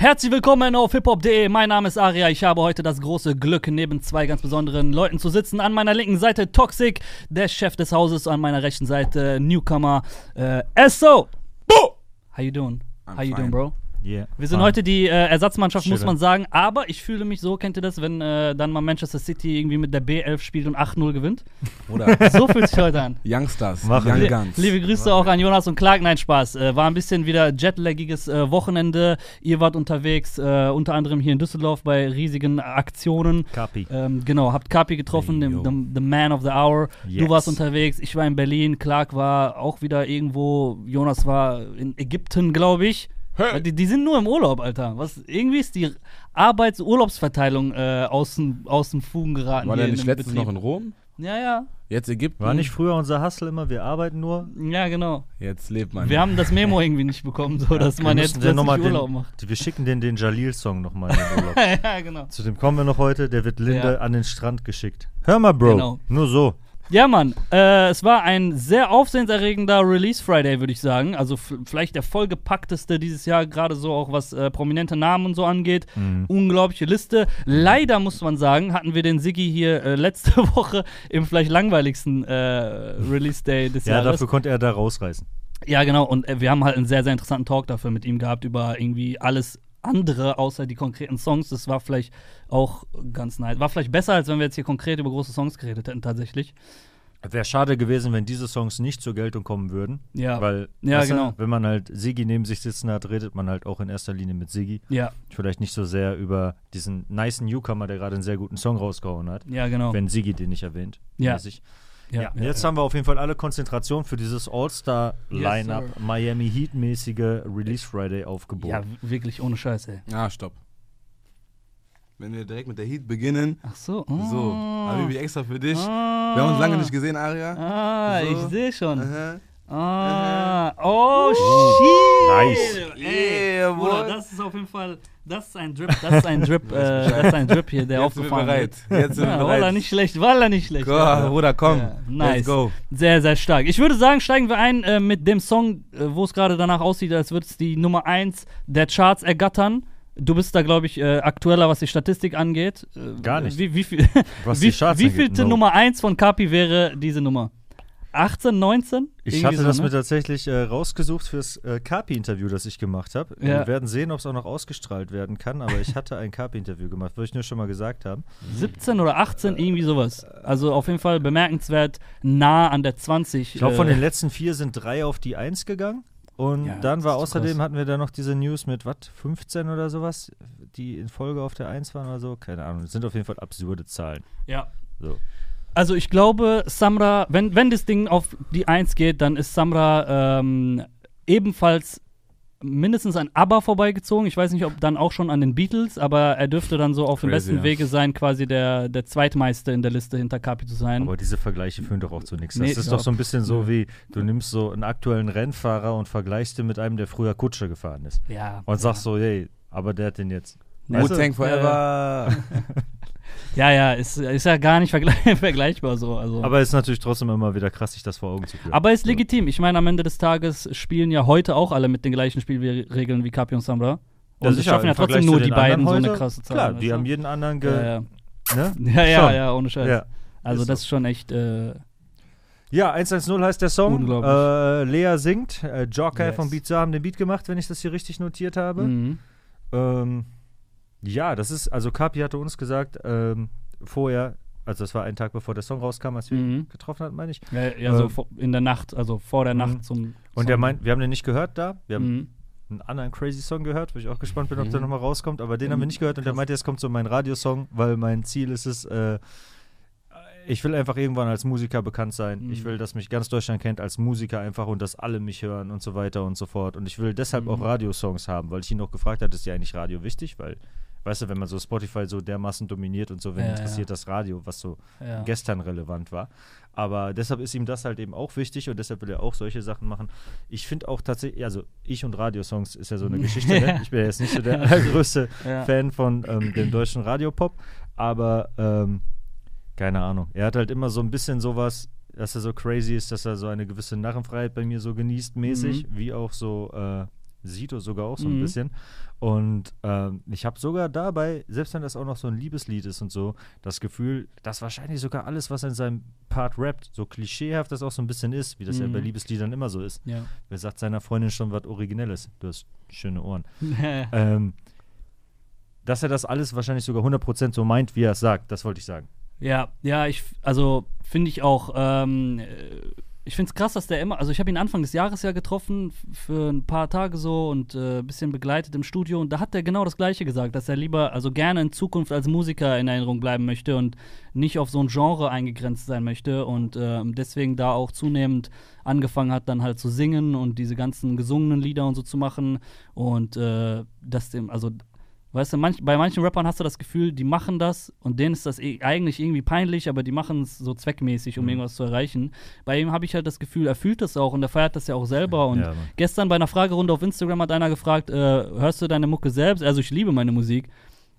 Herzlich willkommen auf hiphop.de. Mein Name ist Aria. Ich habe heute das große Glück, neben zwei ganz besonderen Leuten zu sitzen. An meiner linken Seite Toxic, der Chef des Hauses. An meiner rechten Seite Newcomer äh, SO. How you doing? I'm How you fine. doing, bro? Yeah. Wir sind Fine. heute die äh, Ersatzmannschaft, muss Schön. man sagen. Aber ich fühle mich so, kennt ihr das, wenn äh, dann mal Manchester City irgendwie mit der B11 spielt und 8-0 gewinnt? Oder So fühlt sich heute an. Youngsters, Machen Young wir. Guns. Liebe Grüße auch an Jonas und Clark. Nein, Spaß. Äh, war ein bisschen wieder jetlaggiges äh, Wochenende. Ihr wart unterwegs, äh, unter anderem hier in Düsseldorf bei riesigen Aktionen. Kapi. Ähm, genau, habt Kapi getroffen, Hey, den, the, the Man of the Hour. Du Yes. warst unterwegs, ich war in Berlin, Clark war auch wieder irgendwo, Jonas war in Ägypten, glaube ich. Hey. Die, die sind nur im Urlaub, Alter. Was, irgendwie ist die Arbeits-Urlaubsverteilung äh, aus, dem, aus dem Fugen geraten. War der nicht letztens Betrieb. noch in Rom? Ja, ja. Jetzt Ägypten? War nicht früher unser Hustle immer, wir arbeiten nur? Ja, genau. Jetzt lebt man. Wir haben das Memo irgendwie nicht bekommen, so dass Wir man jetzt den plötzlich noch mal Urlaub den, macht. Wir schicken den den Jalil-Song nochmal in den Urlaub. ja, genau. Zu dem kommen wir noch heute, der wird Linde Ja. an den Strand geschickt. Hör mal, Bro. Genau. Nur so. Ja, Mann, äh, es war ein sehr aufsehenserregender Release Friday, würde ich sagen. Also vielleicht der vollgepackteste dieses Jahr, gerade so auch was äh, prominente Namen und so angeht. Mhm. Unglaubliche Liste. Leider muss man sagen, hatten wir den Siggi hier äh, letzte Woche im vielleicht langweiligsten äh, Release Day des Ja, Jahres. dafür konnte er da rausreißen. Ja, genau. Und äh, wir haben halt einen sehr, sehr interessanten Talk dafür mit ihm gehabt über irgendwie alles andere außer die konkreten Songs. Das war vielleicht auch ganz nice. War vielleicht besser, als wenn wir jetzt hier konkret über große Songs geredet hätten, tatsächlich. Wäre schade gewesen, wenn diese Songs nicht zur Geltung kommen würden. Ja. Weil, Ja, weißt du, genau. wenn man halt Sigi neben sich sitzen hat, redet man halt auch in erster Linie mit Sigi. Ja, Vielleicht nicht so sehr über diesen nice Newcomer, der gerade einen sehr guten Song rausgehauen hat. ja, genau. Wenn Sigi den nicht erwähnt. Ja. mäßig. ja, Ja, jetzt haben wir auf jeden Fall alle Konzentration für dieses All-Star-Lineup, Yes, Miami Heat-mäßige Release Friday aufgeboten. ja, wirklich ohne Scheiß, ey. Ah, stopp. Wenn wir direkt mit der Heat beginnen. Ach so. So, Ah. Habibi, extra für dich. Ah. Wir haben uns lange nicht gesehen, Aria. Ah, So. ich sehe schon. Aha. Ah, oh, shit. Nice. Ey, Yeah, Bruder, das ist auf jeden Fall, das ist ein Drip, das ist ein Drip, äh, das ist ein Drip hier, der Jetzt sind wir aufgefahren bereit. wird. Jetzt sind wir Ja, Walla bereit. nicht schlecht, Walla nicht schlecht. Komm, Bruder, komm. Ja, nice. Let's go. Sehr, sehr stark. Ich würde sagen, steigen wir ein äh, mit dem Song, äh, wo es gerade danach aussieht, als würde es die Nummer 1 der Charts ergattern. Du bist da, glaube ich, äh, aktueller, was die Statistik angeht. Äh, Gar nicht. Wie, wie, viel, Was wie, wie vielte no. Nummer 1 von Kapi wäre diese Nummer? 18, 19? Ich hatte so, das ne? mir tatsächlich äh, rausgesucht fürs äh, Kapi-Interview, das ich gemacht habe. Ja. Wir werden sehen, ob es auch noch ausgestrahlt werden kann, aber ich hatte ein Kapi-Interview gemacht, würde ich nur schon mal gesagt haben. 17 oder 18, irgendwie sowas. Also auf jeden Fall bemerkenswert nah an der 20. Ich glaube, von äh, den letzten vier sind drei auf die Eins gegangen. Und Ja, dann war außerdem, krass. hatten wir da noch diese News mit, was, 15 oder sowas, die in Folge auf der Eins waren oder so. Keine Ahnung. Das sind auf jeden Fall absurde Zahlen. Ja. So. Also ich glaube, Samra, wenn, wenn das Ding auf die 1 geht, dann ist Samra ähm, ebenfalls mindestens an ABBA vorbeigezogen. Ich weiß nicht, ob dann auch schon an den Beatles, aber er dürfte dann so auf dem Crazy, besten ja. Wege sein, quasi der, der Zweitmeister in der Liste hinter Kapi zu sein. Aber diese Vergleiche führen doch auch zu nichts. Das Nee, ist ja. doch so ein bisschen so wie, du nimmst so einen aktuellen Rennfahrer und vergleichst ihn mit einem, der früher Kutsche gefahren ist. ja. Und sagst so, hey, aber der hat den jetzt. Wu-Tang Ja, forever. Ja, ja, ist, ist ja gar nicht vergle vergleichbar so. Also. Aber ist natürlich trotzdem immer wieder krass, sich das vor Augen zu führen. Aber ist legitim. Ich meine, am Ende des Tages spielen ja heute auch alle mit den gleichen Spielregeln wie Kapi und Samra. Und es sicher, schaffen ja Vergleich trotzdem nur die beiden so eine krasse Zahl. Klar, die haben jeden anderen ge ja, ja. Ne? Ja, ja, ja, ohne Scheiß. Ja. Also das ist schon echt. Äh, Ja, 110 heißt der Song. Unglaublich. Äh, Lea singt. Äh, Joker Yes. von Beat haben den Beat gemacht, wenn ich das hier richtig notiert habe. mhm. Ähm, ja, das ist, also Kapi hatte uns gesagt, ähm, vorher, also das war ein Tag bevor der Song rauskam, als wir ihn Mhm. getroffen hatten, meine ich. Ja, ja so Ähm, vor, in der Nacht, also vor der Mhm. Nacht zum. Und der meint, wir haben den nicht gehört da. Wir haben Mhm. einen anderen Crazy Song gehört, wo ich auch gespannt bin, ob der Mhm. nochmal rauskommt. Aber den haben wir nicht gehört und der meinte, jetzt kommt so mein Radiosong, weil mein Ziel ist es, äh, ich will einfach irgendwann als Musiker bekannt sein. Mhm. Ich will, dass mich ganz Deutschland kennt als Musiker einfach und dass alle mich hören und so weiter und so fort. Und ich will deshalb Mhm. auch Radiosongs haben, weil ich ihn auch gefragt hatte, ist dir eigentlich Radio wichtig? Weil, weißt du, wenn man so Spotify so dermaßen dominiert und so, wen Ja, interessiert ja. das Radio, was so Ja. gestern relevant war. Aber deshalb ist ihm das halt eben auch wichtig und deshalb will er auch solche Sachen machen. Ich finde auch tatsächlich, also ich und Radiosongs ist ja so eine Geschichte. Ne? Ich bin ja jetzt nicht so der allergrößte. Fan von ähm, dem deutschen Radiopop, aber ähm, keine Ahnung. Er hat halt immer so ein bisschen sowas, dass er so crazy ist, dass er so eine gewisse Narrenfreiheit bei mir so genießt mäßig, Mhm. wie auch so äh, Sito sogar auch so ein Mhm. bisschen. Und ähm, ich habe sogar dabei, selbst wenn das auch noch so ein Liebeslied ist und so, das Gefühl, dass wahrscheinlich sogar alles, was er in seinem Part rappt, so klischeehaft das auch so ein bisschen ist, wie das ja Mhm. bei Liebesliedern immer so ist. Ja. Wer sagt seiner Freundin schon was Originelles? Du hast schöne Ohren. Ähm, dass er das alles wahrscheinlich sogar 100% so meint, wie er es sagt, das wollte ich sagen. Ja, ja, ich, also finde ich auch, ähm, äh, ich finde es krass, dass der immer, also ich habe ihn Anfang des Jahres ja getroffen, für ein paar Tage so und äh, ein bisschen begleitet im Studio und da hat er genau das Gleiche gesagt, dass er lieber, also gerne in Zukunft als Musiker in Erinnerung bleiben möchte und nicht auf so ein Genre eingegrenzt sein möchte und ähm, deswegen da auch zunehmend angefangen hat, dann halt zu singen und diese ganzen gesungenen Lieder und so zu machen und äh, das dem, also Weißt du, manch, bei manchen Rappern hast du das Gefühl, die machen das und denen ist das eh, eigentlich irgendwie peinlich, aber die machen es so zweckmäßig, um Mhm. irgendwas zu erreichen. Bei ihm habe ich halt das Gefühl, er fühlt das auch und er feiert das ja auch selber. Und Ja, gestern bei einer Fragerunde auf Instagram hat einer gefragt, äh, hörst du deine Mucke selbst? Also ich liebe meine Musik.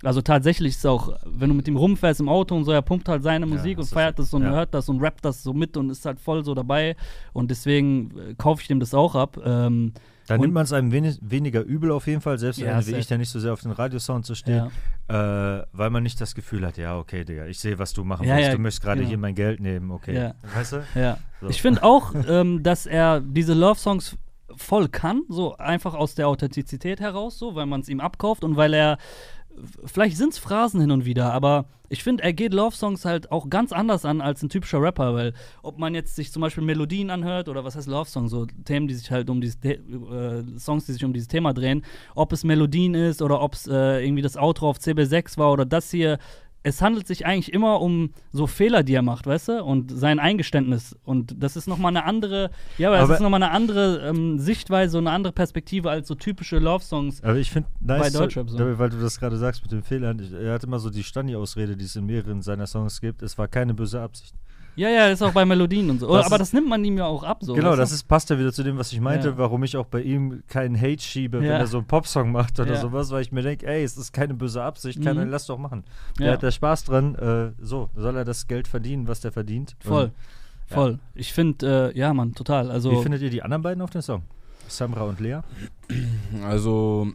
Also tatsächlich ist es auch, wenn du mit ihm rumfährst im Auto und so, er pumpt halt seine Ja, Musik und das ist- feiert das und ja. hört das und rappt das so mit und ist halt voll so dabei. Und deswegen äh, kaufe ich dem das auch ab. Ähm, Da nimmt man es einem wenig, weniger übel auf jeden Fall, selbst Ja, wenn wie ich, der nicht so sehr auf den Radiosound so steht, äh, weil man nicht das Gefühl hat, ja, okay, Digga, ich sehe, was du machen Ja, willst, ja, du möchtest gerade genau. hier mein Geld nehmen, okay. Ja. Weißt du? Ja. So. Ich finde auch, ähm, dass er diese Love-Songs voll kann, so einfach aus der Authentizität heraus, so, weil man es ihm abkauft und weil er, vielleicht sind es Phrasen hin und wieder, aber ich finde, er geht Love-Songs halt auch ganz anders an als ein typischer Rapper, weil ob man jetzt sich zum Beispiel Melodien anhört oder was heißt Love-Song, so Themen, die sich halt um dieses, äh, Songs, die sich um dieses Thema drehen, ob es Melodien ist oder ob es äh, irgendwie das Outro auf CB6 war oder das hier, es handelt sich eigentlich immer um so Fehler, die er macht, weißt du? Und sein Eingeständnis. Und das ist nochmal eine andere, ja, aber, Aber- das ist nochmal eine andere ähm, Sichtweise und eine andere Perspektive als so typische Love-Songs. Aber ich finde Bei nice, Deutschrap so. weil du das gerade sagst mit den Fehlern. Er hat immer so die Stani-Ausrede, die es in mehreren seiner Songs gibt. Es war keine böse Absicht. Ja, ja, das ist auch bei Melodien und so. Das aber das nimmt man ihm ja auch ab, so. genau, das ist, passt ja wieder zu dem, was ich meinte, Ja. warum ich auch bei ihm keinen Hate schiebe, wenn Ja. er so einen Popsong macht oder Ja. sowas, weil ich mir denke, ey, es ist keine böse Absicht, keiner, Mhm. lass doch machen. Ja. Der hat da Spaß dran, äh, so, soll er das Geld verdienen, was der verdient. Voll, Und voll. Ich finde, äh, ja, Mann, total. Also, Wie findet ihr die anderen beiden auf den Song? Samra und Lea? Also,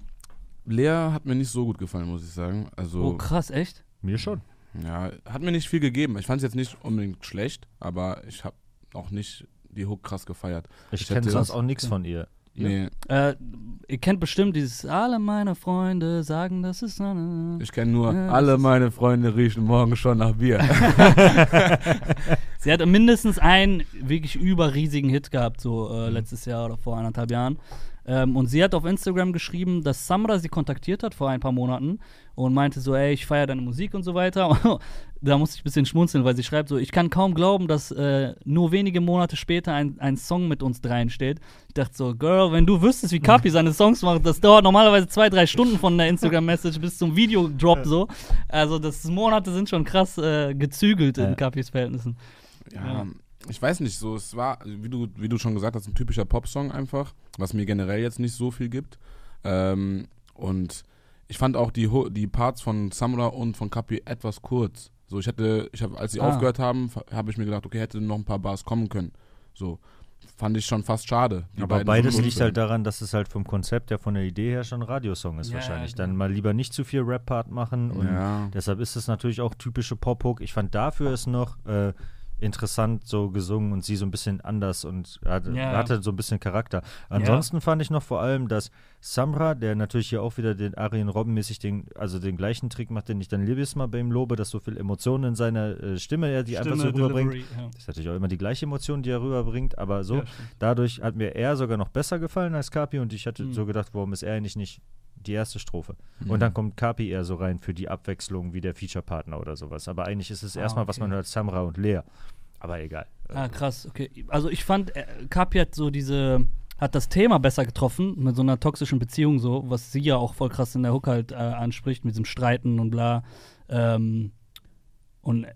Lea hat mir nicht so gut gefallen, muss ich sagen. Also, oh krass, echt? Mir schon. Ja, hat mir nicht viel gegeben. Ich fand es jetzt nicht unbedingt schlecht, aber ich habe auch nicht die Hook krass gefeiert. Ich, Ich kenne sonst auch nichts von ihr. Ihr? Nee, Äh, ihr kennt bestimmt dieses, alle meine Freunde sagen, das ist. Äh, ich kenne nur, Ja, alle meine Freunde riechen morgen schon nach Bier. Sie hat mindestens einen wirklich überriesigen Hit gehabt, so Mhm. äh, letztes Jahr oder vor anderthalb Jahren. Ähm, und sie hat auf Instagram geschrieben, dass Samra sie kontaktiert hat vor ein paar Monaten und meinte so, ey, ich feiere deine Musik und so weiter. da musste ich ein bisschen schmunzeln, weil sie schreibt so, ich kann kaum glauben, dass äh, nur wenige Monate später ein, ein Song mit uns dreien steht. Ich dachte so, Girl, wenn du wüsstest, wie Kapi seine Songs macht, das dauert normalerweise zwei, drei Stunden von der Instagram-Message bis zum Videodrop so. Also das Monate sind schon krass äh, gezügelt Ja. in Kapis Verhältnissen. Ja, Ja. Ich weiß nicht, so es war, wie du, wie du schon gesagt hast, ein typischer Popsong einfach, was mir generell jetzt nicht so viel gibt. Ähm, und ich fand auch die, Ho- die Parts von Samra und von Kapi etwas kurz. So, ich hätte, ich habe, als sie Ah. aufgehört haben, habe ich mir gedacht, okay, hätte noch ein paar Bars kommen können. So, fand ich schon fast schade. die Aber beides liegt halt daran, dass es halt vom Konzept her, von der Idee her schon ein Radiosong ist Ja, wahrscheinlich. genau. Dann mal lieber nicht zu viel Rap-Part machen und Ja. deshalb ist es natürlich auch typische Pop-Hook. Ich fand dafür ist noch äh, interessant so gesungen und sie so ein bisschen anders und hatte, Ja. hatte so ein bisschen Charakter. Ansonsten fand ich noch vor allem, dass Samra, der natürlich hier auch wieder den Arjen Robben-mäßig den, also den gleichen Trick macht, den ich dann jedes Mal bei ihm lobe, dass so viel Emotionen in seiner äh, Stimme er die einfach so rüberbringt. Ja. Das ist natürlich auch immer die gleiche Emotion, die er rüberbringt, aber so, Ja, dadurch hat mir er sogar noch besser gefallen als Kapi und ich hatte Mhm. so gedacht, warum ist er eigentlich nicht die erste Strophe? Mhm. Und dann kommt Kapi eher so rein für die Abwechslung wie der Feature-Partner oder sowas. Aber eigentlich ist es Ah, erstmal, was okay. man hört, Samra und Lea. Aber egal. Ah, krass, okay. Also ich fand, äh, Kapi hat so diese, hat das Thema besser getroffen, mit so einer toxischen Beziehung so, was sie ja auch voll krass in der Hook halt äh, anspricht, mit diesem Streiten und bla. Ähm, und äh,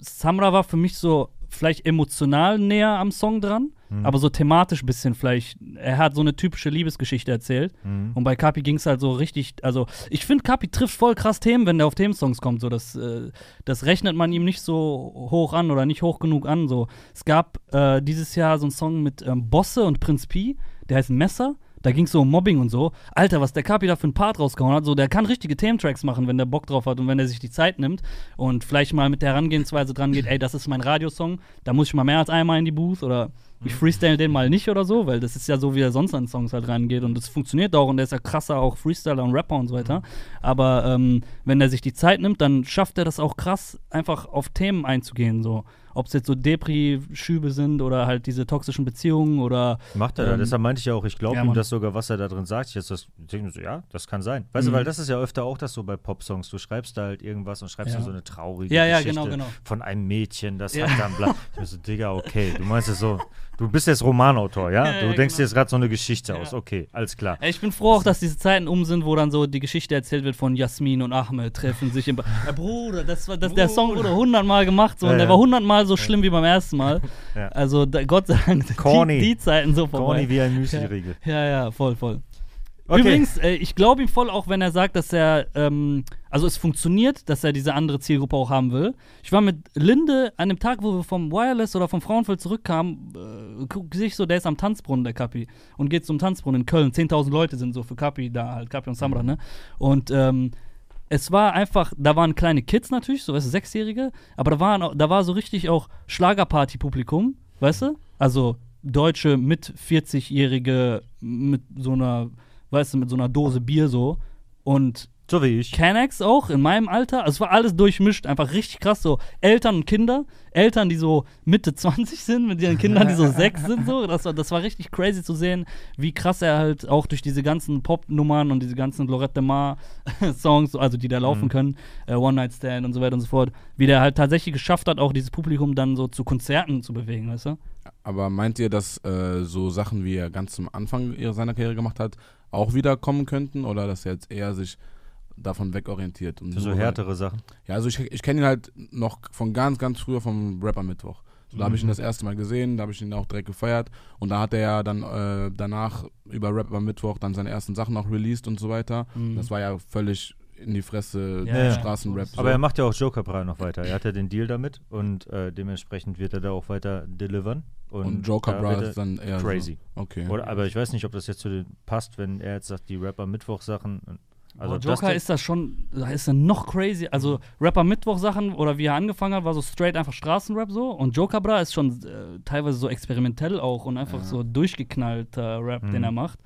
Samra war für mich so vielleicht emotional näher am Song dran, Mhm. aber so thematisch ein bisschen vielleicht. Er hat so eine typische Liebesgeschichte erzählt. Mhm. Und bei Kapi ging es halt so richtig, also ich finde, Kapi trifft voll krass Themen, wenn der auf Themensongs kommt. So, das, äh, das rechnet man ihm nicht so hoch an oder nicht hoch genug an. So. Es gab äh, dieses Jahr so einen Song mit ähm, Bosse und Prinz Pi, der heißt Messer. Da ging es so um Mobbing und so. Alter, was der Kapi da für einen Part rausgehauen hat, so, der kann richtige Thementracks machen, wenn der Bock drauf hat und wenn er sich die Zeit nimmt und vielleicht mal mit der Herangehensweise dran geht, ey, das ist mein Radiosong, da muss ich mal mehr als einmal in die Booth oder ich freestyle den mal nicht oder so, weil das ist ja so, wie er sonst an Songs halt reingeht und das funktioniert auch und der ist ja krasser auch Freestyler und Rapper und so weiter. Aber ähm, wenn er sich die Zeit nimmt, dann schafft er das auch krass, einfach auf Themen einzugehen, so. Ob es jetzt so Depri-Schübe sind oder halt diese toxischen Beziehungen oder Macht er da. Ähm, Deshalb meinte ich ja auch, ich glaube ja, ihm das sogar, was er da drin sagt. Ich jetzt das, ich denke mir so, ja, das kann sein. Weißt du, Mhm. weil das ist ja öfter auch das so bei Popsongs. Du schreibst da halt irgendwas und schreibst Ja. dann so eine traurige Ja, ja, Geschichte genau, genau. von einem Mädchen, das Ja. hat dann bla. Ich mir so, Digga, okay, du meinst es so, du bist jetzt Romanautor, ja? Du denkst genau. dir jetzt gerade so eine Geschichte aus. Okay, alles klar. Ich bin froh auch, dass diese Zeiten um sind, wo dann so die Geschichte erzählt wird von Jasmin und Ahmed treffen sich im. Ba ja, Bruder, das war, das, der Song wurde hundertmal gemacht so, Ja, und der ja. war hundertmal so schlimm wie beim ersten Mal. Also da, Gott sei Dank Corny. die, die Zeiten so vorbei. Corny wie ein Müsli-Riegel. Ja, ja, voll, voll. Okay. Übrigens, äh, ich glaube ihm voll, auch wenn er sagt, dass er, ähm, also es funktioniert, dass er diese andere Zielgruppe auch haben will. Ich war mit Linde an dem Tag, wo wir vom Wireless oder vom Frauenfeld zurückkamen, äh, sehe ich so, der ist am Tanzbrunnen, der Kapi. Und geht zum Tanzbrunnen in Köln. 10.000 Leute sind so für Kapi da, halt Kapi und Samra, ne? Und, ähm, es war einfach, da waren kleine Kids natürlich, so weißt du, Sechsjährige, aber da, waren, da war so richtig auch Schlagerparty-Publikum, weißt du? Also deutsche mit 40-Jährige mit so einer, weißt du, mit so einer Dose Bier so. Und So wie ich. Canex auch in meinem Alter. Also es war alles durchmischt, einfach richtig krass. So Eltern und Kinder. Eltern, die so Mitte 20 sind, mit ihren Kindern, die so sechs sind. So. Das, war, das war richtig crazy zu sehen, wie krass er halt auch durch diese ganzen Pop-Nummern und diese ganzen Lorette de Mar-Songs, also die da laufen Mhm. können, äh, One Night Stand und so weiter und so fort, wie der halt tatsächlich geschafft hat, auch dieses Publikum dann so zu Konzerten zu bewegen, weißt du? Aber meint ihr, dass äh, so Sachen, wie er ganz zum Anfang seiner Karriere gemacht hat, auch wieder kommen könnten? Oder dass er jetzt eher sich davon wegorientiert? Und Für so härtere Sachen. Ja, also ich, ich kenne ihn halt noch von ganz, ganz früher vom Rapper Mittwoch. So, da habe ich ihn Mhm. das erste Mal gesehen, da habe ich ihn auch direkt gefeiert. Und da hat er ja dann äh, danach über Rapper Mittwoch dann seine ersten Sachen auch released und so weiter. Mhm. Das war ja völlig in die Fresse Ja, ja. Straßenrap. Aber er macht ja auch Joker Bra noch weiter. Er hat ja den Deal damit und äh, dementsprechend wird er da auch weiter delivern. Und, und Joker da Bra ist dann eher crazy. So. Okay. Oder, aber ich weiß nicht, ob das jetzt zu den passt, wenn er jetzt sagt, die Rapper-Mittwoch-Sachen. Also Boah, Joker ist das schon, da ist er noch crazy. Also Rapper Mittwoch Sachen oder wie er angefangen hat, war so straight einfach Straßenrap so. Und Joker Bra ist schon äh, teilweise so experimentell auch und einfach Ja. so durchgeknallter Rap, den Mhm. er macht.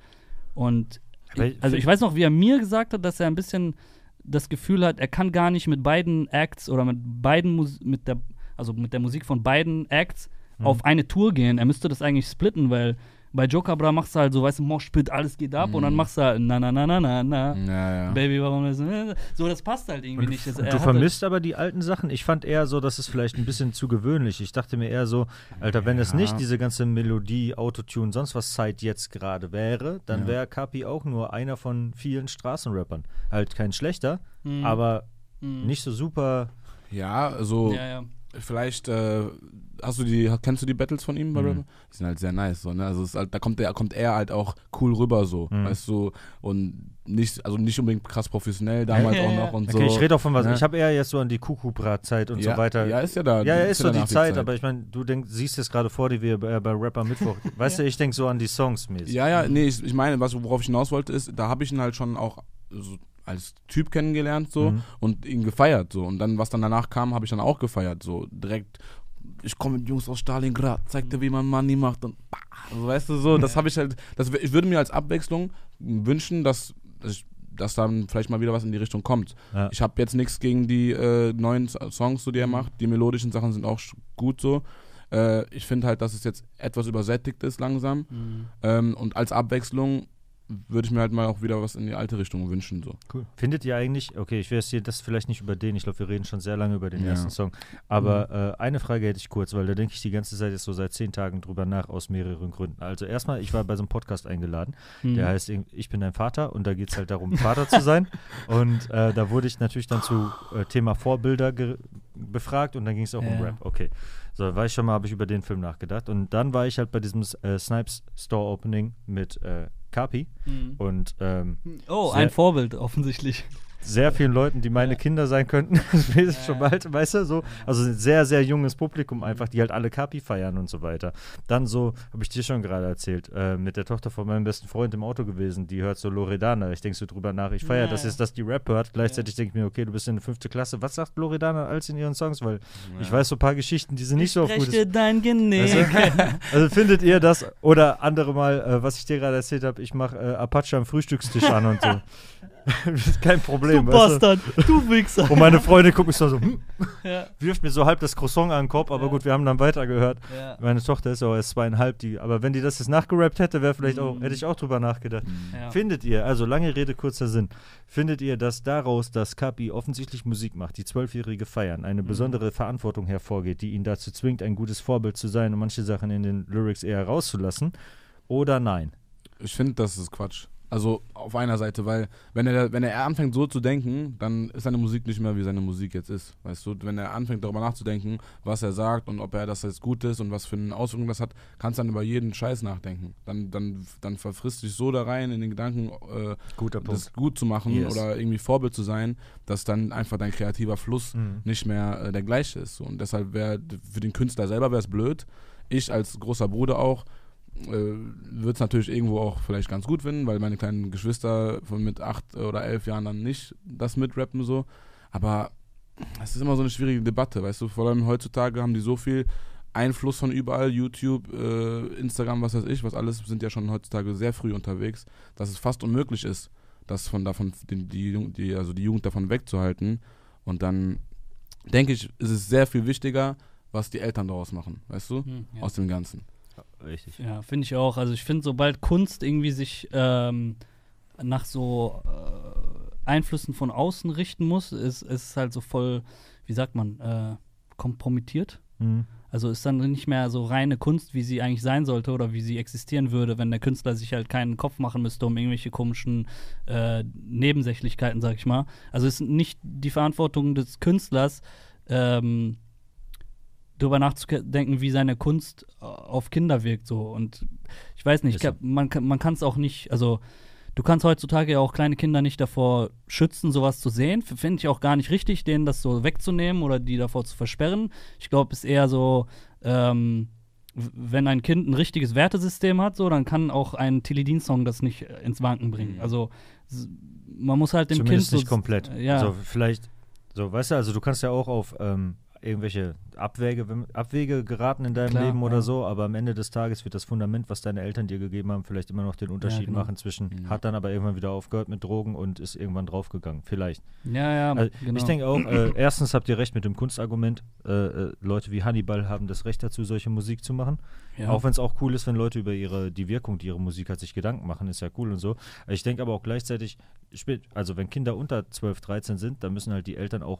Und ich, also ich weiß noch, wie er mir gesagt hat, dass er ein bisschen das Gefühl hat, er kann gar nicht mit beiden Acts oder mit beiden Mus mit der also mit der Musik von beiden Acts Mhm. auf eine Tour gehen. Er müsste das eigentlich splitten, weil bei Joker Bra machst du halt so, weißt du, Moshpit, alles geht ab und dann Mhm. machst du halt na na na na na na. ja, ja. Baby, warum ist so? Das passt halt irgendwie nicht. Das, Und du vermisst aber die alten Sachen. Ich fand eher so, das ist vielleicht ein bisschen zu gewöhnlich. Ich dachte mir eher so, Alter, wenn es Ja. nicht diese ganze Melodie, Autotune, sonst was Zeit jetzt gerade wäre, dann wäre Kapi auch nur einer von vielen Straßenrappern. Halt kein schlechter, Mhm. aber Mhm. nicht so super. Ja, also Ja, ja. Vielleicht äh, hast du die, kennst du die Battles von ihm bei Mhm. Rapper? Die sind halt sehr nice, so, ne? Also es ist halt, da kommt er, kommt er halt auch cool rüber so, Mhm. weißt du, und nicht, also nicht unbedingt krass professionell damals Ja, auch ja, noch ja. und Okay, so. ich rede auch von was. ne? Ich habe eher jetzt so an die Kuckuckbrat-Zeit und ja, so weiter. Ja, ist ja da. Ja, ja, ist so ja die danach Zeit, aber ich meine, du denk, siehst es gerade vor dir wie bei, bei Rapper Mittwoch. Weißt du, ich denke so an die Songs mäßig. Ja, ja, nee, ich, ich meine, was, worauf ich hinaus wollte, ist, da habe ich ihn halt schon auch so als Typ kennengelernt so Mhm. und ihn gefeiert so und dann was dann danach kam, habe ich dann auch gefeiert so direkt ich komme mit Jungs aus Stalingrad, zeig dir, wie man Money macht und bah, also, weißt du so, das habe ich halt, das, ich würde mir als Abwechslung wünschen, dass, dass, ich, dass dann vielleicht mal wieder was in die Richtung kommt. Ja. Ich habe jetzt nichts gegen die äh, neuen Songs, so, die er macht, die melodischen Sachen sind auch gut so. Äh, ich finde halt, dass es jetzt etwas übersättigt ist langsam Mhm. ähm, und als Abwechslung würde ich mir halt mal auch wieder was in die alte Richtung wünschen. So. Cool. Findet ihr eigentlich, okay, ich will jetzt hier das vielleicht nicht über den, ich glaube, wir reden schon sehr lange über den Ja. ersten Song, aber äh, eine Frage hätte ich kurz, weil da denke ich die ganze Zeit jetzt so seit zehn Tagen drüber nach, aus mehreren Gründen. Also erstmal, ich war bei so einem Podcast eingeladen, Mhm. der heißt Ich bin dein Vater und da geht es halt darum, Vater zu sein und äh, da wurde ich natürlich dann zu äh, Thema Vorbilder ge- befragt und dann ging es auch um Ja. Rap, okay. So, war ich schon mal, habe ich über den Film nachgedacht und dann war ich halt bei diesem äh, Snipes Store Opening mit äh, Kapi Mhm. und ähm, Oh, ein Vorbild offensichtlich. Sehr vielen Leuten, die meine Kinder sein könnten, ich schon bald, weißt du, so. Also ein sehr, sehr junges Publikum einfach, die halt alle Kapi feiern und so weiter. Dann so, habe ich dir schon gerade erzählt, äh, mit der Tochter von meinem besten Freund im Auto gewesen, die hört so Loredana. Ich denke so drüber nach, ich feiere Ja, das ja. jetzt, dass die Rap hört. Gleichzeitig denke ich mir, okay, du bist in der fünfte Klasse. Was sagt Loredana als in ihren Songs? Weil ich weiß so ein paar Geschichten, die sind nicht so auf gutes dein Genick. Du? Also findet ihr das oder andere Mal, äh, was ich dir gerade erzählt habe, ich mache äh, Apache am Frühstückstisch an und so. das ist kein Du Problem. weißt Bastard, du Wichser. du? Und meine Freundin guckt mich so, so hm, Ja, wirft mir so halb das Croissant an den Kopf, aber Ja. gut, wir haben dann weitergehört. ja, Meine Tochter ist ja auch erst zweieinhalb, die, aber wenn die das jetzt nachgerappt hätte, wäre vielleicht auch, Mhm. hätte ich auch drüber nachgedacht. ja. Findet ihr, also lange Rede, kurzer Sinn, findet ihr, dass daraus, dass Kapi offensichtlich Musik macht, die Zwölfjährige feiern, Mhm. eine besondere Verantwortung hervorgeht, die ihn dazu zwingt, ein gutes Vorbild zu sein und manche Sachen in den Lyrics eher rauszulassen? Oder nein? Ich finde, das ist Quatsch. Also auf einer Seite, weil wenn er, wenn er anfängt so zu denken, dann ist seine Musik nicht mehr wie seine Musik jetzt ist. Weißt du, wenn er anfängt darüber nachzudenken, was er sagt und ob er das jetzt gut ist und was für eine Auswirkung das hat, kannst du dann über jeden Scheiß nachdenken. Dann, dann, dann verfrisst dich so da rein in den Gedanken, äh, das gut zu machen Yes. oder irgendwie Vorbild zu sein, dass dann einfach dein kreativer Fluss Mhm. nicht mehr äh, der gleiche ist. Und deshalb wäre für den Künstler selber wäre es blöd. Ich als großer Bruder auch äh, würde es natürlich irgendwo auch vielleicht ganz gut finden, weil meine kleinen Geschwister von mit acht oder elf Jahren dann nicht das mitrappen so. Aber es ist immer so eine schwierige Debatte, weißt du. Vor allem heutzutage haben die so viel Einfluss von überall, YouTube, äh, Instagram, was weiß ich, was alles sind ja schon heutzutage sehr früh unterwegs, dass es fast unmöglich ist, das von davon die, die also die Jugend davon wegzuhalten. Und dann denke ich, ist es sehr viel wichtiger, was die Eltern daraus machen, weißt du, Hm, ja. aus dem Ganzen. Richtig. Ja, finde ich auch. Also ich finde, sobald Kunst irgendwie sich ähm, nach so äh, Einflüssen von außen richten muss, ist ist es halt so voll, wie sagt man, äh, kompromittiert. Mhm. Also ist dann nicht mehr so reine Kunst, wie sie eigentlich sein sollte oder wie sie existieren würde, wenn der Künstler sich halt keinen Kopf machen müsste um irgendwelche komischen äh, Nebensächlichkeiten, sag ich mal. Also ist nicht die Verantwortung des Künstlers, ähm, darüber nachzudenken, wie seine Kunst äh, auf Kinder wirkt. So. Und ich weiß nicht, ich man, kann- man kann es auch nicht, also du kannst heutzutage ja auch kleine Kinder nicht davor schützen, sowas zu sehen. Finde ich auch gar nicht richtig, denen das so wegzunehmen oder die davor zu versperren. Ich glaube, es ist eher so, ähm, wenn ein Kind ein richtiges Wertesystem hat, so, dann kann auch ein Teledin-Song das nicht äh, ins Wanken bringen. Mhm. Also man muss halt dem Zumindest Kind nicht so, komplett. äh, Ja, So, vielleicht, so, weißt du, also du kannst ja auch auf ähm, irgendwelche Abwege, Abwege geraten in deinem Klar, Leben oder ja. so, aber am Ende des Tages wird das Fundament, was deine Eltern dir gegeben haben, vielleicht immer noch den Unterschied genau. machen zwischen, hat dann aber irgendwann wieder aufgehört mit Drogen und ist irgendwann draufgegangen. Vielleicht. ja, ja, Also, genau. Ich denke auch, äh, erstens habt ihr recht mit dem Kunstargument. Äh, äh, Leute wie Hannibal haben das Recht dazu, solche Musik zu machen. ja. Auch wenn es auch cool ist, wenn Leute über ihre, die Wirkung, die ihre Musik hat, sich Gedanken machen, ist ja cool und so. Ich denke aber auch gleichzeitig, also wenn Kinder unter 12, 13 sind, dann müssen halt die Eltern auch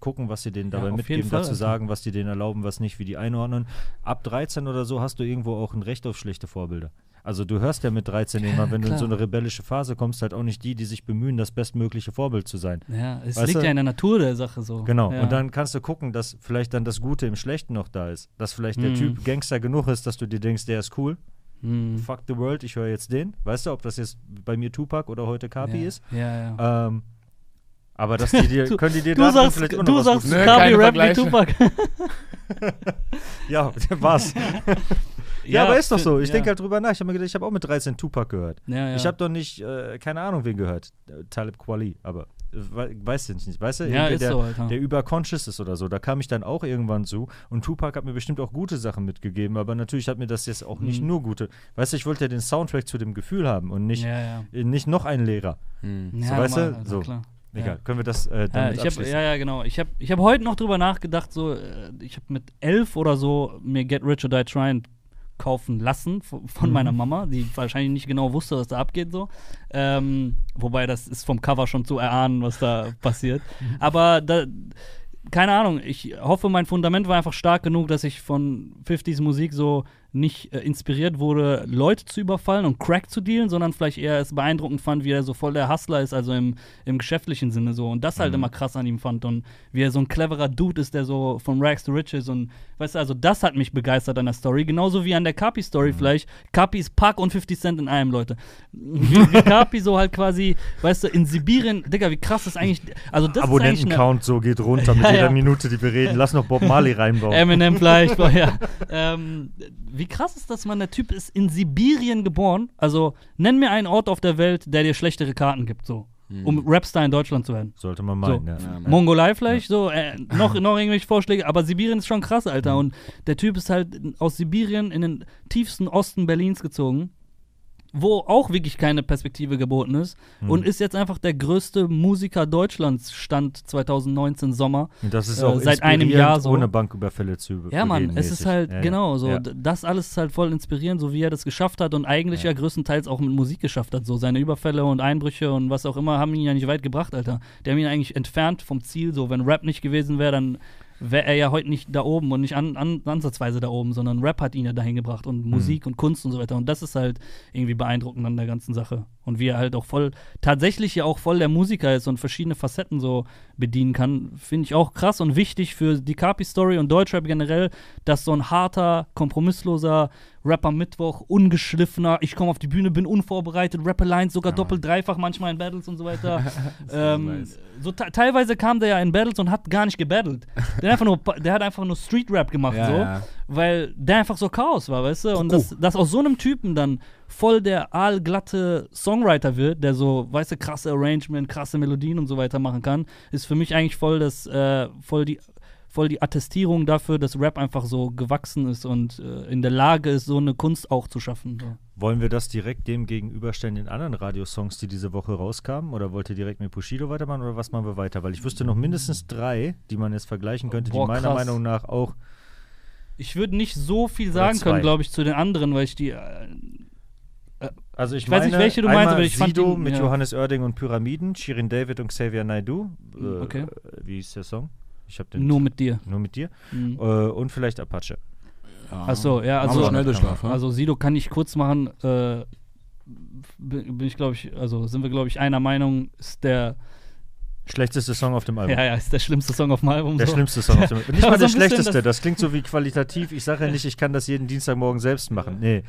gucken, was sie denen Ja, dabei auf mitgeben, dazu sagen, was die denen erlauben, was nicht, wie die einordnen. Ab 13 oder so hast du irgendwo auch ein Recht auf schlechte Vorbilder. Also du hörst ja mit 13 immer, wenn du in klar. so eine rebellische Phase kommst, halt auch nicht die, die sich bemühen, das bestmögliche Vorbild zu sein. ja, es Weißt liegt du? ja in der Natur der Sache so. Genau. Ja. Und dann kannst du gucken, dass vielleicht dann das Gute im Schlechten noch da ist. Dass vielleicht der Mhm. Typ Gangster genug ist, dass du dir denkst, der ist cool. Hm. Fuck the world, ich höre jetzt den. Weißt du, ob das jetzt bei mir Tupac oder heute Kapi ja. ist? Ja, ja. Ähm, aber dass die dir, Du- können die dir Du da sagst, vielleicht immer du sagst Nö, Kabi Rap wie. Tupac. Ja, was? ja, aber ist doch so. Ich denke halt drüber nach. Ich habe mir gedacht, ich habe auch mit 13 Tupac gehört. ja, ja. Ich habe doch nicht, äh, keine Ahnung, wen gehört. Äh, Talib Kweli, aber äh, we weiß ich nicht. Weißt du, ja, der, so, Alter. der überconscious ist oder so. Da kam ich dann auch irgendwann zu. Und Tupac hat mir bestimmt auch gute Sachen mitgegeben, aber natürlich hat mir das jetzt auch nicht Mhm. nur gute. Weißt du, ich wollte ja den Soundtrack zu dem Gefühl haben und nicht, ja, ja. nicht noch einen Lehrer. Hm. So, ja, weißt du? Alter, So. Klar. Egal, Ja. können wir das äh, Ja, damit ich hab, abschließen? ja, ja, genau. Ich habe ich hab heute noch drüber nachgedacht, so, äh, ich habe mit elf oder so mir Get Rich or Die Trying kaufen lassen von, von Mhm. meiner Mama, die wahrscheinlich nicht genau wusste, was da abgeht, so. Ähm, wobei das ist vom Cover schon zu erahnen, was da passiert. Aber da, keine Ahnung, ich hoffe, mein Fundament war einfach stark genug, dass ich von 50s Musik so nicht äh, inspiriert wurde, Leute zu überfallen und Crack zu dealen, sondern vielleicht eher es beeindruckend fand, wie er so voll der Hustler ist, also im, im geschäftlichen Sinne so. Und das halt Mhm. immer krass an ihm fand und wie er so ein cleverer Dude ist, der so von Rags to Riches und weißt du, also das hat mich begeistert an der Story. Genauso wie an der Kapi-Story Mhm. vielleicht. Kapi ist Pack und 50 Cent in einem, Leute. Wie, wie Kapi so halt quasi, weißt du, in Sibirien, Digga, wie krass ist eigentlich, also das Abonnentencount so geht runter mit Ja, jeder ja. Minute, die wir reden. Lass noch Bob Marley reinbauen. Eminem vielleicht, ja. Ähm, wie krass ist das, man, der Typ ist in Sibirien geboren. Also, nenn mir einen Ort auf der Welt, der dir schlechtere Karten gibt, so. Um Rapstar in Deutschland zu werden. Sollte man meinen, ja. Ja, Mongolei vielleicht, so, äh, noch, noch irgendwelche Vorschläge, aber Sibirien ist schon krass, Alter. Und der Typ ist halt aus Sibirien in den tiefsten Osten Berlins gezogen, wo auch wirklich keine Perspektive geboten ist. Und ist jetzt einfach der größte Musiker Deutschlands, Stand 2019 Sommer. Das ist Äh, auch seit einem Jahr so. ohne Banküberfälle zu Ja, Mann, es ist halt, Ja, genau, so, Ja. das alles ist halt voll inspirierend, so wie er das geschafft hat und eigentlich ja, Ja. größtenteils auch mit Musik geschafft hat. So seine Überfälle und Einbrüche und was auch immer haben ihn ja nicht weit gebracht, Alter. Die haben ihn eigentlich entfernt vom Ziel, so, wenn Rap nicht gewesen wäre, dann wäre er ja heute nicht da oben und nicht an, an, ansatzweise da oben, sondern Rap hat ihn ja dahin gebracht und Musik und Kunst und so weiter. Und das ist halt irgendwie beeindruckend an der ganzen Sache. Und wie er halt auch voll, tatsächlich ja auch voll der Musiker ist und verschiedene Facetten so bedienen kann, finde ich auch krass und wichtig für die Kapi-Story und Deutschrap generell, dass so ein harter, kompromissloser Rapper Mittwoch, ungeschliffener, ich komme auf die Bühne, bin unvorbereitet, rappe Lines, sogar doppelt, dreifach manchmal in Battles und so weiter. ähm, nice. so te- teilweise kam der ja in Battles und hat gar nicht gebattelt. Der, hat einfach nur, der hat einfach nur Street Rap gemacht, Ja, so, ja. weil der einfach so Chaos war, weißt du? Und Oh. dass, dass aus so einem Typen dann voll der aalglatte Songwriter wird, der so, weißt du, krasse Arrangement, krasse Melodien und so weiter machen kann, ist für mich eigentlich voll das, äh, voll die voll die Attestierung dafür, dass Rap einfach so gewachsen ist und äh, in der Lage ist, so eine Kunst auch zu schaffen. So. Wollen wir das direkt dem gegenüberstellen den anderen Radiosongs, die diese Woche rauskamen? Oder wollt ihr direkt mit Bushido weitermachen oder was machen wir weiter? Weil ich wüsste noch mindestens drei, die man jetzt vergleichen könnte, Boah, die meiner krass. Meinung nach auch. Ich würde nicht so viel sagen können, glaube ich, zu den anderen, weil ich die. Äh, Also ich, Ich weiß nicht, meine, welche du meinst, aber ich fand Sido ihn- mit ja. Johannes Oerding und Pyramiden, Shirin David und Xavier Naidoo. Äh, Okay. Wie ist der Song? Ich habe den nur mit dir. nur mit dir. Mhm. Äh, und vielleicht Apache. Ja. Ach so, ja, also- schnell Durchlauf, ja? Also Sido kann ich kurz machen. Äh, bin bin ich, glaube ich, also sind wir, glaube ich, einer Meinung, ist der, Schlechteste Song auf dem Album. ja, ja, ist der schlimmste Song auf dem Album. Der so. schlimmste Song auf dem Album. Nicht mal der so ein schlechteste, das- das klingt so wie qualitativ. Ich sage ja nicht, ich kann das jeden Dienstagmorgen selbst machen. Nee,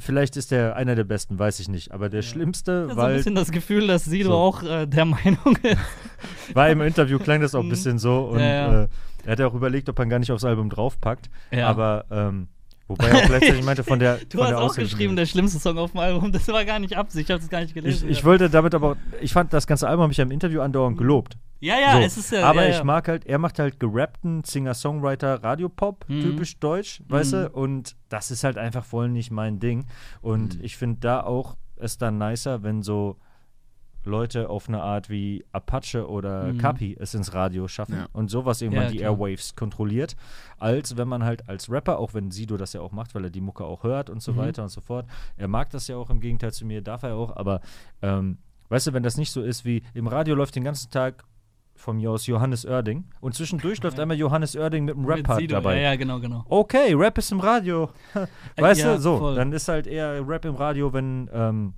vielleicht ist der einer der besten, weiß ich nicht. Aber der schlimmste, Ich hab so ein weil, bisschen das Gefühl, dass Sido So. auch äh, der Meinung ist. weil im Interview klang das auch ein bisschen so. Und Ja, ja. Äh, er hat ja auch überlegt, ob er ihn gar nicht aufs Album draufpackt. Ja. Aber, ähm, wobei er auch gleichzeitig meinte, von der. Du von hast der auch geschrieben, der schlimmste Song auf dem Album. Das war gar nicht Absicht, ich habe das gar nicht Ich, gelesen. ich ja. wollte damit aber, ich fand das ganze Album habe ich ja im Interview andauernd gelobt. ja, ja, so. es ist ja. aber ja, ich ja. mag halt, er macht halt gerappten Singer-Songwriter, Radiopop, Mhm. typisch deutsch, weißt Mhm. du? Und das ist halt einfach voll nicht mein Ding. Und Mhm. ich finde da auch es dann nicer, wenn so Leute auf eine Art wie Apache oder Mhm. Kapi es ins Radio schaffen Ja. und sowas irgendwann Ja, die klar. Airwaves kontrolliert, als wenn man halt als Rapper, auch wenn Sido das ja auch macht, weil er die Mucke auch hört und so Mhm. weiter und so fort, er mag das ja auch im Gegenteil zu mir, darf er auch, aber ähm, weißt du, wenn das nicht so ist wie im Radio läuft den ganzen Tag von mir aus Johannes Oerding und zwischendurch läuft einmal Johannes Oerding mit einem Mit Rap-Part dabei. Ja, ja, genau, genau. Okay, Rap ist im Radio. weißt ja, du, so, voll. dann ist halt eher Rap im Radio, wenn ähm,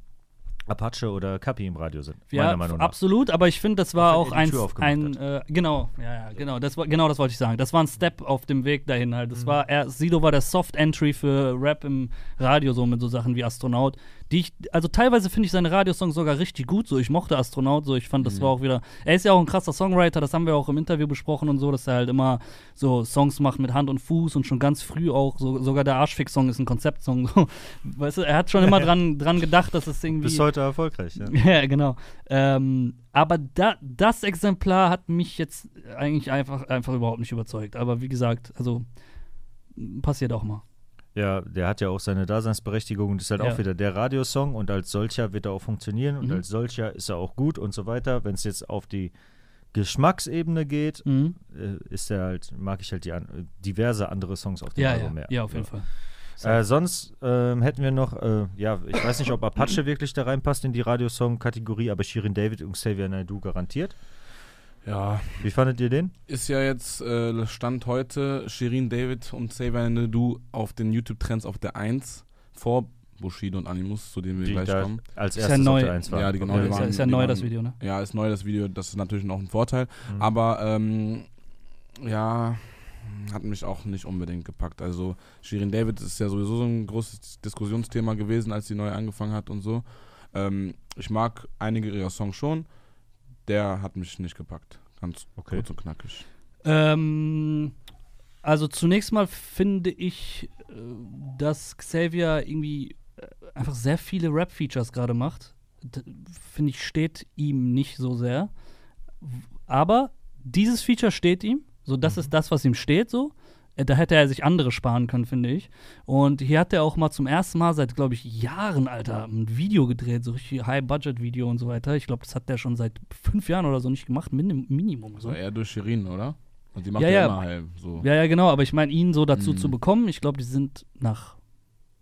Apache oder Kapi im Radio sind, Ja, meiner Meinung nach. absolut, aber ich finde, das war Auch ein, ein äh, genau, ja, ja, genau, das war, genau das wollte ich sagen. Das war ein Step auf dem Weg dahin halt. Mhm. Das war, er, Sido war der Soft Entry für Rap im Radio, so mit so Sachen wie Astronaut. Die ich, also teilweise finde ich seine Radiosongs sogar richtig gut, so. Ich mochte Astronaut, so. Ich fand, Mhm. das war auch wieder, er ist ja auch ein krasser Songwriter, das haben wir auch im Interview besprochen und so, dass er halt immer so Songs macht mit Hand und Fuß und schon ganz früh auch, so, sogar der Arschfix-Song ist ein Konzeptsong, so. Weißt du, er hat schon immer dran, dran gedacht, dass es irgendwie. Bis heute erfolgreich, ja. Ja, genau. Ähm, aber da, das Exemplar hat mich jetzt eigentlich einfach, einfach überhaupt nicht überzeugt. Aber wie gesagt, also passiert auch mal. Ja, der hat ja auch seine Daseinsberechtigung und ist halt Ja. auch wieder der Radiosong und als solcher wird er auch funktionieren und Mhm. als solcher ist er auch gut und so weiter. Wenn es jetzt auf die Geschmacksebene geht, Mhm. äh, ist er halt, mag ich halt die an, diverse andere Songs auf dem Ja, ja, Album mehr. ja, auf jeden Fall. Äh, sonst ähm, hätten wir noch, äh, ja, ich weiß nicht, ob Apache wirklich da reinpasst in die Radiosong-Kategorie, aber Shirin David und Xavier Naidoo garantiert. Ja, Wie fandet ihr den? ist ja jetzt äh, Stand heute Shirin David und Xavier Naidoo auf den YouTube-Trends auf der 1 vor Bushido und Animus, zu denen wir Die gleich da kommen. als Ist ja erstes neu. auf der 1 war. Ja, die genau, Ja, die ist, ja, waren- ist ja neu, waren- das Video, ne? Ja, ist neu das Video, das ist natürlich noch ein Vorteil. Mhm. Aber ähm, ja, hat mich auch nicht unbedingt gepackt. Also Shirin David ist ja sowieso so ein großes Diskussionsthema gewesen, als sie neu angefangen hat und so. Ähm, ich mag einige ihrer Songs schon. Der hat mich nicht gepackt. Ganz Okay. kurz und knackig. Ähm, also zunächst mal finde ich, äh, dass Xavier irgendwie äh, einfach sehr viele Rap-Features gerade macht. Finde ich, steht ihm nicht so sehr. Aber dieses Feature steht ihm. So, das ist das, was ihm steht, so. Äh, Da hätte er sich andere sparen können, finde ich. Und hier hat er auch mal zum ersten Mal seit, glaube ich, Jahren, Alter, ein Video gedreht, so richtig High-Budget-Video und so weiter. Ich glaube, das hat der schon seit fünf Jahren oder so nicht gemacht, Minim Minimum. So. Eher durch Shirin, oder? Und die macht Ja, ja, ja. immer halt so. Ja, ja, genau, aber ich meine, ihn so dazu Mhm. zu bekommen, ich glaube, die sind nach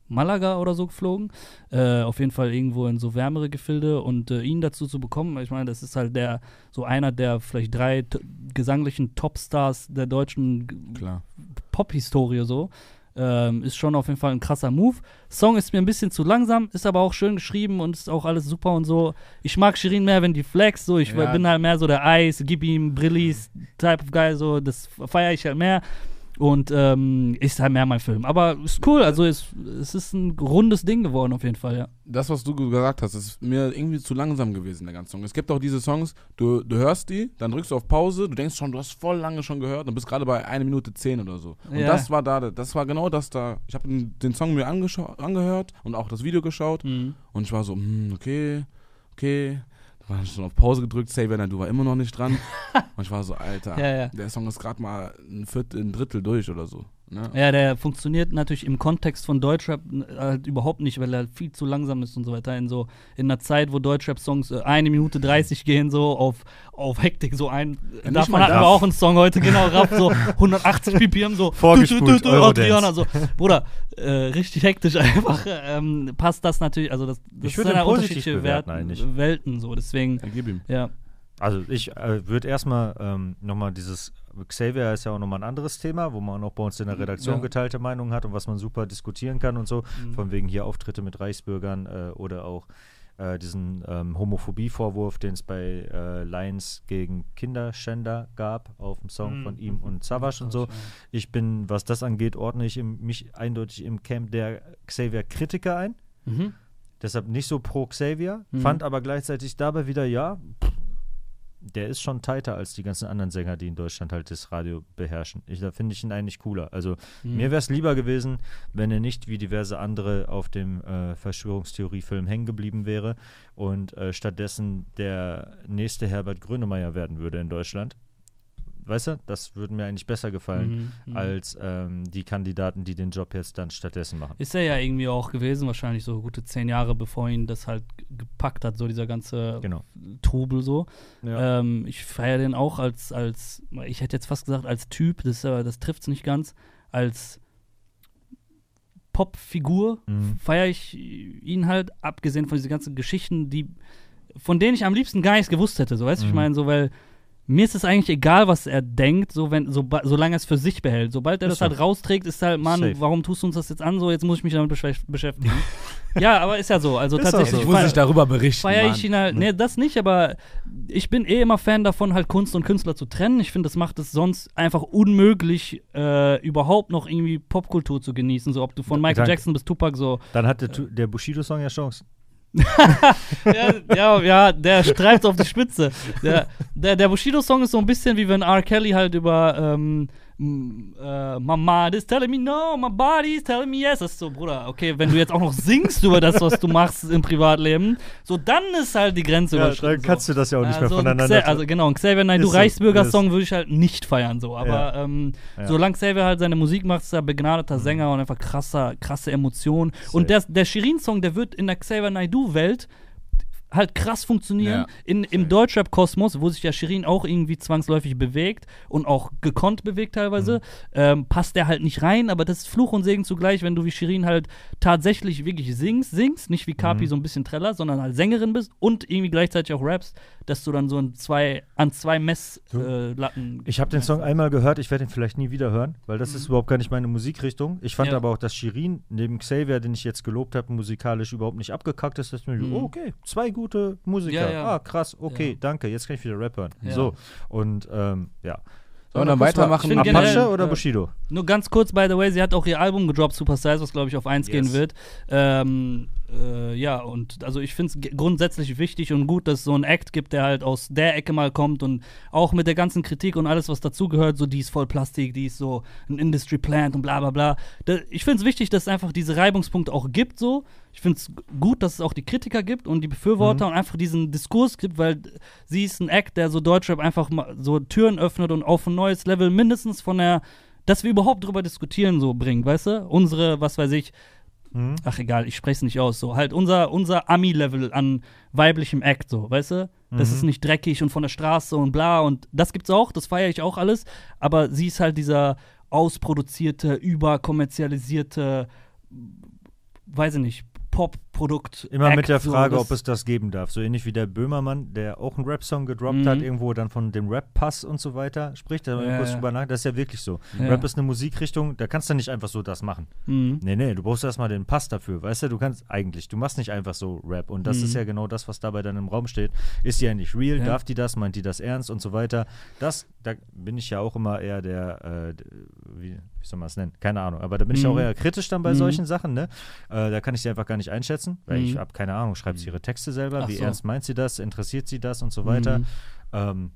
Malaga oder so geflogen. Äh, auf jeden Fall irgendwo in so wärmere Gefilde und äh, ihn dazu zu bekommen, ich meine, das ist halt der, so einer der vielleicht drei gesanglichen Topstars der deutschen Klar. Pop-Historie so. Ähm, ist schon auf jeden Fall ein krasser Move. Song ist mir ein bisschen zu langsam, ist aber auch schön geschrieben und ist auch alles super und so. Ich mag Shirin mehr, wenn die flex, so. Ich Ja. bin halt mehr so der Eis, gib ihm Brillis Type of Guy, so. Das feiere ich halt mehr. Und ähm, ist halt mehr mein Film. Aber ist cool, also es, es ist ein rundes Ding geworden auf jeden Fall, ja. Das, was du gesagt hast, ist mir irgendwie zu langsam gewesen, der ganze Song. Es gibt auch diese Songs, du, du hörst die, dann drückst du auf Pause, du denkst schon, du hast voll lange schon gehört und bist gerade bei 1 Minute 10 oder so. Und Ja. das war da, das war genau das da. Ich habe den, Song mir angehört und auch das Video geschaut Mhm. und ich war so, hm, okay, okay. War ich schon auf Pause gedrückt, Xavier Naidoo war immer noch nicht dran. und ich war so, Alter, Ja, ja. der Song ist gerade mal ein Viertel, ein Drittel durch oder so. Ne? Ja, der funktioniert natürlich im Kontext von Deutschrap äh, halt überhaupt nicht, weil er viel zu langsam ist und so weiter. In so in einer Zeit, wo Deutschrap-Songs äh, eine Minute 30 gehen, so auf, auf Hektik, so ein. Ja, davon hatten wir auch einen Song heute, genau, Raff, so 180 BPM, so. Vorgespult, Eurodance. Adriana, so. Bruder, äh, richtig hektisch einfach. Ähm, passt das natürlich, also das, das Ich würde sind ja unterschiedliche bewerten Wert- eigentlich. Welten, so. Deswegen, ja. Also ich äh, würde erstmal ähm, nochmal dieses Xavier ist ja auch nochmal ein anderes Thema, wo man auch bei uns in der Redaktion Ja. geteilte Meinungen hat und was man super diskutieren kann und so. Mhm. Von wegen hier Auftritte mit Reichsbürgern äh, oder auch äh, diesen ähm, Homophobie-Vorwurf, den es bei äh, Lions gegen Kinderschänder gab, auf dem Song Mhm. von ihm und Savage und so. Ich bin, was das angeht, ordne ich im, mich eindeutig im Camp der Xavier-Kritiker ein. Mhm. Deshalb nicht so pro Xavier, Mhm. fand aber gleichzeitig dabei wieder, ja, pff, der ist schon tighter als die ganzen anderen Sänger, die in Deutschland halt das Radio beherrschen. Ich, da finde ich ihn eigentlich cooler. Also Mhm. mir wäre es lieber gewesen, wenn er nicht wie diverse andere auf dem äh, Verschwörungstheorie-Film hängen geblieben wäre und äh, stattdessen der nächste Herbert Grönemeyer werden würde in Deutschland. Weißt du, das würde mir eigentlich besser gefallen Mhm. Mhm. als ähm, die Kandidaten, die den Job jetzt dann stattdessen machen. Ist er ja irgendwie auch gewesen, wahrscheinlich so gute zehn Jahre, bevor ihn das halt gepackt hat, so dieser ganze Genau. Trubel so. Ja. Ähm, ich feiere den auch als, als, ich hätte jetzt fast gesagt, als Typ, das, das trifft es nicht ganz, als Popfigur Mhm. feiere ich ihn halt, abgesehen von diesen ganzen Geschichten, die, von denen ich am liebsten gar nichts gewusst hätte, so weißt du, ich Mhm. meine, so, weil mir ist es eigentlich egal, was er denkt, so wenn, so, solange er es für sich behält. Sobald er Ist das halt rausträgt, ist halt, Mann, Safe. warum tust du uns das jetzt an? So, jetzt muss ich mich damit beschä- beschäftigen. ja, aber ist ja so. Also Ist tatsächlich. so. Ich muss ich darüber berichten. Feier ich ihn halt, nee, das nicht, aber ich bin eh immer Fan davon, halt Kunst und Künstler zu trennen. Ich finde, das macht es sonst einfach unmöglich, äh, überhaupt noch irgendwie Popkultur zu genießen. So, ob du von Michael Danke. Jackson bis Tupac so. Dann hat der, der Bushido-Song ja Chance. ja, ja, ja, der streift auf die Spitze. Der, der, der Bushido-Song ist so ein bisschen wie wenn R. Kelly halt über ähm, m- äh, My mind is telling me no, my body is telling me yes. Das ist so, Bruder, okay, wenn du jetzt auch noch singst über das, was du machst im Privatleben, so dann ist halt die Grenze Ja, überschritten. dann kannst so. du das ja auch nicht mehr Also, voneinander Xa- Also genau, ein Xavier Naidoo so, Reichsbürger-Song würde ich halt nicht feiern, so. Aber Ja. ähm, Ja. solange Xavier halt seine Musik macht, ist er begnadeter Sänger und einfach krasser, krasse Emotionen. Und der, der Shirin-Song, der wird in der Xavier Naidoo-Welt halt krass funktionieren. Ja, In, Im Deutschrap-Kosmos, wo sich ja Shirin auch irgendwie zwangsläufig bewegt und auch gekonnt bewegt teilweise, ähm, passt der halt nicht rein, aber das ist Fluch und Segen zugleich, wenn du wie Shirin halt tatsächlich wirklich singst, singst, nicht wie Kapi so ein bisschen Treller, sondern halt Sängerin bist und irgendwie gleichzeitig auch rappst, dass du dann so in zwei, an zwei Messlatten. Äh, Ich habe den Song einmal gehört, ich werde ihn vielleicht nie wieder hören, weil das ist überhaupt gar nicht meine Musikrichtung. Ich fand Mhm. Ja. aber auch, dass Shirin neben Xavier, den ich jetzt gelobt habe, musikalisch überhaupt nicht abgekackt ist. Dass mir, Mhm. oh, okay, zwei gute Musiker. Ja, ja. Ah, krass, okay, Ja. danke, jetzt kann ich wieder Rap hören. Ja. So, und ähm, ja. Sollen wir weitermachen? Find Apache generell, oder äh, Bushido? Nur ganz kurz, by the way, sie hat auch ihr Album gedroppt, Super Size, was glaube ich auf 1 Yes. gehen wird. Ähm, äh, ja, und also ich finde es grundsätzlich wichtig und gut, dass es so einen Act gibt, der halt aus der Ecke mal kommt und auch mit der ganzen Kritik und alles, was dazugehört, so die ist voll Plastik, die ist so ein Industry Plant und bla bla bla. Da, ich finde es wichtig, dass es einfach diese Reibungspunkte auch gibt, so. Ich finde es gut, dass es auch die Kritiker gibt und die Befürworter und einfach diesen Diskurs gibt, weil sie ist ein Act, der so Deutschrap einfach mal so Türen öffnet und auf ein neues Level mindestens von der dass wir überhaupt drüber diskutieren, so bringt, weißt du? Unsere, was weiß ich, Mhm. ach egal, ich spreche es nicht aus, so halt unser, unser Ami-Level an weiblichem Act, so, weißt du? Das Mhm. ist nicht dreckig und von der Straße und bla und das gibt's auch, das feiere ich auch alles, aber sie ist halt dieser ausproduzierte, überkommerzialisierte, weiß ich nicht, Pop-Produkt. Immer mit Act, der so, Frage, das- ob es das geben darf. So ähnlich wie der Böhmermann, der auch einen Rap-Song gedroppt Mhm. hat, irgendwo dann von dem Rap-Pass und so weiter spricht. Da Ja, kurz drüber nach. Das ist ja wirklich so. Ja. Rap ist eine Musikrichtung, da kannst du nicht einfach so das machen. Mhm. Nee, nee, du brauchst erstmal den Pass dafür. Weißt du, du kannst eigentlich, du machst nicht einfach so Rap. Und das Mhm. ist ja genau das, was dabei dann im Raum steht. Ist die eigentlich real? Ja. Darf die das? Meint die das ernst und so weiter? Das, da bin ich ja auch immer eher der, äh, wie, wie soll man es nennen? Keine Ahnung. Aber da bin ich Mhm. auch eher kritisch dann bei Mhm. solchen Sachen, ne? Äh, da kann ich sie einfach gar nicht einschätzen, weil ich Mhm. habe keine Ahnung. Schreibt sie ihre Texte selber? Ach wie so. ernst meint sie das? Interessiert sie das und so weiter? Mhm. Ähm,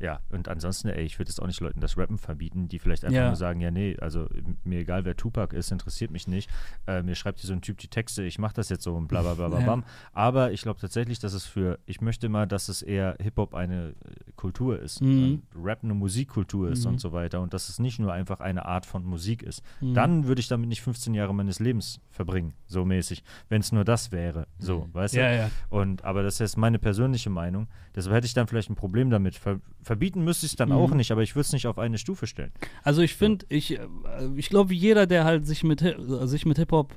ja, und ansonsten, ey, ich würde jetzt auch nicht Leuten das Rappen verbieten, die vielleicht einfach Ja. nur sagen, ja, nee, also mir egal, wer Tupac ist, interessiert mich nicht. Äh, mir schreibt hier so ein Typ die Texte, ich mache das jetzt so und bla bla bla bla Ja. bam. Aber ich glaube tatsächlich, dass es für, ich möchte mal, dass es eher Hip-Hop eine äh, Kultur ist, Mhm. Rap eine Musikkultur ist Mhm. und so weiter und dass es nicht nur einfach eine Art von Musik ist. Mhm. Dann würde ich damit nicht 15 Jahre meines Lebens verbringen, so mäßig, wenn es nur das wäre, so, weißt du? Ja, ja. Und, aber das ist jetzt meine persönliche Meinung. Deshalb hätte ich dann vielleicht ein Problem damit. Ver verbieten müsste ich es dann Mhm. auch nicht, aber ich würde es nicht auf eine Stufe stellen. Also ich finde, ich, äh, ich glaube, jeder, der halt sich mit, sich mit Hip-Hop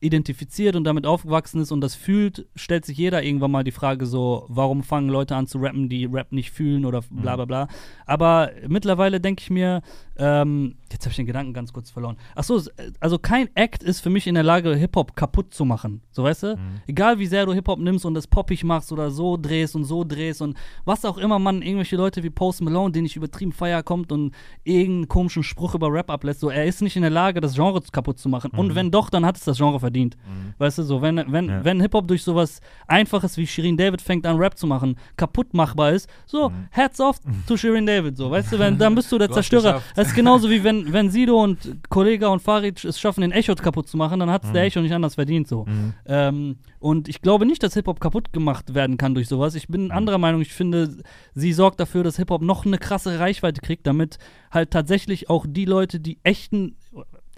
identifiziert und damit aufgewachsen ist und das fühlt, stellt sich jeder irgendwann mal die Frage so, warum fangen Leute an zu rappen, die Rap nicht fühlen oder bla bla bla. Aber mittlerweile denke ich mir, ähm, jetzt habe ich den Gedanken ganz kurz verloren. Achso, also kein Act ist für mich in der Lage, Hip-Hop kaputt zu machen. So weißt du? Egal wie sehr du Hip-Hop nimmst und das poppig machst oder so drehst und so drehst und was auch immer man, irgendwelche Leute wie Post Malone, den ich übertrieben feier, kommt und irgendeinen komischen Spruch über Rap ablässt, so er ist nicht in der Lage, das Genre kaputt zu machen. Und wenn doch, dann hat es das Genre verdient. Weißt du, so, wenn, wenn, Ja. wenn Hip-Hop durch sowas Einfaches wie Shirin David fängt an, Rap zu machen, kaputt machbar ist, so, hats off to Shirin David, so, weißt du, wenn, dann bist du der Du Zerstörer. Das ist genauso wie wenn, wenn Sido und Kollega und Farid es schaffen, den Echo kaputt zu machen, dann hat es der Echo nicht anders verdient, so. Ähm, und ich glaube nicht, dass Hip-Hop kaputt gemacht werden kann durch sowas. Ich bin anderer Meinung. Ich finde, sie sorgt dafür, dass Hip-Hop noch eine krasse Reichweite kriegt, damit halt tatsächlich auch die Leute, die echten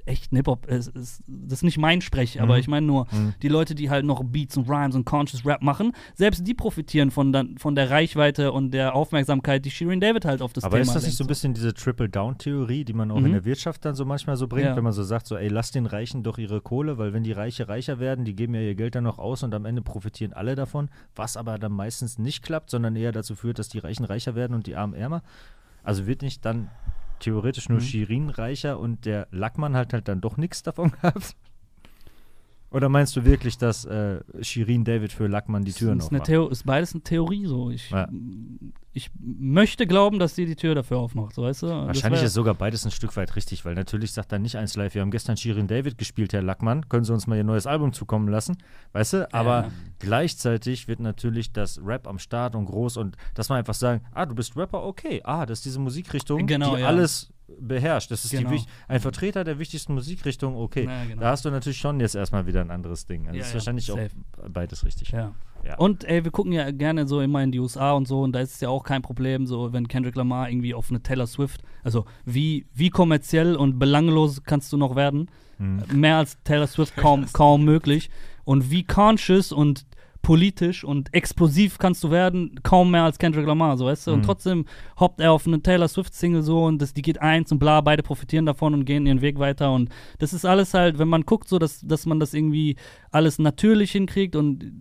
echten Hip-Hop, ist, ist, das ist nicht mein Sprech, aber Mhm. ich meine nur, Mhm. die Leute, die halt noch Beats und Rhymes und Conscious Rap machen, selbst die profitieren von, dann, von der Reichweite und der Aufmerksamkeit, die Shirin David halt auf das aber Thema ist das nicht so ein bisschen diese Triple-Down-Theorie, die man auch Mhm. in der Wirtschaft dann so manchmal so bringt, Ja. wenn man so sagt, so, ey, lass den Reichen doch ihre Kohle, weil wenn die Reiche reicher werden, die geben ja ihr Geld dann noch aus und am Ende profitieren alle davon, was aber dann meistens nicht klappt, sondern eher dazu führt, dass die Reichen reicher werden und die Armen ärmer. Also wird nicht dann theoretisch nur Mhm. Shirin reicher und der Lackmann hat halt dann doch nichts davon gehabt? Oder meinst du wirklich, dass äh, Shirin David für Lackmann die Türen ist, aufmacht? Theo ist beides eine Theorie so. Ich, Ja. ich möchte glauben, dass sie die Tür dafür aufmacht, so weißt du? Das Wahrscheinlich wär- ist sogar beides ein Stück weit richtig, weil natürlich sagt dann nicht eins live, wir haben gestern Shirin David gespielt, Herr Lackmann, können Sie uns mal Ihr neues Album zukommen lassen, weißt du? Aber Ja. gleichzeitig wird natürlich das Rap am Start und groß und dass man einfach sagen, ah, du bist Rapper, okay, ah, das ist diese Musikrichtung, Genau, die ja. alles beherrscht. Das ist Genau. die, ein Vertreter der wichtigsten Musikrichtung, okay. Ja, genau. Da hast du natürlich schon jetzt erstmal wieder ein anderes Ding. Also Ja, ist wahrscheinlich safe. auch beides richtig. Ja. Und ey, wir gucken ja gerne so immer in die USA und so, und da ist es ja auch kein Problem, so wenn Kendrick Lamar irgendwie auf eine Taylor Swift, also wie, wie kommerziell und belanglos kannst du noch werden? Hm. Mehr als Taylor Swift kaum, kaum möglich. Und wie conscious und politisch und explosiv kannst du werden, kaum mehr als Kendrick Lamar, so weißt du. Und Mhm. trotzdem hoppt er auf eine Taylor Swift-Single so und das, die geht eins und bla, beide profitieren davon und gehen ihren Weg weiter. Und das ist alles halt, wenn man guckt, so dass, dass man das irgendwie alles natürlich hinkriegt und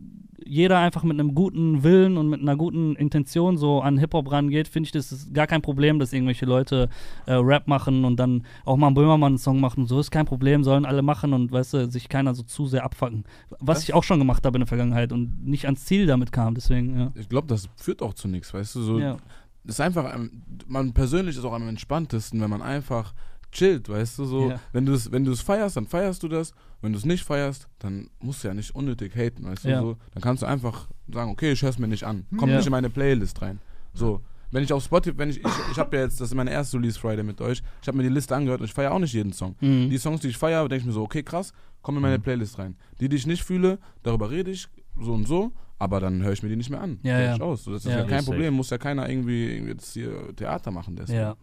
jeder einfach mit einem guten Willen und mit einer guten Intention so an Hip-Hop rangeht, finde ich, das ist gar kein Problem, dass irgendwelche Leute äh, Rap machen und dann auch mal einen Böhmermann-Song machen. So ist kein Problem, sollen alle machen und weißt du, sich keiner so zu sehr abfacken. Was Das- ich auch schon gemacht habe in der Vergangenheit und nicht ans Ziel damit kam, deswegen, ja. Ich glaube, das führt auch zu nichts, weißt du? So, ja. ist einfach, man persönlich ist auch am entspanntesten, wenn man einfach chillt, weißt du, so, Ja. wenn du es wenn du feierst, dann feierst du das, wenn du es nicht feierst, dann musst du ja nicht unnötig haten, weißt du, Ja. so, dann kannst du einfach sagen, okay, ich hör's mir nicht an, komm Ja. nicht in meine Playlist rein, so, wenn ich auf Spotify, wenn ich, ich, ich habe ja jetzt, das ist meine erste Release Friday mit euch, ich habe mir die Liste angehört und ich feiere auch nicht jeden Song. Mhm. Die Songs, die ich feiere, denke ich mir so, okay, krass, komm in meine Playlist rein. Die, die ich nicht fühle, darüber rede ich, so und so, aber dann höre ich mir die nicht mehr an. Ja, ja. aus. So, das ist Ja. kein. Problem, muss ja keiner irgendwie, irgendwie jetzt hier Theater machen deswegen. ja.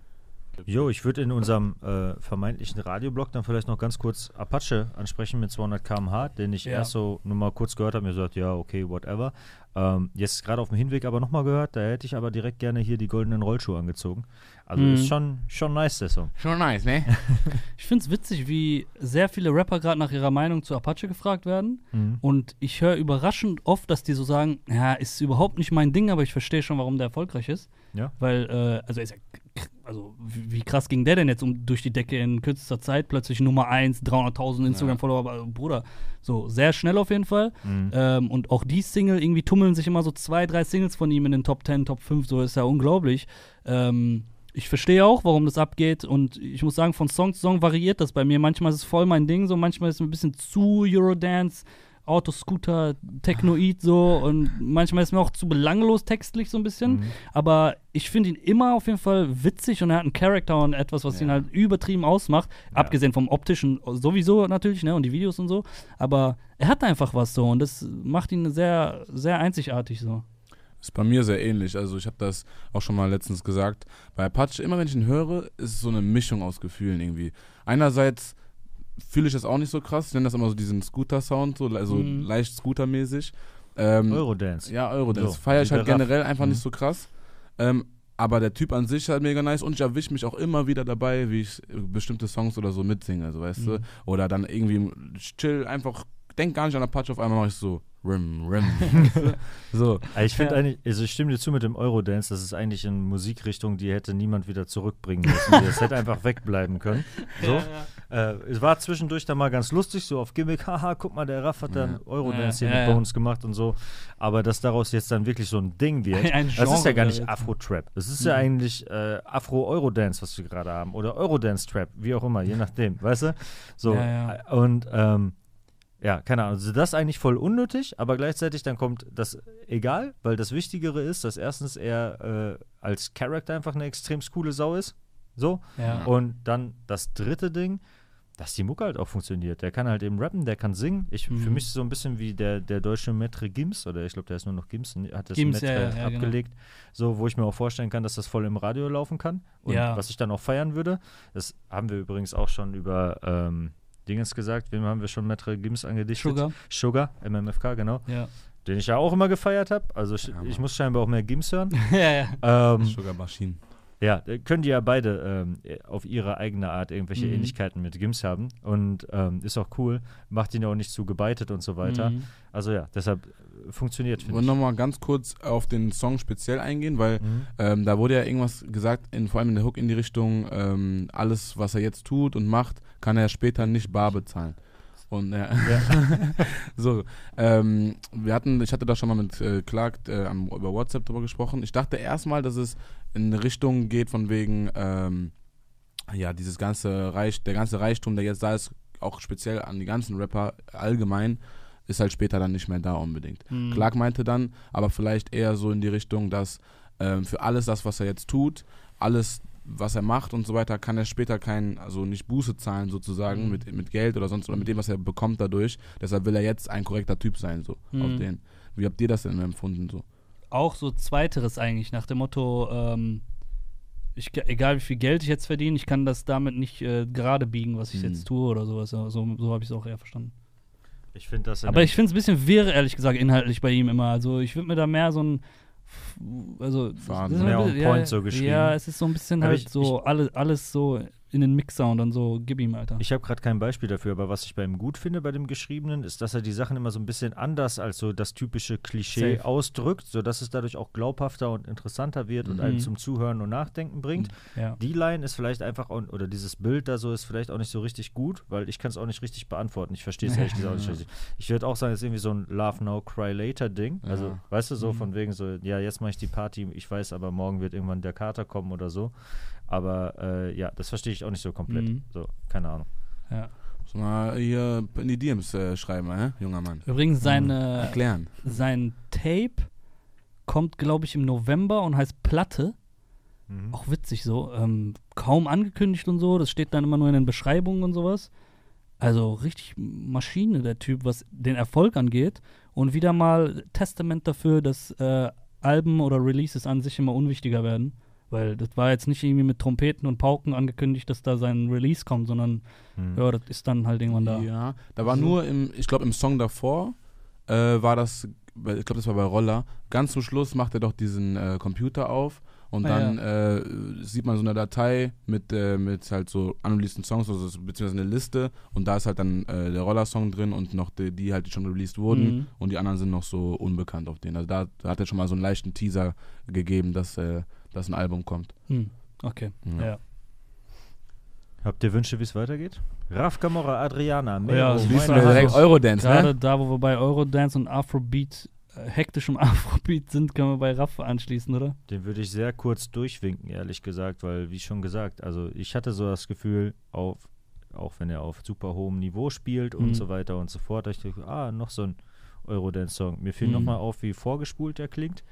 Jo, ich würde in unserem äh, vermeintlichen Radioblock dann vielleicht noch ganz kurz Apache ansprechen mit 200 km/h, den ich Ja. erst so nur mal kurz gehört habe, mir gesagt, ja, okay, whatever. Ähm, jetzt gerade auf dem Hinweg aber nochmal gehört, da hätte ich aber direkt gerne hier die goldenen Rollschuhe angezogen. Also Mhm. ist schon, schon nice, der Song. Schon nice, ne? Ich finde es witzig, wie sehr viele Rapper gerade nach ihrer Meinung zu Apache gefragt werden. Mhm. Und ich höre überraschend oft, dass die so sagen, ja, ist überhaupt nicht mein Ding, aber ich verstehe schon, warum der erfolgreich ist. Ja. Weil, äh, also, ist ja, also wie, krass ging der denn jetzt um durch die Decke in kürzester Zeit? Plötzlich Nummer 1, 300.000 Instagram-Follower, aber, Bruder, so sehr schnell auf jeden Fall. Mhm. Ähm, und auch die Single, irgendwie tummeln sich immer so zwei, drei Singles von ihm in den Top 10, Top 5, so ist ja unglaublich. Ähm, ich verstehe auch, warum das abgeht und ich muss sagen, von Song zu Song variiert das bei mir. Manchmal ist es voll mein Ding, so manchmal ist es ein bisschen zu Eurodance, Autoscooter, Technoid so und manchmal ist mir auch zu belanglos textlich so ein bisschen. Mhm. Aber ich finde ihn immer auf jeden Fall witzig und er hat einen Charakter und etwas, was ihn Ja. halt übertrieben ausmacht. Ja. Abgesehen vom optischen sowieso natürlich, ne, und die Videos und so. Aber er hat einfach was so und das macht ihn sehr, sehr einzigartig so. Ist bei mir sehr ähnlich. Also ich habe das auch schon mal letztens gesagt. Bei Apache, immer wenn ich ihn höre, ist es so eine Mischung aus Gefühlen irgendwie. Einerseits fühle ich das auch nicht so krass. Ich nenne das immer so diesen Scooter-Sound, so also Mhm. leicht Scooter-mäßig. Ähm, Eurodance. Ja, Eurodance. So, Feiere ich halt der Raff. generell einfach Mhm. nicht so krass. Ähm, aber der Typ an sich ist halt mega nice und ich erwische mich auch immer wieder dabei, wie ich bestimmte Songs oder so mitsinge, also weißt Mhm. du. Oder dann irgendwie chill, einfach, denk gar nicht an Apache, auf einmal mache ich so Rim, Rim. so. Also ich finde Ja. eigentlich, also ich stimme dir zu mit dem Eurodance, das ist eigentlich eine Musikrichtung, die hätte niemand wieder zurückbringen müssen. Das hätte einfach wegbleiben können. So. Äh, es war zwischendurch dann mal ganz lustig, so auf Gimmick, haha, guck mal, der Raff hat dann Eurodance Ja, hier ja, mit ja. Bones gemacht und so. Aber dass daraus jetzt dann wirklich so ein Ding wird, Ein das ist ja gar nicht. Afro-Trap. Das ist ja Mhm. eigentlich äh, Afro-Eurodance, was wir gerade haben. Oder Eurodance-Trap, wie auch immer, je nachdem, weißt du? So. Ja, ja. Und ähm, ja, keine Ahnung. Also das ist eigentlich voll unnötig, aber gleichzeitig dann kommt das egal, weil das Wichtigere ist, dass erstens er äh, als Charakter einfach eine extrem coole Sau ist. So. Ja. Und dann das dritte Ding, dass die Mucke halt auch funktioniert. Der kann halt eben rappen, der kann singen. Ich, Für Mhm. mich ist es so ein bisschen wie der, der deutsche Metre Gims, oder ich glaube, der ist nur noch Gims, hat das Gims, Metre ja, ja, ja, genau. abgelegt. So, wo ich mir auch vorstellen kann, dass das voll im Radio laufen kann. Und Ja. was ich dann auch feiern würde, das haben wir übrigens auch schon über ähm, Dingens gesagt. Wem haben wir schon Metre Gims angedichtet? Sugar. Sugar, MMFK, genau. Ja. Den ich ja auch immer gefeiert habe. Also ich, Ja, ich muss scheinbar auch mehr Gims hören. ja, ja. ähm, Sugar Machine. Ja, können die ja beide ähm, äh, auf ihre eigene Art irgendwelche Mhm. Ähnlichkeiten mit Gims haben. Und ähm, ist auch cool. Macht ihn ja auch nicht zu gebeitet und so weiter. Mhm. Also ja, deshalb äh, funktioniert, Ich finde wollte ich. nochmal ganz kurz auf den Song speziell eingehen, weil Mhm. ähm, da wurde ja irgendwas gesagt, in, vor allem in der Hook in die Richtung, ähm, alles, was er jetzt tut und macht, kann er später nicht bar bezahlen. Und ja, so, ähm, wir hatten, ich hatte da schon mal mit äh, Clark äh, am, über WhatsApp drüber gesprochen. Ich dachte erstmal, dass es in eine Richtung geht von wegen, ähm, ja, dieses ganze Reich, der ganze Reichtum, der jetzt da ist, auch speziell an die ganzen Rapper allgemein, ist halt später dann nicht mehr da unbedingt. Mhm. Clark meinte dann, aber vielleicht eher so in die Richtung, dass ähm, für alles das, was er jetzt tut, alles, was er macht und so weiter, kann er später kein, also nicht Buße zahlen sozusagen Mhm. mit, mit Geld oder sonst oder mit dem, was er bekommt dadurch. Deshalb will er jetzt ein korrekter Typ sein, so Mhm. auf den. Wie habt ihr das denn empfunden so? Auch so zweiteres eigentlich, nach dem Motto, ähm, ich, egal wie viel Geld ich jetzt verdiene, ich kann das damit nicht äh, gerade biegen, was ich Mhm. jetzt tue oder sowas. So, so habe ich es auch eher verstanden. Ich finde das. Aber ich finde es ein bisschen wirr, ehrlich gesagt, inhaltlich bei ihm immer. Also ich würde mir da mehr so ein. Also, das ist on bisschen- point ja, so geschrieben. Ja, es ist so ein bisschen Aber halt ich- so alles, alles so in den Mixer und dann so, gib ihm, Alter. Ich habe gerade kein Beispiel dafür, aber was ich bei ihm gut finde, bei dem Geschriebenen, ist, dass er die Sachen immer so ein bisschen anders als so das typische Klischee Safe. ausdrückt, sodass es dadurch auch glaubhafter und interessanter wird und Mhm. einen zum Zuhören und Nachdenken bringt. ja. Die Line ist vielleicht einfach, auch, oder dieses Bild da so ist vielleicht auch nicht so richtig gut, weil ich kann es auch nicht richtig beantworten. Ich verstehe es ehrlich gesagt auch nicht richtig. Ich würde auch sagen, es ist irgendwie so ein Love Now, Cry Later Ding. Also, Ja. weißt du, so Mhm. von wegen so, ja, jetzt mache ich die Party, ich weiß aber, morgen wird irgendwann der Kater kommen oder so. Aber äh, ja, das verstehe ich auch nicht so komplett. Mhm. So, keine Ahnung. ja. Muss mal hier in die DMs äh, schreiben, hä? junger Mann. Übrigens, seine, Erklären. sein Tape kommt, glaube ich, im November und heißt Platte. Mhm. Auch witzig so. Ähm, kaum angekündigt und so. Das steht dann immer nur in den Beschreibungen und sowas. Also richtig Maschine, der Typ, was den Erfolg angeht. Und wieder mal Testament dafür, dass äh, Alben oder Releases an sich immer unwichtiger werden. Weil das war jetzt nicht irgendwie mit Trompeten und Pauken angekündigt, dass da sein Release kommt, sondern Mhm. ja, das ist dann halt irgendwann da. Ja, da war So. nur im, ich glaube im Song davor äh, war das, bei- ich glaube das war bei Roller, ganz zum Schluss macht er doch diesen äh, Computer auf und Ah, dann äh, sieht man so eine Datei mit, äh, mit halt so unreleaseden Songs, also so- beziehungsweise eine Liste und da ist halt dann äh, der Roller-Song drin und noch die, die halt die schon released wurden Mhm. und die anderen sind noch so unbekannt auf denen. Also da, da hat er schon mal so einen leichten Teaser gegeben, dass, äh, dass ein Album kommt. Hm. Okay. Ja. Ja. Habt ihr Wünsche, wie es weitergeht? Raf Camorra, Adriana, Mero, Ja, wir wir Hand. direkt Eurodance, Gerade ne? da, wo wir bei Eurodance und Afrobeat, äh, hektischem Afrobeat sind, können wir bei Raff anschließen, oder? Den würde ich sehr kurz durchwinken, ehrlich gesagt, weil, wie schon gesagt, also ich hatte so das Gefühl, auf, auch wenn er auf super hohem Niveau spielt und Mhm. so weiter und so fort, ich dachte, ah, noch so ein Eurodance-Song. Mir fiel Mhm. nochmal auf, wie vorgespult er klingt.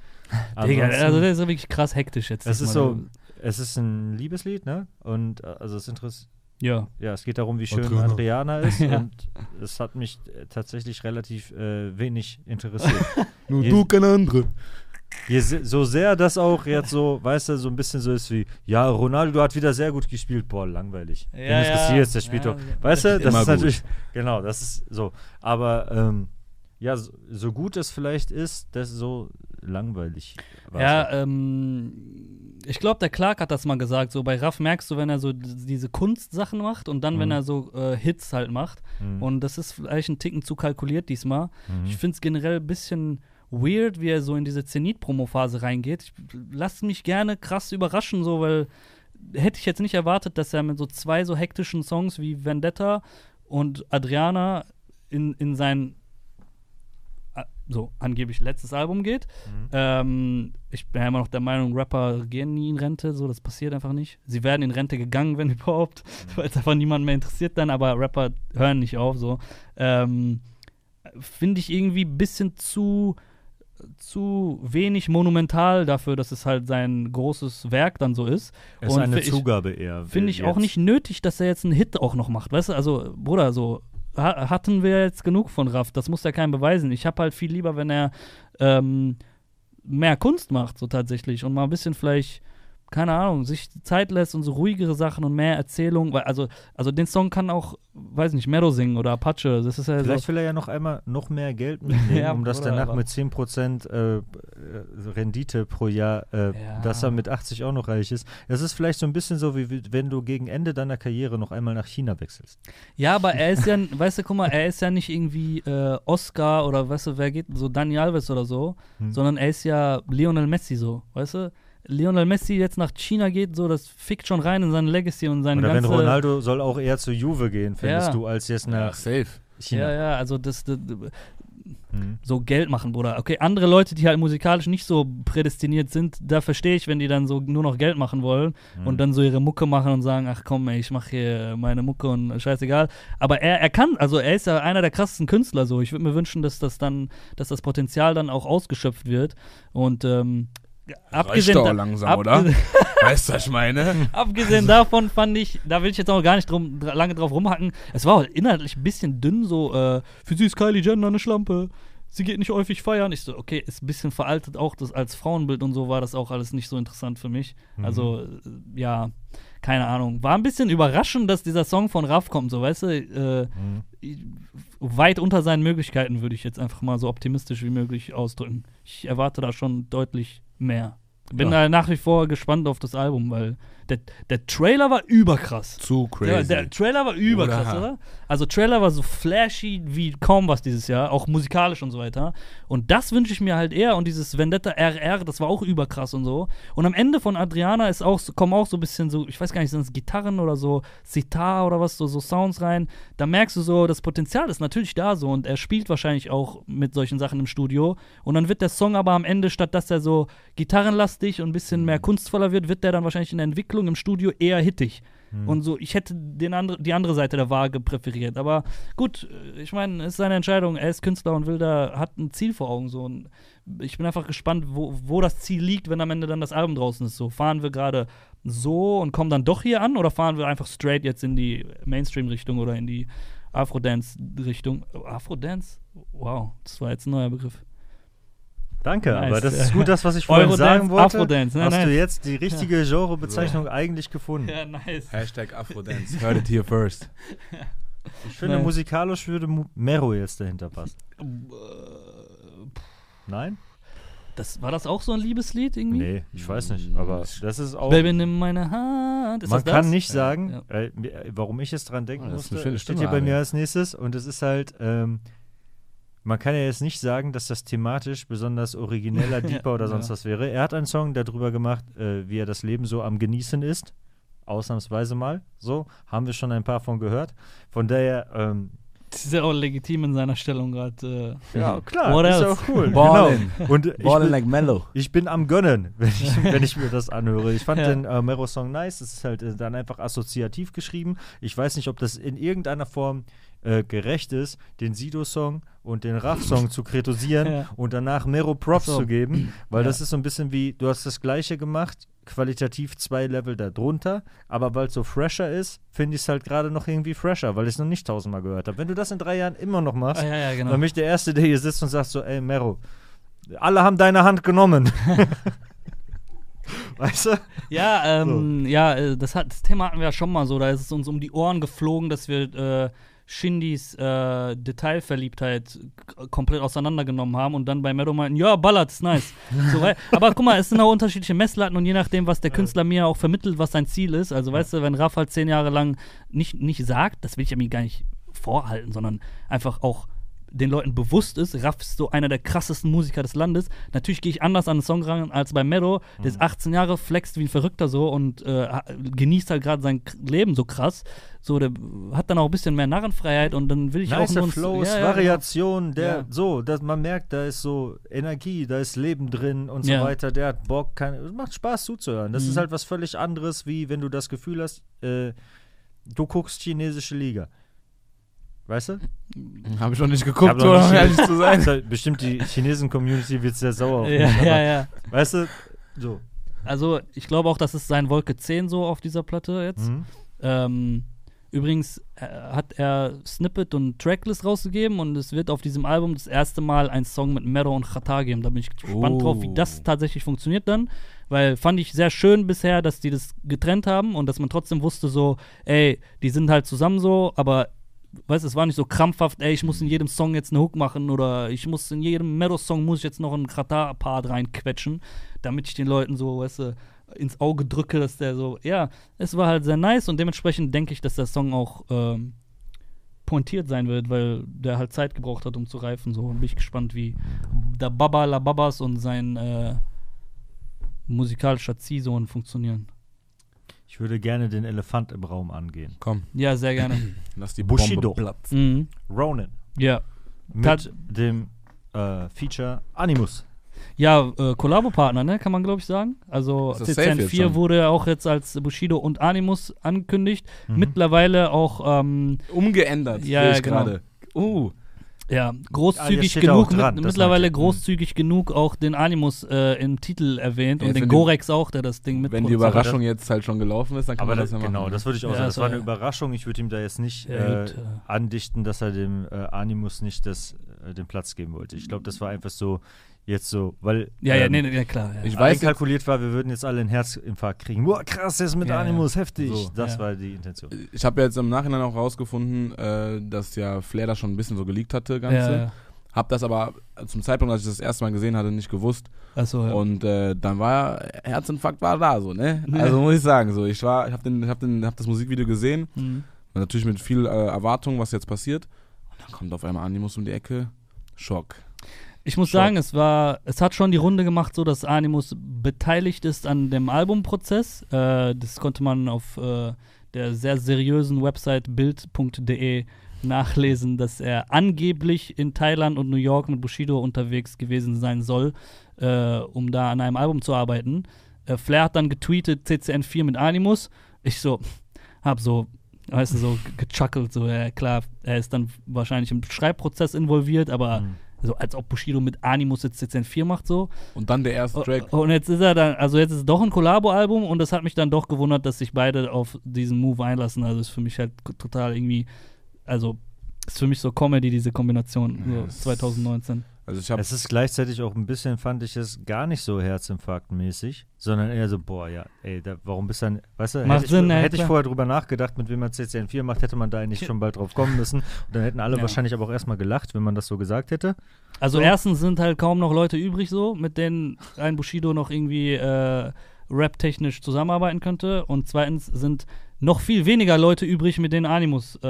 Digga, also der ist wirklich krass hektisch jetzt. es ist so, es ist ein Liebeslied, ne? Und äh, also es interessiert Ja. Ja, es geht darum, wie schön Adriana. Adriana ist Ja. und es hat mich äh, tatsächlich relativ äh, wenig interessiert. Nur du, keine andere. Je, so sehr das auch jetzt so, weißt du, so ein bisschen so ist wie, ja, Ronaldo hat wieder sehr gut gespielt, boah, langweilig. Ja, Wen interessiert ja. es, der spielt Ja, doch. Weißt du, das ist gut. natürlich, genau, das ist so. Aber ähm, ja, so, so gut es vielleicht ist, das so langweilig. war's Ja, halt. ähm, ich glaube, der Clark hat das mal gesagt. So bei Raff merkst du, wenn er so diese Kunstsachen macht und dann, wenn Mhm. er so äh, Hits halt macht. Mhm. Und das ist vielleicht ein Ticken zu kalkuliert diesmal. Mhm. Ich finde es generell ein bisschen weird, wie er so in diese Zenit-Promo-Phase reingeht. Ich lass mich gerne krass überraschen, so, weil hätte ich jetzt nicht erwartet, dass er mit so zwei so hektischen Songs wie Vendetta und Adriana in, in sein a- so angeblich letztes Album geht. Mhm. Ähm, ich bin ja immer noch der Meinung, Rapper gehen nie in Rente, so das passiert einfach nicht. Sie werden in Rente gegangen, wenn überhaupt, weil es einfach niemand mehr interessiert dann, aber Rapper hören nicht auf, so. Ähm, Finde ich irgendwie ein bisschen zu zu wenig monumental dafür, dass es halt sein großes Werk dann so ist. Es ist eine Zugabe eher. Finde ich jetzt. auch nicht nötig, dass er jetzt einen Hit auch noch macht. Weißt du, also, Bruder, so ha hatten wir jetzt genug von Raff. Das muss er keinem beweisen. Ich habe halt viel lieber, wenn er ähm, mehr Kunst macht, so tatsächlich. Und mal ein bisschen vielleicht, keine Ahnung, sich Zeit lässt und so ruhigere Sachen und mehr Erzählung. Weil, also, also den Song kann auch, weiß nicht, Mero singen oder Apache. Das ist ja Vielleicht so. will er ja noch einmal noch mehr Geld mitnehmen, Ja, um das danach aber- mit 10% äh, Rendite pro Jahr, äh, Ja. dass er mit 80 auch noch reich ist. Das ist vielleicht so ein bisschen so, wie wie wenn du gegen Ende deiner Karriere noch einmal nach China wechselst. Ja, aber er ist ja, weißt du, guck mal, er ist ja nicht irgendwie äh, Oscar oder weißt du, wer geht, so Dani Alves oder so, Hm. sondern er ist ja Lionel Messi so, weißt du? Lionel Messi jetzt nach China geht, so, das fickt schon rein in seine Legacy und seine Oder wenn ganze. Ronaldo soll auch eher zu Juve gehen, findest Ja. du, als jetzt Ach, nach safe. China. ja, ja, also das, das, Hm. so Geld machen, Bruder. Okay, andere Leute, die halt musikalisch nicht so prädestiniert sind, da verstehe ich, wenn die dann so nur noch Geld machen wollen Hm. und dann so ihre Mucke machen und sagen, ach komm, ey, ich mache hier meine Mucke und scheißegal. Aber er, er kann, also er ist ja einer der krassesten Künstler so. Ich würde mir wünschen, dass das dann, dass das Potenzial dann auch ausgeschöpft wird. Und ähm, abgesehen, da- langsam, oder? abgesehen, Weißt du, was ich meine? abgesehen davon fand ich, da will ich jetzt auch gar nicht drum, lange drauf rumhacken. Es war auch inhaltlich ein bisschen dünn, so, äh, für sie ist Kylie Jenner eine Schlampe. Sie geht nicht häufig feiern. Ich so, okay, ist ein bisschen veraltet auch, das als Frauenbild und so war das auch alles nicht so interessant für mich. Mhm. Also, ja, keine Ahnung. War ein bisschen überraschend, dass dieser Song von Raff kommt, so weißt du. Äh, Mhm. Weit unter seinen Möglichkeiten würde ich jetzt einfach mal so optimistisch wie möglich ausdrücken. Ich erwarte da schon deutlich mehr. Bin Ja. da nach wie vor gespannt auf das Album, weil der, der Trailer war überkrass. Zu crazy. Ja, der Trailer war überkrass, Oder? oder? Also Trailer war so flashy wie kaum was dieses Jahr, auch musikalisch und so weiter. Und das wünsche ich mir halt eher. Und dieses Vendetta RR, das war auch überkrass und so. Und am Ende von Adriana ist auch, kommen auch so ein bisschen so, ich weiß gar nicht, sind es Gitarren oder so, Sitar oder was, so, so Sounds rein. Da merkst du so, das Potenzial ist natürlich da so. Und er spielt wahrscheinlich auch mit solchen Sachen im Studio. Und dann wird der Song aber am Ende, statt dass er so gitarrenlastig und ein bisschen mehr kunstvoller wird, wird der dann wahrscheinlich in der Entwicklung im Studio eher hittig. Und so, ich hätte den andre, die andere Seite der Waage präferiert. Aber gut, äh, ich meine, es ist seine Entscheidung. Er ist Künstler und will da, hat ein Ziel vor Augen. So. Und ich bin einfach gespannt, wo, wo das Ziel liegt, wenn am Ende dann das Album draußen ist. So, fahren wir gerade so und kommen dann doch hier an oder fahren wir einfach straight jetzt in die Mainstream-Richtung oder in die Afrodance-Richtung? Afrodance? Wow, das war jetzt ein neuer Begriff. Danke, Nice. aber das ist gut, das, was ich vorhin Eurodance, sagen wollte. Afrodance, ne, Hast nice. du jetzt die richtige Genrebezeichnung eigentlich gefunden? Ja, nice. Hashtag Afrodance. Heard it here first. Ich finde, Nice. musikalisch würde Mero jetzt dahinter passen. Nein? Das, war das auch so ein Liebeslied irgendwie? Nee, ich weiß nicht. Aber das ist auch. Baby, nimm meine Hand. Ist man das das? kann nicht sagen, Ja. äh, warum ich jetzt dran denken Oh, das ist eine musste, steht Stimme, hier bei mir als nächstes. Und es ist halt, ähm, man kann ja jetzt nicht sagen, dass das thematisch besonders origineller, deeper oder sonst Ja. was wäre. Er hat einen Song darüber gemacht, äh, wie er das Leben so am Genießen ist. Ausnahmsweise mal. So, haben wir schon ein paar von gehört. Von daher, ähm, Das ist ja auch legitim in seiner Stellung gerade. Äh, ja, klar, What ist else? auch cool. Ballin'. Genau. Und ich Ballin' bin, like Mellow. ich bin am Gönnen, wenn ich, wenn ich mir das anhöre. Ich fand Ja. den äh, Mero-Song nice. Es ist halt äh, dann einfach assoziativ geschrieben. Ich weiß nicht, ob das in irgendeiner Form äh, gerecht ist, den Sido-Song und den Raff-Song zu kritisieren Ja. und danach Mero Props so. zu geben, weil Ja. das ist so ein bisschen wie, du hast das Gleiche gemacht, qualitativ zwei Level darunter, aber weil es so fresher ist, finde ich es halt gerade noch irgendwie fresher, weil ich es noch nicht tausendmal gehört habe. Wenn du das in drei Jahren immer noch machst, ah, ja, genau. dann bin ich der Erste, der hier sitzt und sagt so, ey Mero, alle haben deine Hand genommen. weißt du? Ja, ähm, ja, äh, das, hat, das Thema hatten wir ja schon mal so. Da ist es uns um die Ohren geflogen, dass wir äh, Shindys äh, Detailverliebtheit komplett auseinandergenommen haben und dann bei Meadow meinten, ja, ballert, ist nice. so, wei- aber guck mal, es sind auch unterschiedliche Messlatten und je nachdem, was der Künstler mir auch vermittelt, was sein Ziel ist. Also, weißt du, wenn Raff halt zehn Jahre lang nicht, nicht sagt, das will ich ja mir gar nicht vorhalten, sondern einfach auch den Leuten bewusst ist, Raff ist so einer der krassesten Musiker des Landes. Natürlich gehe ich anders an den Song ran als bei Meadow. Der ist 18 Jahre, flext wie ein Verrückter so und äh, genießt halt gerade sein Leben so krass. So, der hat dann auch ein bisschen mehr Narrenfreiheit und dann will ich auch Nice nur... Flows, ja, ja, Variation, der Ja. so, dass man merkt, da ist so Energie, da ist Leben drin und so weiter. Der hat Bock, kann, es macht Spaß zuzuhören. Das Mhm. ist halt was völlig anderes, wie wenn du das Gefühl hast, äh, du guckst chinesische Liga. Weißt du? Habe ich noch nicht geguckt, noch nicht um ehrlich zu sein. Halt Bestimmt die Chinesen-Community wird sehr sauer auf Ja, mich, ja, aber, ja. Weißt du? So. Also, ich glaube auch, das ist sein Wolke 10 so auf dieser Platte jetzt. Mhm. Ähm, übrigens äh, hat er Snippet und Tracklist rausgegeben und es wird auf diesem Album das erste Mal ein Song mit Mero und Chata geben. Da bin ich gespannt Oh. drauf, wie das tatsächlich funktioniert dann. Weil fand ich sehr schön bisher, dass die das getrennt haben und dass man trotzdem wusste, so, ey, die sind halt zusammen so, aber weißt du, es war nicht so krampfhaft, ey, ich muss in jedem Song jetzt eine Hook machen oder ich muss in jedem Mero-Song muss ich jetzt noch einen Chata-Part reinquetschen, damit ich den Leuten so, weißt du, ins Auge drücke, dass der so, ja, es war halt sehr nice und dementsprechend denke ich, dass der Song auch ähm, pointiert sein wird, weil der halt Zeit gebraucht hat, um zu reifen. So und bin ich gespannt, wie der Baba La Babas und sein äh, musikalischer Ziehsohn funktionieren. Ich würde gerne den Elefant im Raum angehen. Komm, Ja, sehr gerne. lass die Bushido. Bombe platzen. mhm. Ronan. Ja. Mit Tat- dem äh, Feature Animus. Ja, äh, Kollabo-Partner, ne, kann man glaube ich sagen. Also CCN4 schon? wurde ja auch jetzt als Bushido und Animus angekündigt. Mhm. Mittlerweile auch ähm, Umgeändert, Ja, sehe ich genau. gerade. Uh, Ja, Ah, großzügig er auch genug, dran, mit, mittlerweile ich. großzügig genug auch den Animus äh, im Titel erwähnt Ja, und den Gorex auch, der das Ding mit wenn die Überraschung jetzt halt schon gelaufen ist, dann kann Aber man das, das, ja machen. genau, das würde ich auch Ja, sagen. das war eine ja- Überraschung. Ich würde ihm da jetzt nicht Ja, äh, äh. andichten, dass er dem äh, Animus nicht das, äh, den Platz geben wollte. Ich glaube, das war einfach so, Jetzt so, weil Ja, ja, ähm, nee, nee, ja, klar. Ja. Ich weiß jetzt, einkalkuliert war, wir würden jetzt alle einen Herzinfarkt kriegen. Boah, krass, der ist mit Ja, ja. Animus, heftig. So. Das Ja. war die Intention. ich habe ja jetzt im Nachhinein auch rausgefunden, äh, dass ja Flair da schon ein bisschen so geleakt hatte, Ganze. ja, ja. Hab das aber zum Zeitpunkt, als ich das erste Mal gesehen hatte, nicht gewusst. Achso, ja. Und äh, dann war Herzinfarkt war da so, ne? Also muss ich sagen, so ich war, ich habe den, hab den, hab das Musikvideo gesehen, Mhm. natürlich mit viel äh, Erwartung, was jetzt passiert. Und dann kommt auf einmal Animus um die Ecke, Schock. Ich muss Schock. sagen, es war, es hat schon die Runde gemacht, so dass Animus beteiligt ist an dem Albumprozess. Äh, das konnte man auf äh, der sehr seriösen Website bild.de nachlesen, dass er angeblich in Thailand und New York mit Bushido unterwegs gewesen sein soll, äh, um da an einem Album zu arbeiten. Äh, Flair hat dann getweetet CCN4 mit Animus. Ich so, hab so, weißt du, so ge- gechuckelt, so, ja klar, er ist dann wahrscheinlich im Schreibprozess involviert, aber Mhm. So als ob Bushido mit Animus jetzt CCN4 macht so. Und dann der erste Track. Und jetzt ist er dann, also jetzt ist es doch ein Kollabo-Album und das hat mich dann doch gewundert, dass sich beide auf diesen Move einlassen. Also ist für mich halt total irgendwie, also ist für mich so Comedy, diese Kombination, so es- 2019. Also ich habe Es ist gleichzeitig auch ein bisschen, fand ich es, gar nicht so herzinfarktmäßig, sondern eher so, boah, ja, ey, da, warum bist du dann, weißt du, Macht hätte, Sinn, ich, hätte ich vorher drüber nachgedacht, mit wem man CCN4 macht, hätte man da eigentlich schon bald drauf kommen müssen. Und dann hätten alle Ja. wahrscheinlich aber auch erstmal gelacht, wenn man das so gesagt hätte. Also So. erstens sind halt kaum noch Leute übrig so, mit denen ein Bushido noch irgendwie äh, rap-technisch zusammenarbeiten könnte. Und zweitens sind noch viel weniger Leute übrig, mit denen Animus äh,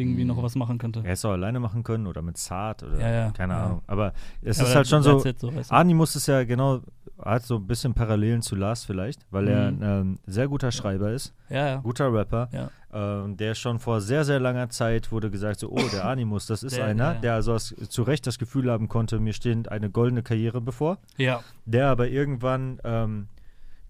irgendwie Mhm. noch was machen könnte. Er hätte es auch alleine machen können oder mit Zart oder Ja, ja, keine ja. Ahnung. Aber es Aber ist halt schon so, so. Animus ist ja genau, hat so ein bisschen Parallelen zu Lars vielleicht, weil er Mhm. ein ähm, sehr guter Schreiber ist, guter Rapper. Ähm, der schon vor sehr, sehr langer Zeit wurde gesagt, so, oh, der Animus, das ist Der, einer, der also das, zu Recht das Gefühl haben konnte, mir steht eine goldene Karriere bevor. ja. Der aber irgendwann, ähm,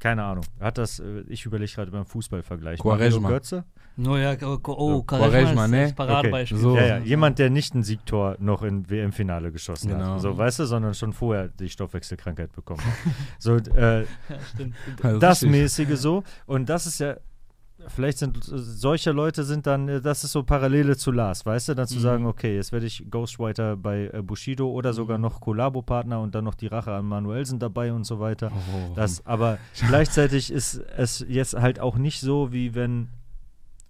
keine Ahnung, hat das, äh, ich überlege gerade beim Fußballvergleich. Quaresma. Götze? No, ja, oh, oh Quaresma ist ne? das Paradebeispiel. So. Ja, ja, jemand, der nicht ein Siegtor noch im WM-Finale geschossen Genau. hat. So, weißt du, sondern schon vorher die Stoffwechselkrankheit bekommen hat. so, äh, Ja. Also das richtig. mäßige so. Und das ist ja, vielleicht sind äh, solche Leute sind dann, äh, das ist so Parallele zu Lars, weißt du, dann zu Mhm. sagen, okay, jetzt werde ich Ghostwriter bei äh, Bushido oder sogar Mhm. noch Kollabo-Partner und dann noch die Rache an Manuelsen dabei und so weiter. Oh. Das, aber gleichzeitig ist es jetzt halt auch nicht so, wie wenn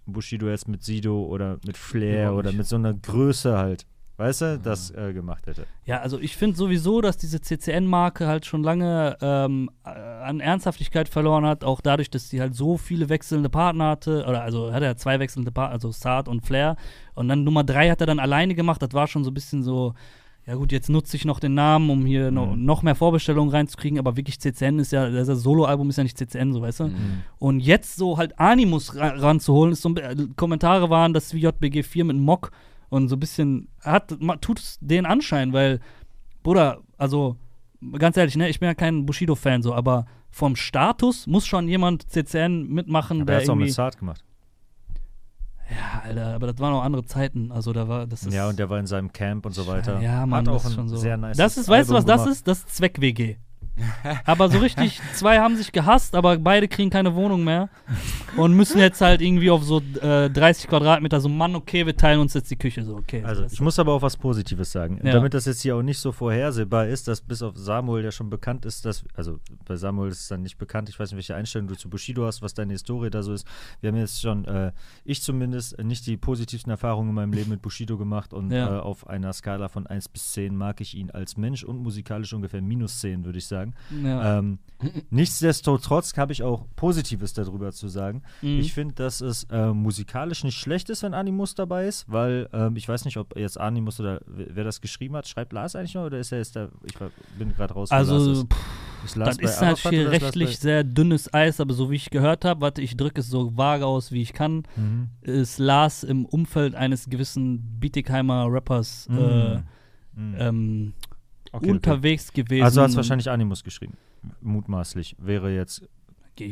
Bushido jetzt mit Sido oder mit Flair Überhaupt oder mit so einer Größe halt, weißt du, Mhm. das äh, gemacht hätte. Ja, also ich finde sowieso, dass diese CCN-Marke halt schon lange ähm, äh, an Ernsthaftigkeit verloren hat, auch dadurch, dass sie halt so viele wechselnde Partner hatte, oder also hat er zwei wechselnde Partner, also Saad und Flair. Und dann Nummer drei hat er dann alleine gemacht, das war schon so ein bisschen so, ja gut, jetzt nutze ich noch den Namen, um hier noch, Mhm. noch mehr Vorbestellungen reinzukriegen, aber wirklich CCN ist ja, das Solo-Album ist ja nicht CCN, so weißt du. Mhm. Und jetzt so halt Animus ra ranzuholen, ist so äh, Kommentare waren, das wie JBG 4 mit Mock und so ein bisschen hat tut es den Anschein, weil Bruder, also ganz ehrlich, ne, ich bin ja kein Bushido-Fan so, aber vom Status muss schon jemand CCN mitmachen, Aber er der hat es auch mit. Zart gemacht. Ja, Alter, aber das waren auch andere Zeiten. Also da war das ist. Ja, und der war in seinem Camp und so weiter. Ja, Mann, hat auch das ist schon so. sehr nice das ist, weißt du, was das ist? Das ist Zweck-WG. aber so richtig, zwei haben sich gehasst, aber beide kriegen keine Wohnung mehr und müssen jetzt halt irgendwie auf so äh, 30 Quadratmeter so, Mann, okay, wir teilen uns jetzt die Küche, so, okay. Also, ich muss aber auch was Positives sagen. Ja. Damit das jetzt hier auch nicht so vorhersehbar ist, dass bis auf Samuel, der schon bekannt ist, dass, also bei Samuel ist es dann nicht bekannt, ich weiß nicht, welche Einstellung du zu Bushido hast, was deine Historie da so ist. Wir haben jetzt schon, äh, ich zumindest, nicht die positivsten Erfahrungen in meinem Leben mit Bushido gemacht und Ja. äh, auf einer Skala von 1 bis 10 mag ich ihn als Mensch und musikalisch ungefähr minus 10, würde ich sagen. Ja. Ähm, nichtsdestotrotz habe ich auch Positives darüber zu sagen. Mhm. Ich finde, dass es äh, musikalisch nicht schlecht ist, wenn Animus dabei ist, weil ähm, ich weiß nicht, ob jetzt Animus oder wer das geschrieben hat. Schreibt Lars eigentlich noch oder ist er jetzt da? Ich war- bin gerade raus. also, ist. pff, ist Lars das ist halt Lars rechtlich sehr dünnes Eis, aber so wie ich gehört habe, warte, ich drücke es so vage aus, wie ich kann, mhm. ist Lars im Umfeld eines gewissen Bietigheimer Rappers Mhm. äh, Mhm. ähm, Okay, okay. unterwegs gewesen. Also hat es wahrscheinlich Animus geschrieben. Mutmaßlich. Wäre jetzt,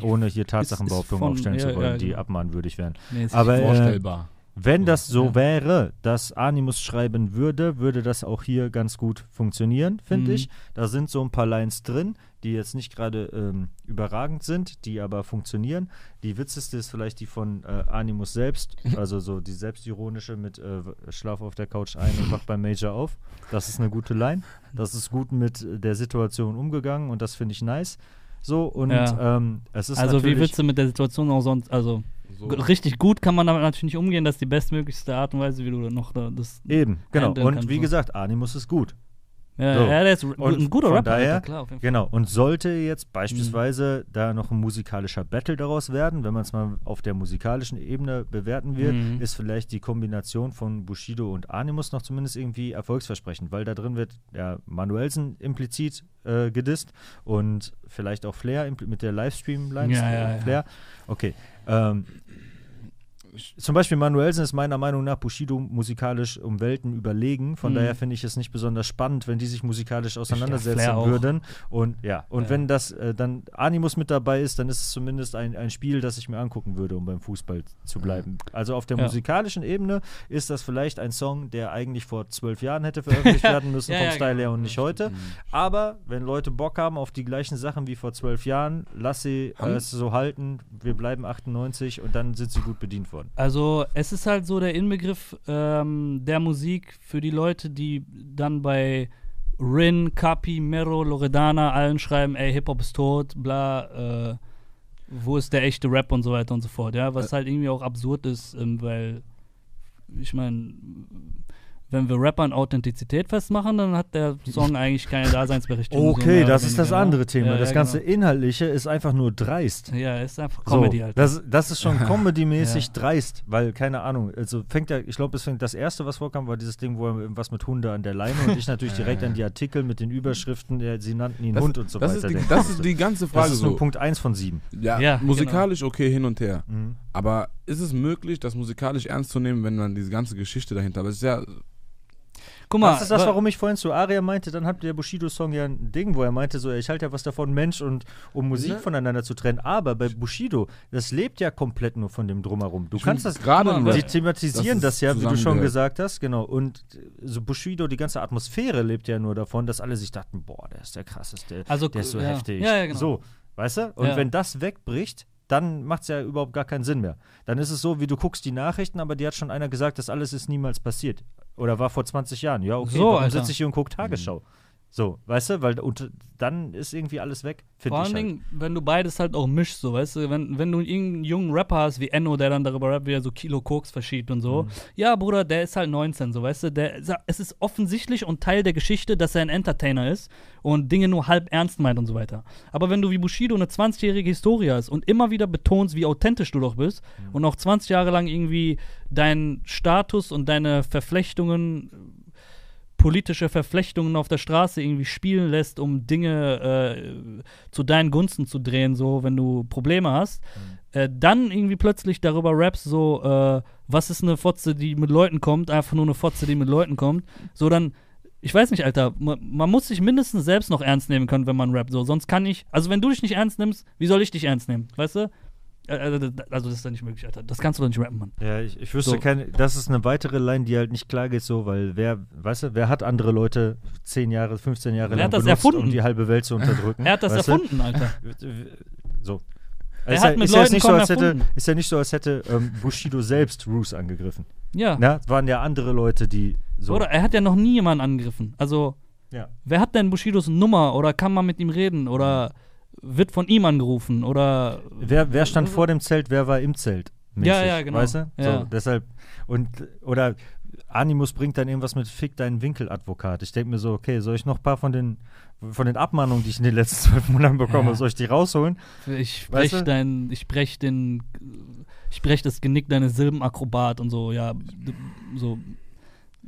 ohne hier Tatsachenbehauptungen aufstellen ja, zu wollen, ja, die genau. abmahnwürdig wären. Nee, ist Aber, äh, Vorstellbar. Wenn das so Ja. wäre, dass Animus schreiben würde, würde das auch hier ganz gut funktionieren, finde Mhm. ich. Da sind so ein paar Lines drin, die jetzt nicht gerade ähm, überragend sind, die aber funktionieren. Die witzigste ist vielleicht die von äh, Animus selbst, also so die selbstironische mit äh, Schlaf auf der Couch ein und wach beim Major auf. Das ist eine gute Line. Das ist gut mit der Situation umgegangen und das finde ich nice. So, und Ja. ähm, es ist Also wie willst du mit der Situation auch sonst, also So. richtig gut kann man damit natürlich nicht umgehen, das ist die bestmöglichste Art und Weise, wie du noch da, das Eben, genau. Und kannst, wie so. gesagt, Animus ist gut. Ja, So. ja der ist Und ein guter Rapper, daher- Alter, klar. Genau. Und sollte jetzt Mhm. beispielsweise da noch ein musikalischer Battle daraus werden, wenn man es mal auf der musikalischen Ebene bewerten wird, Mhm. ist vielleicht die Kombination von Bushido und Animus noch zumindest irgendwie erfolgsversprechend, weil da drin wird ja Manuelsen implizit äh, gedisst und vielleicht auch Flair mit der Livestream-Line. Ja, ja, ja. Flair. Okay. Ähm, zum Beispiel Manuelsen ist meiner Meinung nach Bushido musikalisch um Welten überlegen. Von Mhm. daher finde ich es nicht besonders spannend, wenn die sich musikalisch auseinandersetzen auch. würden. Und ja, und Ja. wenn das äh, dann Animus mit dabei ist, dann ist es zumindest ein, ein Spiel, das ich mir angucken würde, um beim Fußball zu bleiben. Also auf der Ja. musikalischen Ebene ist das vielleicht ein Song, der eigentlich vor zwölf Jahren hätte veröffentlicht werden müssen, Ja, vom ja, Style genau. her und nicht Ja, heute. Aber wenn Leute Bock haben auf die gleichen Sachen wie vor zwölf Jahren, lass sie es so halten. Wir bleiben 98 und dann sind sie gut bedient worden. Also es ist halt so der Inbegriff ähm, der Musik für die Leute, die dann bei Rin, Capi, Mero, Loredana allen schreiben, ey, Hip-Hop ist tot, bla, äh, wo ist der echte Rap und so weiter und so fort, ja, was halt irgendwie auch absurd ist, ähm, weil ich meine, wenn wir Rappern Authentizität festmachen, dann hat der Song eigentlich keine Daseinsberechtigung. so Okay, das ist das andere? Thema. Ja, das ja, ganze genau. Inhaltliche ist einfach nur dreist. Ja, ist einfach So, Comedy halt. das, das ist schon comedy-mäßig Ja. dreist, weil, keine Ahnung, also fängt ja, ich glaube, es fängt das erste, was vorkam, war dieses Ding, wo er irgendwas mit Hunde an der Leine und ich natürlich direkt an die Artikel mit den Überschriften, der, sie nannten ihn Das, Hund und so das weiter. Ist die, das ist die ganze Das Frage ist nur so. Punkt 1 von 7. Ja, Ja, musikalisch okay hin und her. Mhm. Aber ist es möglich, das musikalisch ernst zu nehmen, wenn man diese ganze Geschichte dahinter. Aber es ist ja. Guck mal, Das ist das, wa- warum ich vorhin zu Aria meinte, dann hat der Bushido-Song ja ein Ding, wo er meinte, so, ich halte ja was davon, Mensch und um Musik Ne? voneinander zu trennen. Aber bei Bushido, das lebt ja komplett nur von dem Drumherum. Du Ich kannst das gerade Sie thematisieren das, es ja, wie du schon gesagt hast, genau. Und äh, so Bushido, die ganze Atmosphäre lebt ja nur davon, dass alle sich dachten, boah, der ist der krasseste, Also, der ist so ja. heftig. Ja, ja, genau. So, weißt du? Und Ja. wenn das wegbricht, dann macht es ja überhaupt gar keinen Sinn mehr. Dann ist es so, wie du guckst die Nachrichten, aber dir hat schon einer gesagt, das alles ist niemals passiert. Oder war vor 20 Jahren. Ja, okay, So, warum sitze ich hier und gucke Tagesschau? So, weißt du, weil und dann ist irgendwie alles weg, finde Vor ich. allen Halt. Dingen, wenn du beides halt auch mischst, so, weißt du, wenn, wenn du irgendeinen jungen Rapper hast wie Enno, der dann darüber rappt, wie er so Kilo Koks verschiebt und Mhm. so. Ja, Bruder, der ist halt 19, so, weißt du, der, es ist offensichtlich und Teil der Geschichte, dass er ein Entertainer ist und Dinge nur halb ernst meint und so weiter. Aber wenn du wie Bushido eine 20-jährige Historie hast und immer wieder betonst, wie authentisch du doch bist Mhm. und auch 20 Jahre lang irgendwie deinen Status und deine Verflechtungen politische Verflechtungen auf der Straße irgendwie spielen lässt, um Dinge äh, zu deinen Gunsten zu drehen, so wenn du Probleme hast, äh, dann irgendwie plötzlich darüber rappst, so, äh, was ist eine Fotze, die mit Leuten kommt, einfach nur eine Fotze, die mit Leuten kommt, so dann, ich weiß nicht, Alter, man, man muss sich mindestens selbst noch ernst nehmen können, wenn man rappt, so, sonst kann ich, also wenn du dich nicht ernst nimmst, wie soll ich dich ernst nehmen, weißt du? Äh, äh, also das ist ja nicht möglich, Alter, das kannst du doch nicht rappen, Mann. Ja, ich, ich wüsste So. keine, das ist eine weitere Line, die halt nicht klar geht, so, weil wer, weißt du, wer hat andere Leute 10 Jahre, 15 Jahre Wer lang benutzt, erfunden? um die halbe Welt zu unterdrücken? Er hat das weißt erfunden, Alter. Du? So. Er ist hat ja, mit ist ja Leuten nicht so, als hätte, ist ja nicht so, als hätte ähm, Bushido selbst Roos angegriffen. Ja. Na, waren ja andere Leute, die so. Oder er hat ja noch nie jemanden angegriffen. Also, Ja. wer hat denn Bushidos Nummer oder kann man mit ihm reden oder wird von ihm angerufen oder. Wer, wer stand vor dem Zelt, wer war im Zelt? Ja, ja, genau. Weißt du? Ja. So, deshalb, und, oder Animus bringt dann irgendwas mit Fick deinen Winkeladvokat. Ich denke mir so, okay, soll ich noch ein paar von den, von den Abmahnungen, die ich in den letzten zwölf Monaten bekomme, Ja. soll ich die rausholen? Ich Weißt brech du? dein. Ich brech den. Ich brech das Genick deines Silbenakrobat und so, ja. So.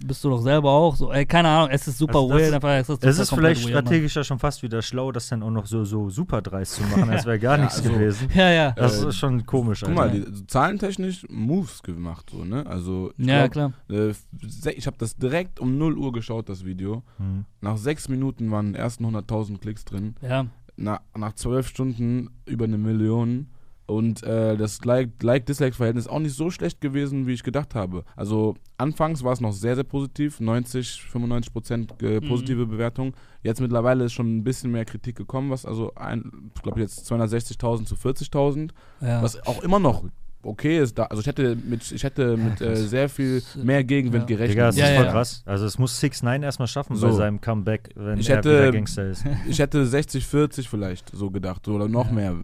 Bist du doch selber auch so. Ey, keine Ahnung, es ist super Also das weird. Einfach, es ist, Es ist vielleicht weird, strategisch ja schon fast wieder schlau, das dann auch noch so, so super dreist zu machen, als wäre gar Ja, nichts also- gewesen. Ja, ja. Das Äh, ist schon komisch, Guck mal, Alter. die, so zahlentechnisch Moves gemacht, so, ne? Also, ich Ja, glaub, klar. Äh, ich habe das direkt um 0 Uhr geschaut, das Video. Hm. Nach sechs Minuten waren die ersten 100.000 Klicks drin. Ja. Na, nach zwölf Stunden über eine Million. Und äh, das Like-Dislike-Verhältnis ist auch nicht so schlecht gewesen, wie ich gedacht habe. Also anfangs war es noch sehr, sehr positiv, 90, 95 Prozent äh, positive mhm. Bewertung. Jetzt mittlerweile ist schon ein bisschen mehr Kritik gekommen, was also, ein, ich glaube jetzt 260.000 zu 40.000, ja. was auch immer noch okay ist. Da, also ich hätte mit, ich hätte mit äh, sehr viel mehr Gegenwind ja. gerechnet. Digga, das ist voll krass. Also es muss 6 9 erstmal schaffen so. bei seinem Comeback, wenn ich er hätte, wieder Gangster ist. Ich hätte 60 40 vielleicht so gedacht oder noch mehr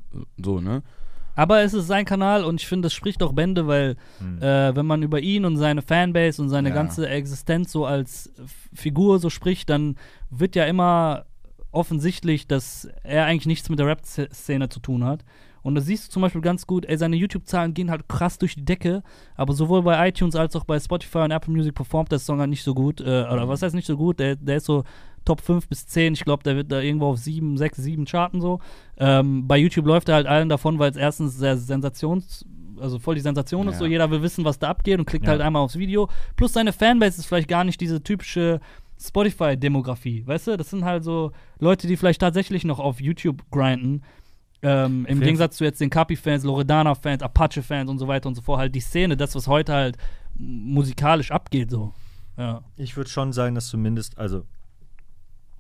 so, ne? Aber es ist sein Kanal und ich finde, das spricht auch Bände, weil hm. äh, wenn man über ihn und seine Fanbase und seine ja. ganze Existenz so als Figur so spricht, dann wird ja immer offensichtlich, dass er eigentlich nichts mit der Rap-Szene zu tun hat. Und da siehst du zum Beispiel ganz gut, ey, seine YouTube-Zahlen gehen halt krass durch die Decke, aber sowohl bei iTunes als auch bei Spotify und Apple Music performt der Song halt nicht so gut. Äh, oder was heißt nicht so gut? Der, der ist so Top 5 bis 10. Ich glaube, der wird da irgendwo auf 7, 6, 7 charten so. Ähm, bei YouTube läuft er halt allen davon, weil es erstens sehr sensations also voll die Sensation ja. ist so, jeder will wissen, was da abgeht und klickt ja. halt einmal aufs Video. Plus seine Fanbase ist vielleicht gar nicht diese typische Spotify-Demografie, weißt du? Das sind halt so Leute, die vielleicht tatsächlich noch auf YouTube grinden ähm, Im Gegensatz zu jetzt den Capi-Fans, Loredana-Fans, Apache-Fans und so weiter und so fort, halt die Szene, das, was heute halt musikalisch abgeht, so. Ja. Ich würde schon sagen, dass zumindest, also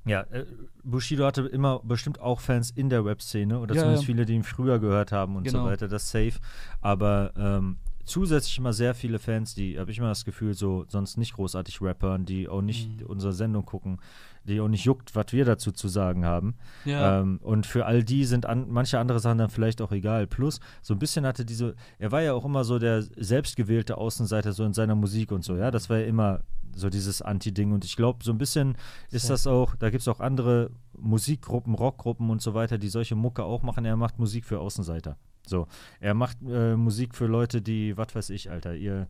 ja, äh, Bushido hatte immer bestimmt auch Fans in der Web-Szene oder ja, zumindest ja. viele, die ihn früher gehört haben und genau. so weiter, das safe. Aber ähm, zusätzlich immer sehr viele Fans, die, habe ich immer das Gefühl, so sonst nicht großartig rappern, die auch nicht mhm. unsere Sendung gucken, die auch nicht juckt, was wir dazu zu sagen haben. Ja. Ähm, und für all die sind an, manche andere Sachen dann vielleicht auch egal. Plus, so ein bisschen hatte diese, er war ja auch immer so der selbstgewählte Außenseiter so in seiner Musik und so, ja, das war ja immer so dieses Anti-Ding. Und ich glaube, so ein bisschen ist das auch, da gibt es auch andere Musikgruppen, Rockgruppen und so weiter, die solche Mucke auch machen. Er macht Musik für Außenseiter. So, er macht äh, Musik für Leute, die, was weiß ich, Alter, ihr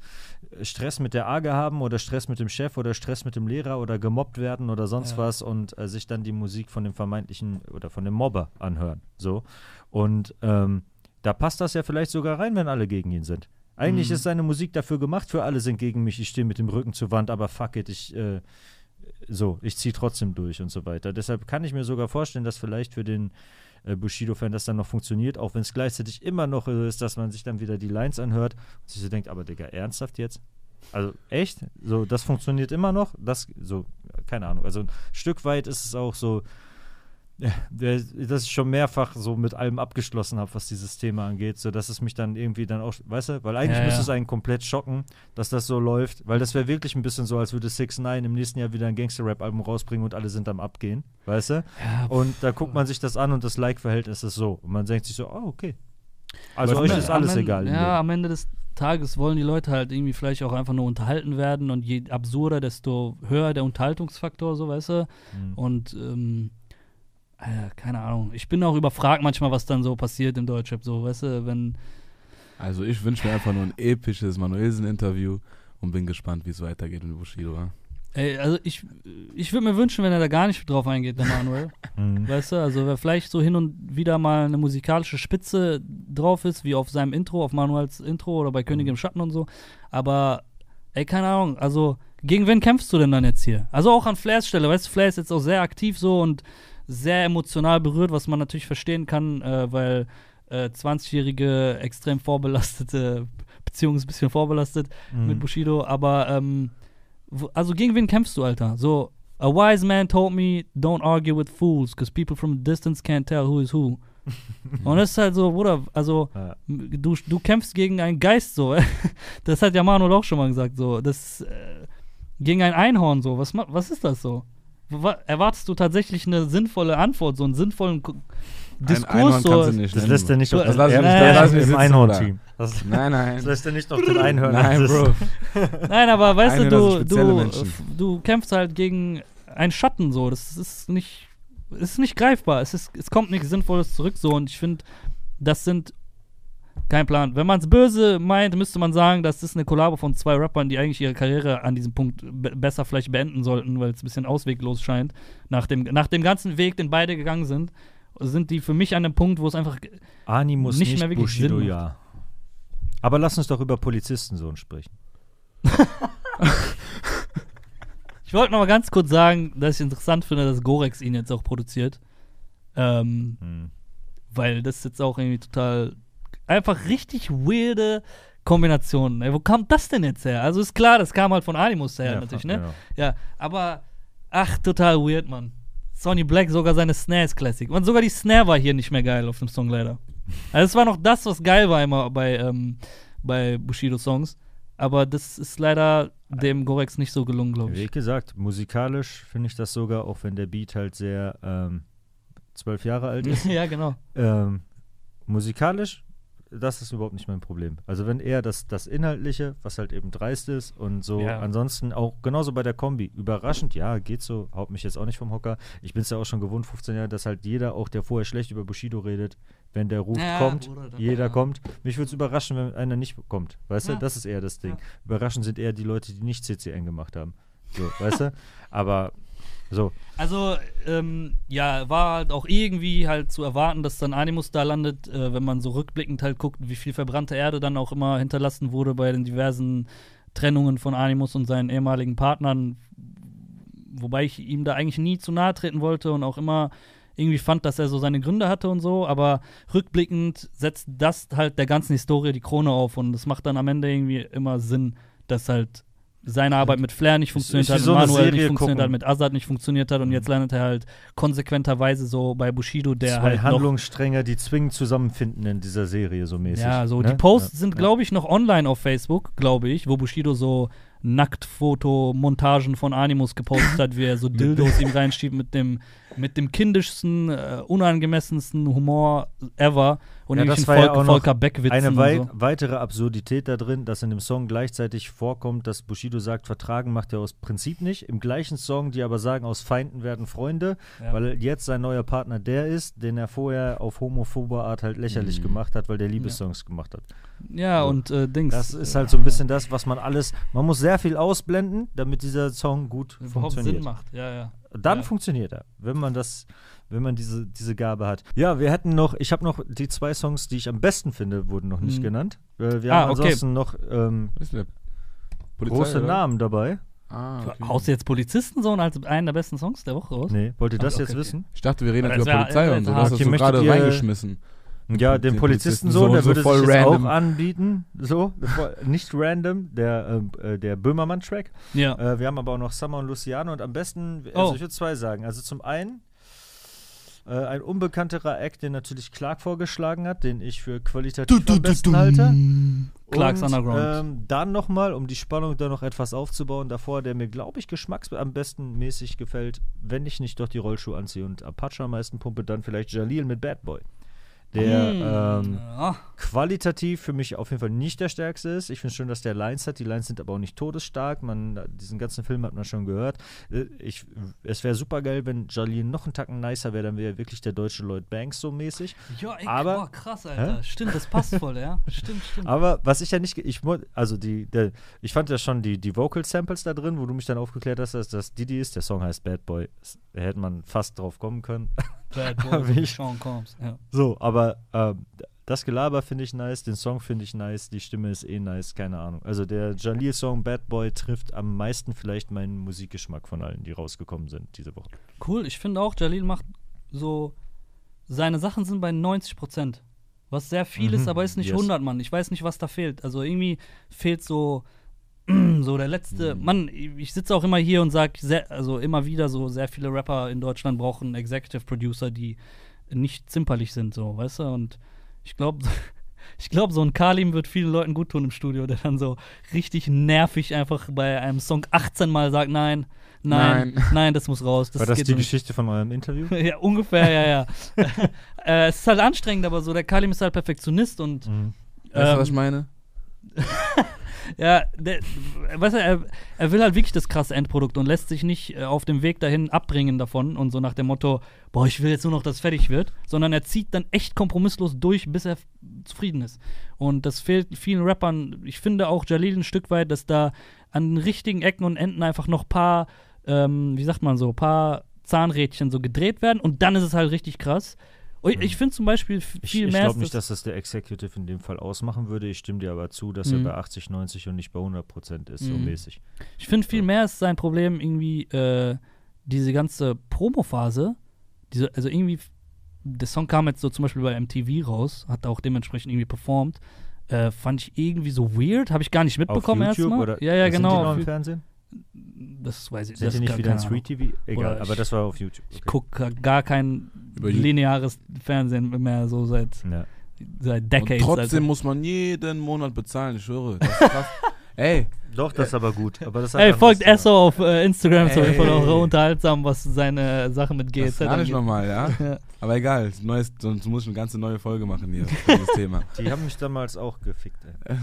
Stress mit der AGE haben oder Stress mit dem Chef oder Stress mit dem Lehrer oder gemobbt werden oder sonst ja. was und äh, sich dann die Musik von dem vermeintlichen oder von dem Mobber anhören. So. Und ähm, da passt das ja vielleicht sogar rein, wenn alle gegen ihn sind. Eigentlich mhm. ist seine Musik dafür gemacht, für alle sind gegen mich, ich stehe mit dem Rücken zur Wand, aber fuck it, ich, äh, so, ich ziehe trotzdem durch und so weiter. Deshalb kann ich mir sogar vorstellen, dass vielleicht für den Bushido-Fan das dann noch funktioniert, auch wenn es gleichzeitig immer noch so ist, dass man sich dann wieder die Lines anhört und sich so denkt, aber Digga, ernsthaft jetzt? Also echt? So, das funktioniert immer noch? Das, so, keine Ahnung. Also ein Stück weit ist es auch so, dass ich schon mehrfach so mit allem abgeschlossen habe, was dieses Thema angeht, so dass es mich dann irgendwie dann auch, weißt du, weil eigentlich ja, müsste ja. es einen komplett schocken, dass das so läuft, weil das wäre wirklich ein bisschen so, als würde 6 9 im nächsten Jahr wieder ein Gangster-Rap-Album rausbringen und alle sind am Abgehen, weißt du? Ja, und da guckt man sich das an und das Like-Verhältnis ist so. Und man denkt sich so, oh, okay. Also euch ist alles Ende, egal. Ja, am Ende des Tages wollen die Leute halt irgendwie vielleicht auch einfach nur unterhalten werden und je absurder, desto höher der Unterhaltungsfaktor, so weißt du. Mhm. Und ähm, äh, keine Ahnung. Ich bin auch überfragt manchmal, was dann so passiert im Deutschrap, so, weißt du, wenn. Also ich wünsche mir einfach nur ein episches Manuelsen-Interview und bin gespannt, wie es weitergeht mit Bushido. Ja? Ey, also ich, ich würde mir wünschen, wenn er da gar nicht drauf eingeht, der Manuel. Mhm. weißt du, also wer vielleicht so hin und wieder mal eine musikalische Spitze drauf ist, wie auf seinem Intro, auf Manuels Intro oder bei König im Schatten und so. Aber, ey, keine Ahnung, also gegen wen kämpfst du denn dann jetzt hier? Also auch an Flairs Stelle, weißt du, Flair ist jetzt auch sehr aktiv so und sehr emotional berührt, was man natürlich verstehen kann, äh, weil äh, 20-jährige extrem vorbelastete Beziehung ist ein bisschen vorbelastet mhm. mit Bushido, aber ähm, also gegen wen kämpfst du, Alter? So, a wise man told me, don't argue with fools, because people from a distance can't tell who is who. Und das ist halt so, Bruder, also ja. du, du kämpfst gegen einen Geist so. das hat ja Manuel auch schon mal gesagt, so. Das äh, gegen ein Einhorn so. Was, was ist das so? Erwartest du tatsächlich eine sinnvolle Antwort, so einen sinnvollen Diskurs? Ein so, nicht das lässt er nicht auf das, das, das, das im Einhorn-Team. Nein, nein. Das lässt er nicht auf den Einhorn. Nein, Bro. nein, aber weißt du, du, du, du kämpfst halt gegen einen Schatten so. Das ist nicht, ist nicht greifbar. Es, ist, es kommt nichts Sinnvolles zurück so. Und ich finde, das sind kein Plan. Wenn man es böse meint, müsste man sagen, das ist eine Kollabo von zwei Rappern, die eigentlich ihre Karriere an diesem Punkt besser vielleicht beenden sollten, weil es ein bisschen ausweglos scheint. Nach dem, nach dem ganzen Weg, den beide gegangen sind, sind die für mich an einem Punkt, wo es einfach Animus nicht, nicht mehr wirklich Bushido, Sinn macht. ja. Aber lass uns doch über Polizistensohn sprechen. ich wollte noch mal ganz kurz sagen, dass ich interessant finde, dass Gorex ihn jetzt auch produziert. Ähm, hm. Weil das jetzt auch irgendwie total einfach richtig weirde Kombinationen. Ey, wo kam das denn jetzt her? Also ist klar, das kam halt von Animus her Ja, natürlich, ne? Ja, aber ach, total weird, Mann. Sonny Black, sogar seine Snare ist Classic. Und sogar die Snare war hier nicht mehr geil auf dem Song leider. Also es war noch das, was geil war immer bei, ähm, bei Bushido-Songs. Aber das ist leider dem Gorex nicht so gelungen, glaube Wie ich. gesagt, musikalisch finde ich das sogar, auch wenn der Beat halt sehr ähm, zwölf Jahre alt ist. ja, genau. ähm, musikalisch, das ist überhaupt nicht mein Problem. Also wenn eher das, das Inhaltliche, was halt eben dreist ist und so, Ja. ansonsten auch genauso bei der Kombi. Überraschend, ja, geht so, haut mich jetzt auch nicht vom Hocker. Ich bin es ja auch schon gewohnt, 15 Jahre, dass halt jeder, auch der vorher schlecht über Bushido redet, wenn der Ruf Ja, kommt, jeder ja. kommt. Mich würde es überraschen, wenn einer nicht kommt. Weißt Ja. du, das ist eher das Ding. Ja. Überraschend sind eher die Leute, die nicht CCN gemacht haben. So, weißt du? Aber so, Also, ähm, ja, war halt auch irgendwie halt zu erwarten, dass dann Animus da landet, äh, wenn man so rückblickend halt guckt, wie viel verbrannte Erde dann auch immer hinterlassen wurde bei den diversen Trennungen von Animus und seinen ehemaligen Partnern. Wobei ich ihm da eigentlich nie zu nahe treten wollte und auch immer irgendwie fand, dass er so seine Gründe hatte und so, aber rückblickend setzt das halt der ganzen Historie die Krone auf und es macht dann am Ende irgendwie immer Sinn, dass halt seine Arbeit mit Flair nicht funktioniert hat, mit Manuel nicht funktioniert gucken. hat, mit Azad nicht funktioniert hat und jetzt landet er halt konsequenterweise so bei Bushido, der zwei halt noch Handlungsstränge, die zwingend zusammenfinden in dieser Serie so mäßig. ja, so ne? die Posts Ja. sind, glaube ich, noch online auf Facebook, glaube ich, wo Bushido so Nacktfoto-Montagen von Animus gepostet hat, wie er so Dildos ihm reinschiebt mit dem, mit dem kindischsten, äh, unangemessensten Humor ever und Ja, das war ja Volk, auch noch Volker Beck-Witzen Eine wei so. weitere Absurdität da drin, dass in dem Song gleichzeitig vorkommt, dass Bushido sagt, vertragen macht er aus Prinzip nicht. Im gleichen Song, die aber sagen, aus Feinden werden Freunde, Ja. weil jetzt sein neuer Partner der ist, den er vorher auf homophobe Art halt lächerlich Mhm. gemacht hat, weil der Liebessongs gemacht hat. Ja, So. und äh, Dings. Das ist halt so ein bisschen das, was man alles, man muss sehr viel ausblenden, damit dieser Song gut überhaupt funktioniert. Sinn macht. Ja, ja. Dann Ja. funktioniert er, wenn man das, wenn man diese, diese Gabe hat. Ja, wir hätten noch, ich habe noch die zwei Songs, die ich am besten finde, wurden noch nicht Mhm. genannt. Äh, wir Ah, haben okay. ansonsten noch ähm? Polizei, große oder? Namen dabei. Ah, okay. Haust du jetzt Polizistensohn als einen der besten Songs der Woche raus? Nee, wollt ihr das Okay, jetzt wissen? Ich dachte, wir reden jetzt das über Polizei das und so. Du hast Okay, das möchtet gerade reingeschmissen. Ja, den Den Polizistensohn, Polizistensohn, der so würde voll sich jetzt auch random. anbieten. So, nicht random, der, ähm, äh, der Böhmermann-Track. Ja. Äh, wir haben aber auch noch Summer und Luciano und am besten, also Oh. ich würde zwei sagen. Also zum einen äh, ein unbekannterer Act, den natürlich Clark vorgeschlagen hat, den ich für qualitativ am besten halte. Clarks und, Underground. Ähm, dann nochmal, um die Spannung da noch etwas aufzubauen, davor, der mir, glaube ich, geschmacks am besten mäßig gefällt, wenn ich nicht doch die Rollschuhe anziehe und Apache am meisten pumpe, dann vielleicht Jalil mit Bad Boy. Der Hm, ähm, ja. qualitativ für mich auf jeden Fall nicht der stärkste ist. Ich finde schön, dass der Lines hat. Die Lines sind aber auch nicht todesstark. Man, diesen ganzen Film hat man schon gehört. Äh, Ich, es wäre super geil, wenn Jalil noch einen Tacken nicer wäre, dann wäre er wirklich der deutsche Lloyd Banks so mäßig. Ja, ey, aber- boah, krass, Alter. Stimmt, das passt voll, ja. Stimmt, stimmt. Aber was ich ja nicht, ge- ich mu- also die, der, ich fand ja schon die, die Vocal Samples da drin, wo du mich dann aufgeklärt hast, dass das Didi ist. Der Song heißt Bad Boy. Da hätte man fast drauf kommen können. Bad Boy, Sean Combs. Ja. So, aber ähm, das Gelaber finde ich nice, den Song finde ich nice, die Stimme ist eh nice, keine Ahnung. Also der Jalil-Song Bad Boy trifft am meisten vielleicht meinen Musikgeschmack von allen, die rausgekommen sind diese Woche. Cool, ich finde auch, Jalil macht so. Seine Sachen sind bei 90 Prozent. Was sehr viel ist, Mhm, aber ist nicht yes. 100, Mann. Ich weiß nicht, was da fehlt. Also irgendwie fehlt so. So der letzte, Mhm. Mann, ich sitze auch immer hier und sage, also immer wieder so, sehr viele Rapper in Deutschland brauchen Executive Producer, die nicht zimperlich sind, so, weißt du? Und ich glaube, ich glaube, so ein Kalim wird vielen Leuten gut tun im Studio, der dann so richtig nervig einfach bei einem Song 18 Mal sagt, nein, nein, nein, Nein. das muss raus. Das War das geht die nicht. Geschichte von eurem Interview? ja, ungefähr, ja, ja. äh, es ist halt anstrengend, aber so, der Kalim ist halt Perfektionist und Mhm. Weißt du, ähm, was ich meine? Ja, der, weißt du, er, er will halt wirklich das krasse Endprodukt und lässt sich nicht äh, auf dem Weg dahin abbringen davon und so nach dem Motto, boah, ich will jetzt nur noch, dass fertig wird, sondern er zieht dann echt kompromisslos durch, bis er zufrieden ist. Und das fehlt vielen Rappern. Ich finde auch Jalil ein Stück weit, dass da an den richtigen Ecken und Enden einfach noch paar, ähm, wie sagt man so, paar Zahnrädchen so gedreht werden und dann ist es halt richtig krass. Und ich finde zum Beispiel Ich, viel ich mehr. glaube ist nicht, das- dass das der Executive in dem Fall ausmachen würde. Ich stimme dir aber zu, dass Mhm. er bei 80, 90 und nicht bei 100 Prozent ist, so Mhm. mäßig. Ich finde viel mehr ist sein Problem irgendwie äh, diese ganze Promo-Phase. Diese, also irgendwie der Song kam jetzt so zum Beispiel bei MTV raus, hat auch dementsprechend irgendwie performt. Äh, fand ich irgendwie so weird, habe ich gar nicht mitbekommen erstmal. ja, ja, sind genau. Die noch auf im Fernsehen? Das weiß ich Sind das die nicht wieder Street TV? Egal, Oder aber ich- das war auf YouTube. Ich Okay. gucke gar kein lineares Fernsehen mehr so seit, Ja. seit Und Decades. trotzdem Alter. muss man jeden Monat bezahlen, ich schwöre. Das ist krass. Ey, Doch, das ist aber gut. Aber das Ey, folgt Esso auf äh, Instagram, ist auf jeden Fall auch unterhaltsam, was seine Sache mit das gar nicht angeht. normal, ja? Ja. Aber egal, neues, sonst muss ich eine ganze neue Folge machen hier, dieses Thema. Die haben mich damals auch gefickt, ey.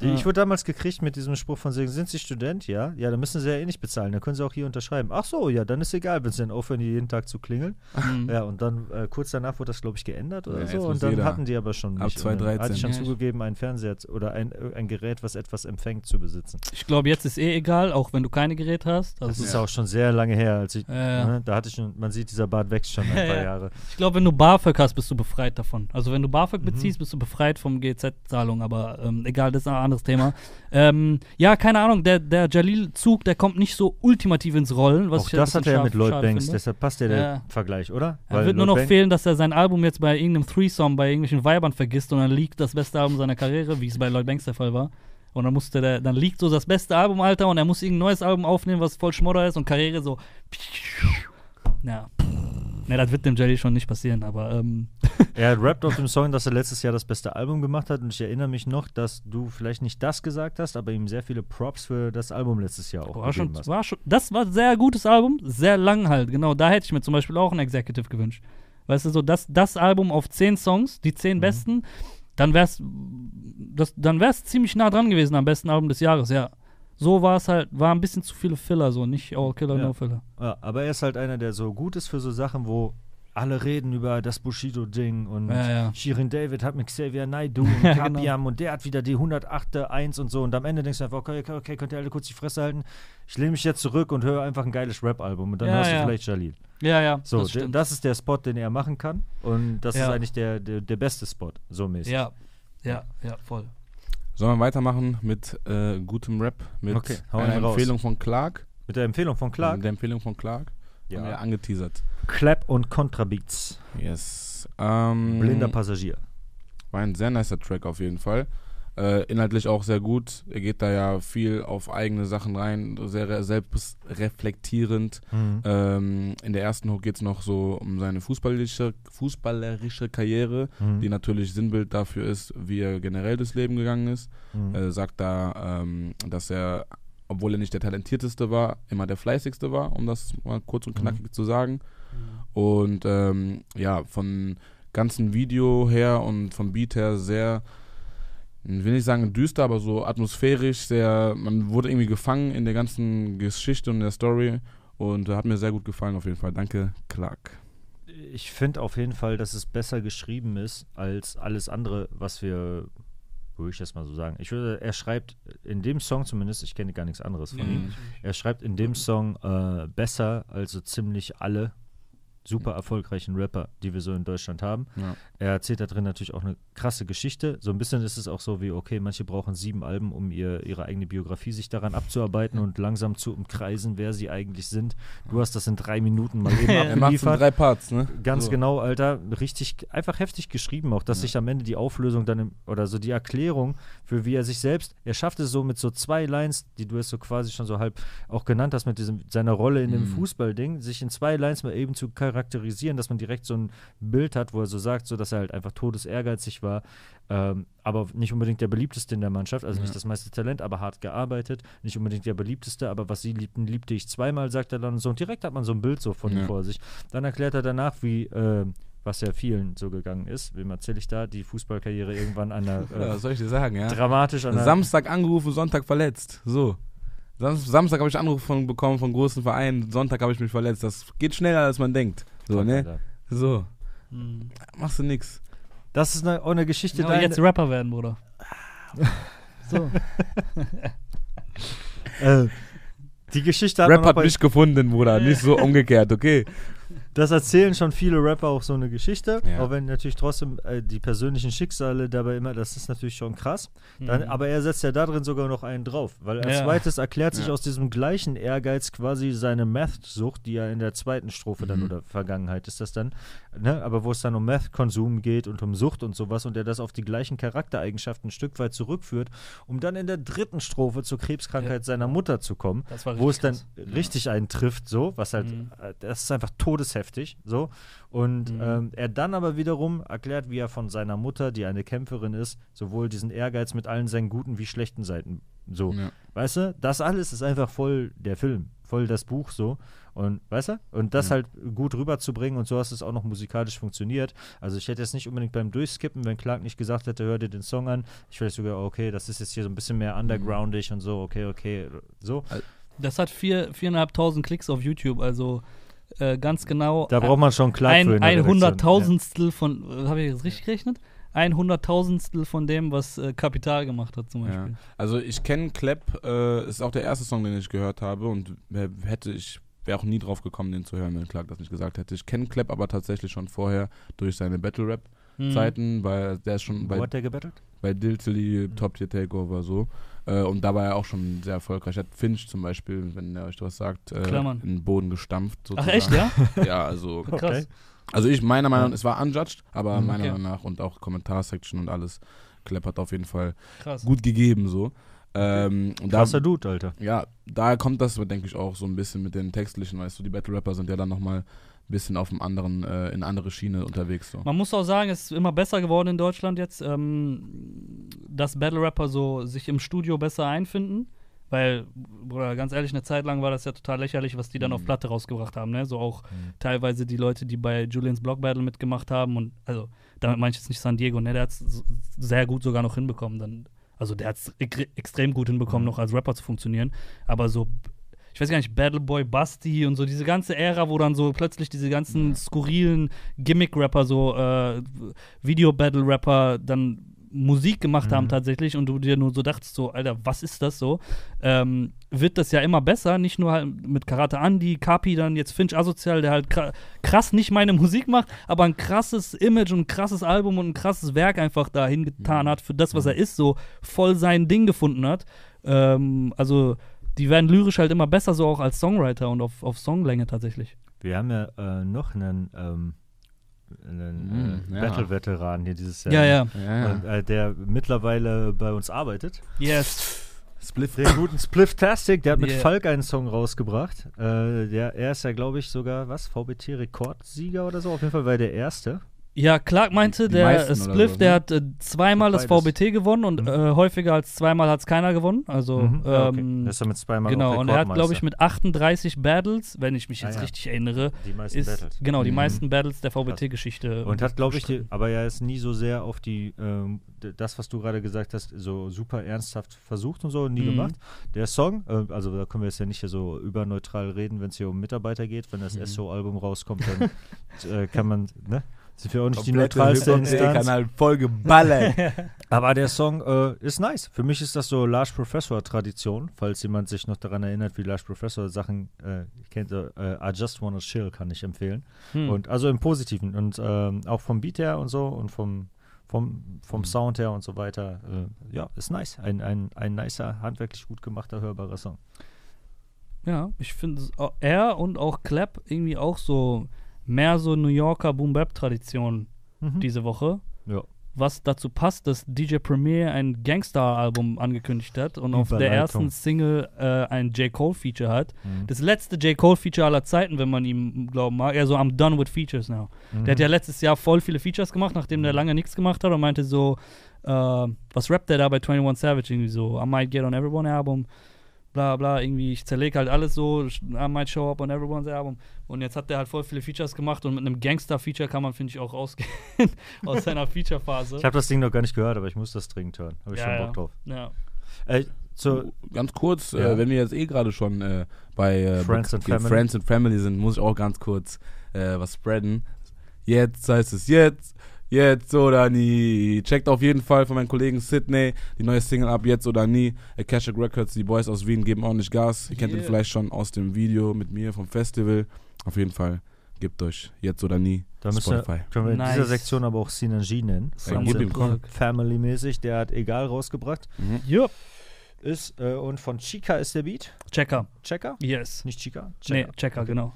Die, Ja. ich wurde damals gekriegt mit diesem Spruch von sagen, sind Sie Student? Ja. Ja, dann müssen Sie ja eh nicht bezahlen. Dann können Sie auch hier unterschreiben. Ach so, ja, dann ist egal, wenn Sie dann aufhören, hier jeden Tag zu klingeln. Mhm. Ja, und dann äh, kurz danach wurde das, glaube ich, geändert oder Ja, so. Und dann jeder hatten die aber schon ab mich. Dann 2013. hatte ich schon Ja, ich- zugegeben, einen Fernseher oder ein, ein Gerät, was etwas empfängt, zu besitzen. Ich glaube, jetzt ist eh egal, auch wenn du keine Geräte hast. Das Also, ist auch schon sehr lange her, als ich. Ja, ja. Ne, da hatte ich schon, man sieht, dieser Bart wächst schon ein Ja, paar ja. Jahre. ich glaube, wenn du BAföG hast, bist du befreit davon. Also wenn du BAföG Mhm. beziehst, bist du befreit vom GZ-Zahlung, aber ähm, egal, das ist ein anderes Thema. ähm, ja, keine Ahnung, der, der Jalil-Zug, der kommt nicht so ultimativ ins Rollen, was auch das hat er mit scharf- Lloyd Banks, finde. deshalb passt ja der Ja. Vergleich, oder? Er wird nur noch Banks- fehlen, dass er sein Album jetzt bei irgendeinem Threesome bei irgendwelchen Weibern vergisst und dann liegt das beste Album seiner Karriere, wie es bei Lloyd Banks der Fall war. Und dann musste der, dann liegt so das beste Album, Alter, und er muss irgendein neues Album aufnehmen, was voll Schmodder ist und Karriere so. Ja. Ne, das wird dem Jelly schon nicht passieren, aber ähm, Er rappt auf dem Song, dass er letztes Jahr das beste Album gemacht hat und ich erinnere mich noch, dass du vielleicht nicht das gesagt hast, aber ihm sehr viele Props für das Album letztes Jahr auch war schon, gegeben hast. war schon, das war ein sehr gutes Album, sehr lang halt, genau. Da hätte ich mir zum Beispiel auch ein Executive gewünscht. Weißt du, so das, das Album auf zehn Songs, die zehn besten, dann wär's, das, dann wär's ziemlich nah dran gewesen am besten Album des Jahres, ja. So war es halt, war ein bisschen zu viele Filler, so nicht All Killer, Ja. No Filler. Ja, aber er ist halt einer, der so gut ist für so Sachen, wo alle reden über das Bushido-Ding und Ja, ja. Shirin David hat mit Xavier Naidoo und Kapiam genau. und der hat wieder die 108. 1 und so und am Ende denkst du einfach, okay, okay, okay könnt ihr alle kurz die Fresse halten? Ich lehne mich jetzt zurück und höre einfach ein geiles Rap-Album und dann Ja, hörst du vielleicht Jalil. Ja, ja, So, das stimmt. das ist der Spot, den er machen kann und das Ja. ist eigentlich der, der, der beste Spot, so mäßig. ja, ja, ja, voll. Sollen wir weitermachen mit äh, gutem Rap? Mit Okay, einer einen raus. Empfehlung von Clark? Mit der Empfehlung von Clark, Der Empfehlung von Clark? Ja. Haben wir angeteasert. Clap und Contrabeats, Yes. Ähm, blinder Passagier. War ein sehr nicer Track auf jeden Fall. Äh, inhaltlich auch sehr gut. Er geht da ja viel auf eigene Sachen rein, sehr re selbstreflektierend. Mhm. Ähm, in der ersten Hook geht es noch so um seine fußballerische, fußballerische Karriere, Mhm. die natürlich Sinnbild dafür ist, wie er generell durchs Leben gegangen ist. Mhm. Er sagt da, ähm, dass er, obwohl er nicht der talentierteste war, immer der fleißigste war, um das mal kurz und knackig zu sagen. Und ähm, ja, von ganzen Video her und vom Beat her sehr, ich will nicht sagen düster, aber so atmosphärisch, sehr, man wurde irgendwie gefangen in der ganzen Geschichte und der Story und hat mir sehr gut gefallen auf jeden Fall. Danke, Clark. Ich finde auf jeden Fall, dass es besser geschrieben ist als alles andere, was wir, würde ich das mal so sagen. Ich würde, er schreibt in dem Song zumindest, ich kenne gar nichts anderes von ihm, er schreibt in dem Song äh, besser als so ziemlich alle super erfolgreichen Rapper, die wir so in Deutschland haben. Ja. Er erzählt da drin natürlich auch eine krasse Geschichte. So ein bisschen ist es auch so wie, okay, manche brauchen sieben Alben, um ihr, ihre eigene Biografie sich daran abzuarbeiten und langsam zu umkreisen, wer sie eigentlich sind. Du hast das in drei Minuten mal eben Er macht in abgeliefert. drei Parts, ne? Ganz so. genau, Alter. Richtig, einfach heftig geschrieben auch, dass sich am Ende die Auflösung dann, im, oder so die Erklärung für wie er sich selbst, er schafft es so mit so zwei Lines, die du es so quasi schon so halb auch genannt hast, mit diesem, seiner Rolle in dem Mhm. Fußballding, sich in zwei Lines mal eben zu charakterisieren, dass man direkt so ein Bild hat, wo er so sagt, so dass er halt einfach todesehrgeizig war, ähm, aber nicht unbedingt der beliebteste in der Mannschaft, also Ja. nicht das meiste Talent, aber hart gearbeitet, nicht unbedingt der beliebteste, aber was sie liebten, liebte ich zweimal, sagt er dann so und direkt hat man so ein Bild so von ihm Ja. vor sich. Dann erklärt er danach, wie, äh, was ja vielen so gegangen ist, wem erzähle ich da, die Fußballkarriere irgendwann an der, Ja, äh, was soll ich dir sagen, ja? dramatisch an der, Samstag angerufen, Sonntag verletzt. So. Sam- Samstag habe ich Anruf von, bekommen von großen Vereinen, Sonntag habe ich mich verletzt. Das geht schneller, als man denkt. So, ne? Alter. So. Mhm. Machst du nix. Das ist eine, auch eine Geschichte, Genau, deine- jetzt Rapper werden, Bruder. so. äh, die Geschichte hat Rap hat mich gefunden, Bruder. Nicht so umgekehrt, okay? Das erzählen schon viele Rapper auch so eine Geschichte, Ja. auch wenn natürlich trotzdem äh, die persönlichen Schicksale dabei immer, das ist natürlich schon krass. Dann, Mhm. aber er setzt ja da drin sogar noch einen drauf, weil als Ja. zweites erklärt sich Ja. aus diesem gleichen Ehrgeiz quasi seine Meth-Sucht, die ja in der zweiten Strophe dann Mhm. oder Vergangenheit ist das dann, ne? aber wo es dann um Meth-Konsum geht und um Sucht und sowas und er das auf die gleichen Charaktereigenschaften ein Stück weit zurückführt, um dann in der dritten Strophe zur Krebskrankheit seiner Mutter zu kommen wo es dann richtig einen trifft, so, was halt, Mhm. äh, das ist einfach todesheftig, so. Und Mhm. ähm, er dann aber wiederum erklärt, wie er von seiner Mutter, die eine Kämpferin ist, sowohl diesen Ehrgeiz mit allen seinen guten wie schlechten Seiten, so. Ja. Weißt du, das alles ist einfach voll der Film, voll das Buch, so. Und, weißt du, und das Ja. halt gut rüberzubringen und so hast es auch noch musikalisch funktioniert. Also ich hätte jetzt nicht unbedingt beim Durchskippen, wenn Clark nicht gesagt hätte, hör dir den Song an, ich wäre sogar, okay, das ist jetzt hier so ein bisschen mehr undergroundig und so, okay, okay, so. Das hat vier, viereinhalbtausend Klicks auf YouTube, also äh, ganz genau. Da braucht man schon für ein, ein. Hunderttausendstel von, äh, habe ich jetzt richtig gerechnet? Ein Hunderttausendstel von dem, was äh, Kapital gemacht hat zum Ja. Beispiel. Also ich kenne Clap, äh, ist auch der erste Song, den ich gehört habe und hätte ich wäre auch nie drauf gekommen, den zu hören, wenn Clark das nicht gesagt hätte. Ich kenne Clap aber tatsächlich schon vorher durch seine Battle Rap. Zeiten, weil der ist schon Wo bei, hat der gebettelt? bei Diltily Top Tier Takeover so äh, und da war er auch schon sehr erfolgreich. Hat Finch zum Beispiel, wenn er euch was sagt, äh, in den Boden gestampft. Ach Sozusagen. echt, ja? Ja, also Krass. Okay. Also ich, meiner Meinung nach, es war unjudged, aber Mhm. meiner Okay. Meinung nach und auch Kommentarsection und alles, Clap hat auf jeden Fall Krass. gut gegeben so. Ähm, und da, Krasser Dude, Alter. ja, daher kommt das, denke ich, auch so ein bisschen mit den textlichen, weißt du, die Battle Rapper sind ja dann nochmal ein bisschen auf einem anderen, äh, in andere Schiene unterwegs so. Man muss auch sagen, es ist immer besser geworden in Deutschland jetzt, ähm, dass Battle Rapper so sich im Studio besser einfinden. Weil, Bruder, ganz ehrlich, eine Zeit lang war das ja total lächerlich, was die dann auf Mhm. Platte rausgebracht haben, ne? So auch Mhm. teilweise die Leute, die bei Julians Block Battle mitgemacht haben und also damit meine ich jetzt nicht San Diego, ne? Der hat es sehr gut sogar noch hinbekommen. Dann, also der hat es extrem gut hinbekommen, Mhm. noch als Rapper zu funktionieren. Aber so, ich weiß gar nicht, Battle Boy, Basti und so diese ganze Ära, wo dann so plötzlich diese ganzen skurrilen Gimmick-Rapper, so äh, Video-Battle-Rapper dann Musik gemacht haben Mhm. tatsächlich und du dir nur so dachtest, so, Alter, was ist das so? Ähm, wird das ja immer besser, nicht nur halt mit Karate Andy, Kapi, dann jetzt Finch Asozial, der halt kra- krass nicht meine Musik macht, aber ein krasses Image und ein krasses Album und ein krasses Werk einfach dahin getan Mhm. hat für das, was er ist, so voll sein Ding gefunden hat. Ähm, also die werden lyrisch halt immer besser, so auch als Songwriter und auf, auf Songlänge tatsächlich. Wir haben ja äh, noch einen, ähm, einen Mhm, äh, ja. Battle-Veteran hier dieses Jahr. Ja, ja. Ja, Und, äh, der mittlerweile bei uns arbeitet. Yes. Spliff. Den guten Splifftastic, der hat mit Yeah. Falk einen Song rausgebracht. Äh, der, er ist ja, glaube ich, sogar, was, VBT-Rekordsieger oder so. Auf jeden Fall war er der Erste. Ja, Clark meinte, Die der Spliff, so, der ne? hat äh, zweimal das. VBT gewonnen und Mhm. äh, häufiger als zweimal hat es keiner gewonnen. Also, Mhm. Ja, okay. ähm, Der ist damit zweimal auch genau, und er hat, glaube ich, mit 38 Battles, wenn ich mich Ah, jetzt ja. richtig erinnere, die meisten ist Battles. genau die Mhm. meisten Battles der VBT-Geschichte. Und hat, glaube ich, die, aber ja ist nie so sehr auf die, ähm, das, was du gerade gesagt hast, so super ernsthaft versucht und so, nie Mhm. gemacht. Der Song, äh, also da können wir jetzt ja nicht hier so überneutral reden, wenn es hier um Mitarbeiter geht. Wenn das Mhm. SO-Album rauskommt, dann äh, kann man, ne? Sind wir auch nicht die Komplette neutralste Hip-Hop.de Instanz. Kanal voll geballert. Aber der Song äh, ist nice. Für mich ist das so Large Professor-Tradition, falls jemand sich noch daran erinnert, wie Large Professor Sachen äh, kennt. Äh, I Just Wanna Chill kann ich empfehlen. Hm. Und also im Positiven und ähm, auch vom Beat her und so und vom, vom, vom Mhm. Sound her und so weiter. Äh, ja, ist nice. Ein, ein, ein nicer, handwerklich gut gemachter, hörbarer Song. Ja, ich finde er und auch Clap irgendwie auch so mehr so New Yorker Boom-Bap-Tradition Mhm. diese Woche. Ja. Was dazu passt, dass DJ Premier ein Gangster-Album angekündigt hat und auf der ersten Single äh, ein J. Cole-Feature hat. Mhm. Das letzte J. Cole-Feature aller Zeiten, wenn man ihm glauben mag. Er so, I'm done with features now. Mhm. Der hat ja letztes Jahr voll viele Features gemacht, nachdem der lange nichts gemacht hat und meinte so, äh, was rappt der da bei 21 Savage? Irgendwie so, I might get on everyone album, bla bla, irgendwie, ich zerlege halt alles so, I might show up on everyone's album. Und jetzt hat der halt voll viele Features gemacht und mit einem Gangster-Feature kann man, finde ich, auch rausgehen aus seiner Feature-Phase. Ich habe das Ding noch gar nicht gehört, aber ich muss das dringend hören. Habe ich Ja, schon ja. Bock drauf. Ja. Äh, so, ganz kurz, Ja. äh, wenn wir jetzt eh gerade schon äh, bei äh, Friends and Family. Friends and Family sind, muss ich auch ganz kurz äh, was spreaden. Jetzt heißt es jetzt, jetzt oder nie. Checkt auf jeden Fall von meinem Kollegen Sydney die neue Single ab, jetzt oder nie. Akashic Records, die Boys aus Wien geben ordentlich Gas. Ihr kennt ihn Yeah. vielleicht schon aus dem Video mit mir vom Festival. Auf jeden Fall gebt euch jetzt oder nie Da müssen wir, Spotify. können wir in Nice. dieser Sektion aber auch Sinan G nennen. Ja. Family-mäßig, der hat Egal rausgebracht. Mhm. Jupp. Ist, äh, und von Chica ist der Beat. Checker. Checker? Yes. Nicht Chica? Nee, Checker, genau.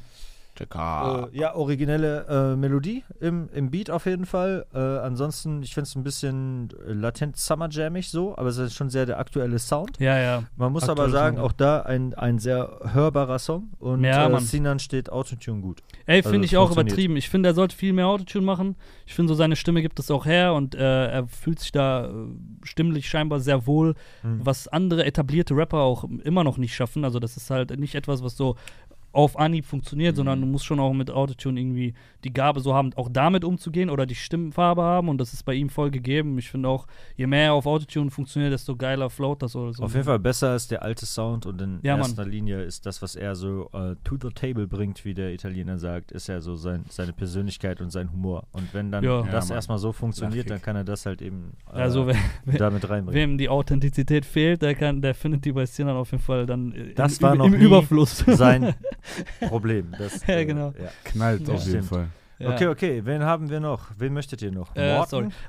Checker. Äh, ja, originelle äh, Melodie im, im Beat auf jeden Fall. Äh, ansonsten, ich finde es ein bisschen latent Summer Jammig so, aber es ist schon sehr der aktuelle Sound. Ja, ja. Man muss Aktuelle aber sagen, Sound, auch da ein, ein sehr hörbarer Song und Ja, äh. Sinan steht Autotune gut. Ey, Also, finde es ich auch übertrieben. Ich finde, er sollte viel mehr Autotune machen. Ich finde, so seine Stimme gibt es auch her und äh, er fühlt sich da äh, stimmlich scheinbar sehr wohl, Mhm. was andere etablierte Rapper auch immer noch nicht schaffen. Also, das ist halt nicht etwas, was so auf Anhieb funktioniert, sondern du musst schon auch mit Autotune irgendwie die Gabe so haben, auch damit umzugehen oder die Stimmfarbe haben und das ist bei ihm voll gegeben. Ich finde auch, je mehr er auf Autotune funktioniert, desto geiler float das oder so. Auf jeden Fall besser als der alte Sound und in Ja, Mann. erster Linie ist das, was er so äh, to the table bringt, wie der Italiener sagt, ist ja so sein, seine Persönlichkeit und sein Humor. Und wenn dann Ja. das Ja, Mann. erstmal so funktioniert, dann kann er das halt eben äh, Also, wer, wer, damit reinbringen. wem die Authentizität fehlt, der, kann, der findet die bei Sinan auf jeden Fall dann äh, Das im, war noch im Überfluss. sein Problem. Das, Ja, äh, genau. Ja. Knallt Ja. auf jeden Stimmt. Fall. Ja. Okay, okay, wen haben wir noch? Wen möchtet ihr noch? Äh.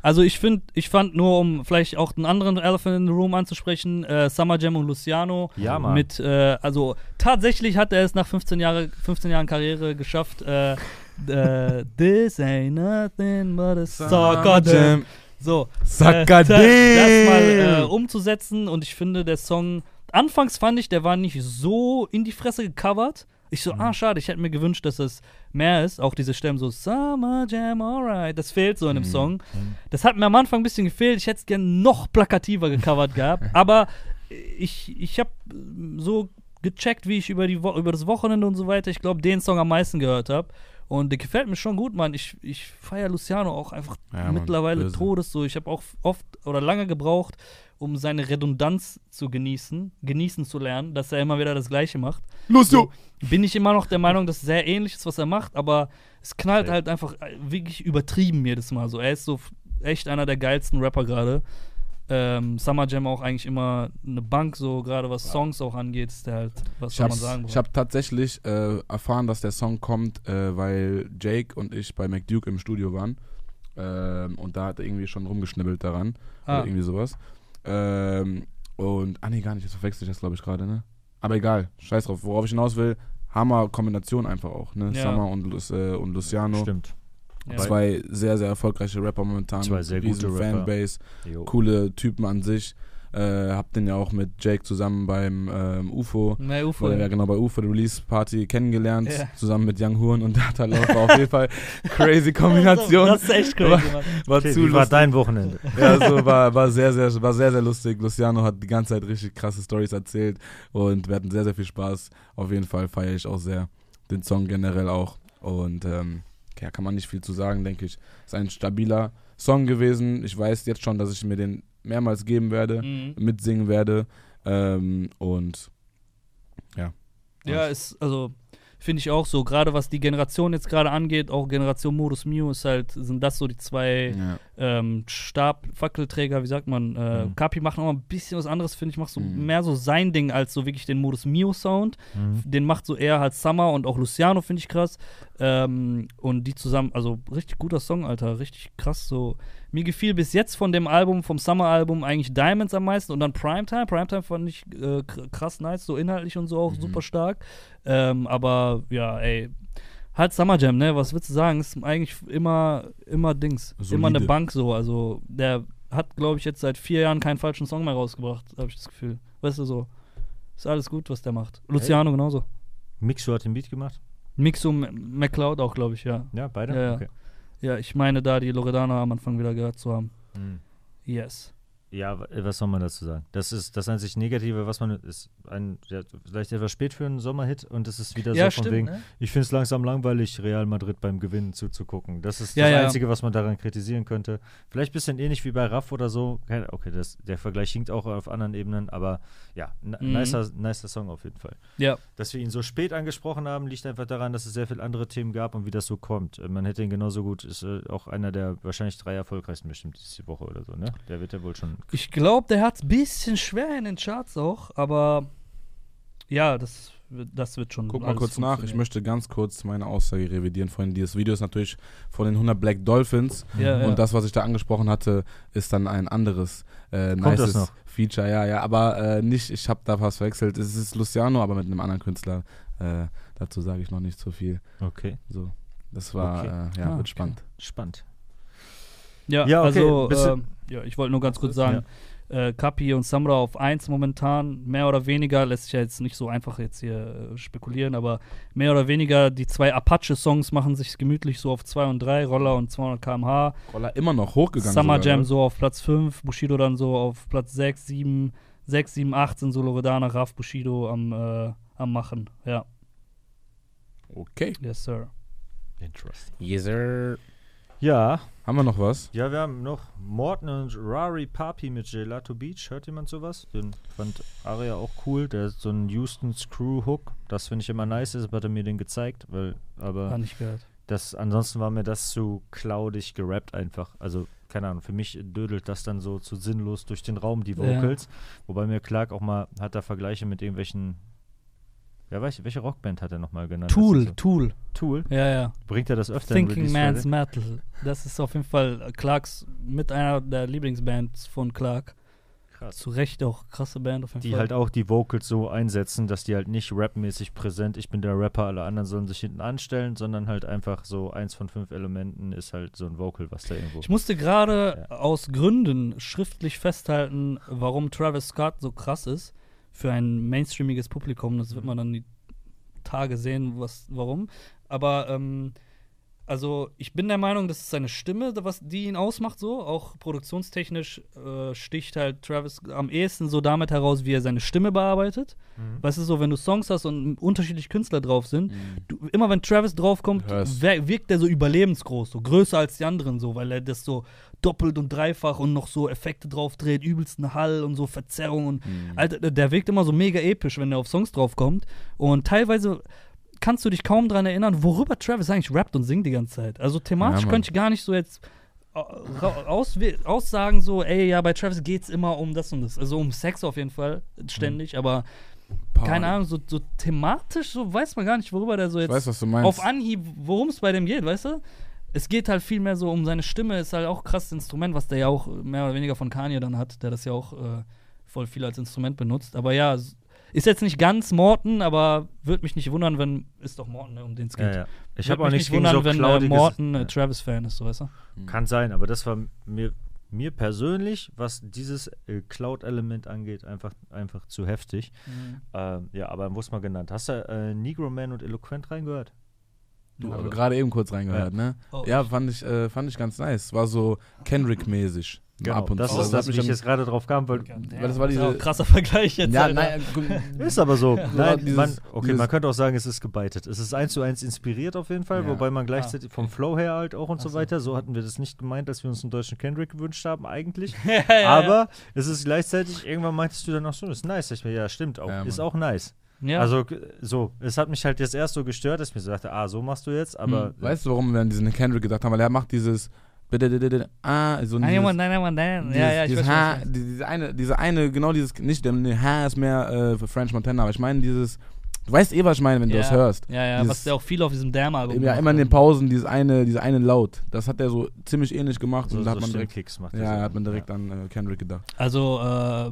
Also ich finde, ich fand nur, um vielleicht auch einen anderen Elephant in the Room anzusprechen, äh, Summer Jam und Luciano. Ja, Mann. Mit, äh, also tatsächlich hat er es nach 15, Jahre, 15 Jahren Karriere geschafft, äh, äh, This ain't nothing but a soccer jam. So, äh, das, das mal äh, umzusetzen und ich finde, der Song, anfangs fand ich, der war nicht so in die Fresse gecovert. Ich so, ah, schade, ich hätte mir gewünscht, dass es mehr ist. Auch diese Stimmen so, Summer Jam, alright. Das fehlt so in dem Song. Das hat mir am Anfang ein bisschen gefehlt. Ich hätte es gerne noch plakativer gecovert gehabt. Aber ich, ich habe so gecheckt, wie ich über, die Wo über das Wochenende und so weiter, ich glaube, den Song am meisten gehört habe. Und der gefällt mir schon gut, Mann. Ich, ich feiere Luciano auch einfach Ja, Mann, mittlerweile böse. Todes so. Ich habe auch oft oder lange gebraucht, um seine Redundanz zu genießen, genießen zu lernen, dass er immer wieder das Gleiche macht. Los, So, bin ich immer noch der Meinung, dass es sehr ähnlich ist, was er macht, aber es knallt halt einfach äh, wirklich übertrieben jedes Mal. So, er ist so echt einer der geilsten Rapper gerade. Ähm, Summer Jam auch eigentlich immer eine Bank, so gerade was Songs auch angeht, ist der halt, was Ich soll habe man sagen? ich hab tatsächlich äh, erfahren, dass der Song kommt, äh, weil Jake und ich bei McDuke im Studio waren. Ähm, und da hat er irgendwie schon rumgeschnibbelt daran. Ah. Oder irgendwie sowas. Ähm, und, ah nee, gar nicht, jetzt verwechsel ich das, glaube ich, gerade, ne? Aber egal, scheiß drauf. Worauf ich hinaus will, Hammer-Kombination einfach auch, ne? Ja. Summer und, äh, und Luciano. Stimmt. ja. Zwei sehr, sehr erfolgreiche Rapper momentan. Zwei sehr gute Rapper. Fanbase, Jo. coole Typen an sich. Äh, hab den ja auch mit Jake zusammen beim ähm, UFO Nee, UFO. oder ja genau bei UFO der Release Party kennengelernt, Ja. zusammen mit Young Horn und halt auch war auf jeden Fall crazy Kombination. Das ist echt crazy, Mann. war Okay, zu wie war dein Wochenende? Ja, so war, war sehr, sehr, war sehr, sehr lustig. Luciano hat die ganze Zeit richtig krasse Stories erzählt und wir hatten sehr, sehr viel Spaß. Auf jeden Fall feiere ich auch sehr den Song generell auch. Und ähm, ja, kann man nicht viel zu sagen, denke ich. Ist ein stabiler Song gewesen. Ich weiß jetzt schon, dass ich mir den mehrmals geben werde, Mhm. mitsingen werde. Ähm, und Ja, ist, also, finde ich auch so. Gerade was die Generation jetzt gerade angeht, auch Generation Modus Mio, ist halt, sind das so die zwei ja. ähm, Stab, Fackelträger, wie sagt man, äh, Mhm. Kapi macht noch ein bisschen was anderes, finde ich, macht so Mhm. mehr so sein Ding als so wirklich den Modus Mio Sound. Mhm. Den macht so eher halt Summer und auch Luciano, finde ich krass. Ähm, und die zusammen, also richtig guter Song, Alter, richtig krass. So, mir gefiel bis jetzt von dem Album, vom Summer-Album, eigentlich Diamonds am meisten und dann Primetime. Primetime fand ich äh, kr- krass nice, so inhaltlich und so auch Mhm. super stark. Ähm, aber ja, ey. Halt Summer Jam, ne? Was willst du sagen? Ist eigentlich immer, immer Dings. Solide. Immer eine Bank so. Also, der hat, glaube ich, jetzt seit vier Jahren keinen falschen Song mehr rausgebracht, habe ich das Gefühl. Weißt du so? Ist alles gut, was der macht. Luciano genauso. Mixo hat den Beat gemacht? Mixo, M- McCloud auch, glaube ich, ja. Ja, beide? Ja, ja. Okay. Ja, ich meine da die Loredana am Anfang wieder gehört zu haben. Mhm. Yes. Ja, wa- was soll man dazu sagen? Das ist das einzig Negative, was man ist ein ja, vielleicht etwas spät für einen Sommerhit und es ist wieder ja, so von stimmt. wegen, Ne? ich finde es langsam langweilig, Real Madrid beim Gewinnen zuzugucken. Das ist Ja, das. Einzige, was man daran kritisieren könnte. Vielleicht ein bisschen ähnlich wie bei Raff oder so. Okay, das, der Vergleich hinkt auch auf anderen Ebenen, aber ja, Mhm. nicer, nicer Song auf jeden Fall. Ja. Dass wir ihn so spät angesprochen haben, liegt einfach daran, dass es sehr viele andere Themen gab und wie das so kommt. Äh, Man hätte ihn genauso gut, ist äh, auch einer der wahrscheinlich drei erfolgreichsten bestimmt diese Woche oder so, ne? Der wird ja wohl schon. Ich glaube, der hat ein bisschen schwer in den Charts auch, aber Ja, das, wird- das wird schon. Guck mal kurz nach. Ich möchte ganz kurz meine Aussage revidieren. Vorhin dieses Video ist natürlich von den 100 Black Dolphins. Ja, ja. Und das, was ich da angesprochen hatte, ist dann ein anderes äh, Kommt nices? Feature. Ja, ja, aber äh, nicht, ich habe da was verwechselt. Es ist Luciano, aber mit einem anderen Künstler. Äh, dazu sage ich noch nicht so viel. Okay, So, das war, Okay. äh, ja, Ah, wird okay. spannend. spannend. Ja, Ja, okay, also, ähm, ja, ich wollte nur ganz kurz sagen, äh, Kapi und Samra auf 1 momentan, mehr oder weniger, lässt sich ja jetzt nicht so einfach jetzt hier äh, spekulieren, aber mehr oder weniger die zwei Apache-Songs machen sich gemütlich so auf 2 und 3, Roller und 200 km/h. Roller immer noch hochgegangen. Summer sogar, Jam oder? so auf Platz 5, Bushido dann so auf Platz 6, 7, 6, 7, 8 sind so Loredana, Raf, Bushido am, äh, am Machen. Ja, Okay. yes, sir. Interesting. Yes, sir. Ja, Haben wir noch was? ja, wir haben noch Morton und Rari Papi mit Gelato Beach. Hört jemand sowas? Den fand Aria auch cool. Der ist so ein Houston Screw Hook. Das finde ich immer nice. Deshalb hat er mir den gezeigt. Weil, aber Gar nicht gehört. das, ansonsten war mir das zu cloudig gerappt einfach. Also, keine Ahnung, für mich dödelt das dann so zu sinnlos durch den Raum, die Ja. Vocals. Wobei mir Clark auch mal, hat da Vergleiche mit irgendwelchen, ja, weiß ich, welche Rockband hat er nochmal genannt? Tool, ist Tool. So, Tool? Ja, ja. Bringt er das öfter in Thinking Release Man's Friday? Metal. Das ist auf jeden Fall Clarks mit einer der Lieblingsbands von Clark. Krass. Zu Recht auch krasse Band auf jeden Die Fall. halt auch die Vocals so einsetzen, dass die halt nicht rapmäßig präsent, ich bin der Rapper, alle anderen sollen sich hinten anstellen, sondern halt einfach so eins von fünf Elementen ist halt so ein Vocal, was da irgendwo. Ich musste gerade aus Gründen schriftlich festhalten, warum Travis Scott so krass ist für ein mainstreamiges Publikum. Das wird man dann die Tage sehen, was, warum. Aber ähm, also ich bin der Meinung, das ist seine Stimme, was die ihn ausmacht, so. Auch produktionstechnisch äh, sticht halt Travis am ehesten so damit heraus, wie er seine Stimme bearbeitet. Mhm. Weißt du, so, wenn du Songs hast und unterschiedliche Künstler drauf sind, du, immer wenn Travis draufkommt, wirkt er so überlebensgroß, so größer als die anderen, so, weil er das so doppelt und dreifach und noch so Effekte drauf dreht, übelsten Hall und so Verzerrung und Mhm. Alter, der- wirkt immer so mega episch, wenn er auf Songs draufkommt. Und teilweise kannst du dich kaum dran erinnern, worüber Travis eigentlich rappt und singt die ganze Zeit. Also thematisch Ja, könnte ich gar nicht so jetzt äh, auswe- aussagen, so, ey, ja, bei Travis geht's immer um das und das. Also um Sex auf jeden Fall, ständig, aber Party. keine Ahnung, so, so thematisch, so weiß man gar nicht, worüber der so jetzt weiß, auf Anhieb, worum es bei dem geht, weißt du? Es geht halt viel mehr so um seine Stimme, ist halt auch ein krasses Instrument, was der ja auch mehr oder weniger von Kanye dann hat, der das ja auch äh, voll viel als Instrument benutzt. Aber ja, ist jetzt nicht ganz Morton, aber würde mich nicht wundern, wenn, ist doch Morton, ne, um den es geht. Ja, ja. Ich habe auch nicht wundern, so wenn äh, cloudiges- Morton äh, Ja. Travis-Fan ist, so weißt du? Kann sein, aber das war mir, mir persönlich, was dieses äh, Cloud-Element angeht, einfach, einfach zu heftig. Ähm, ja, aber wo es mal genannt. Hast du äh, Negro Man und Eloquent reingehört? Du, Haben wir aber- gerade eben kurz reingehört, ne? Oh, Ja, fand ich, äh, fand ich ganz nice. War so Kendrick-mäßig. Ab und Genau, das zu. ist das, hat mich wie ich jetzt gerade drauf kam, weil Weil das war ist diese- auch ein krasser Vergleich jetzt. Ja, nein, Ist aber so. Nein, dieses- man, okay, dieses- man könnte auch sagen, es ist gebeitet. Es ist eins zu eins inspiriert auf jeden Fall, Ja. wobei man gleichzeitig vom Flow her halt auch und Ach so weiter. So hatten wir das nicht gemeint, dass wir uns einen deutschen Kendrick gewünscht haben, eigentlich. ja, ja, ja. aber es ist gleichzeitig, irgendwann meintest du dann auch so, ist nice. Ich mir, ja, stimmt auch. Ja, ist auch nice. Ja. Also g- so, es hat mich halt jetzt erst so gestört, dass ich mir so dachte, ah, so machst du jetzt, aber Hm. Weißt du, warum wir an diesen Kendrick gedacht haben? Weil er macht dieses ah, so Nein, dieses, nein, Mann, nein. dieses, Ja, ja, ich dieses weiß, H, was du meinst. die- diese eine, diese eine, genau dieses, nicht der nee, H ist mehr äh, für French Montana, aber ich meine dieses, du weißt eh, was ich meine, wenn du ja, das hörst. Ja, ja, Dieses- was der auch viel auf diesem Damn-Album Ja, immer in den Pausen, dieses eine, diese eine Laut. Das hat er so ziemlich ähnlich gemacht so, und da hat so man direkt, Stimmkicks macht ja, so. hat man direkt an äh, Kendrick gedacht. Also, äh,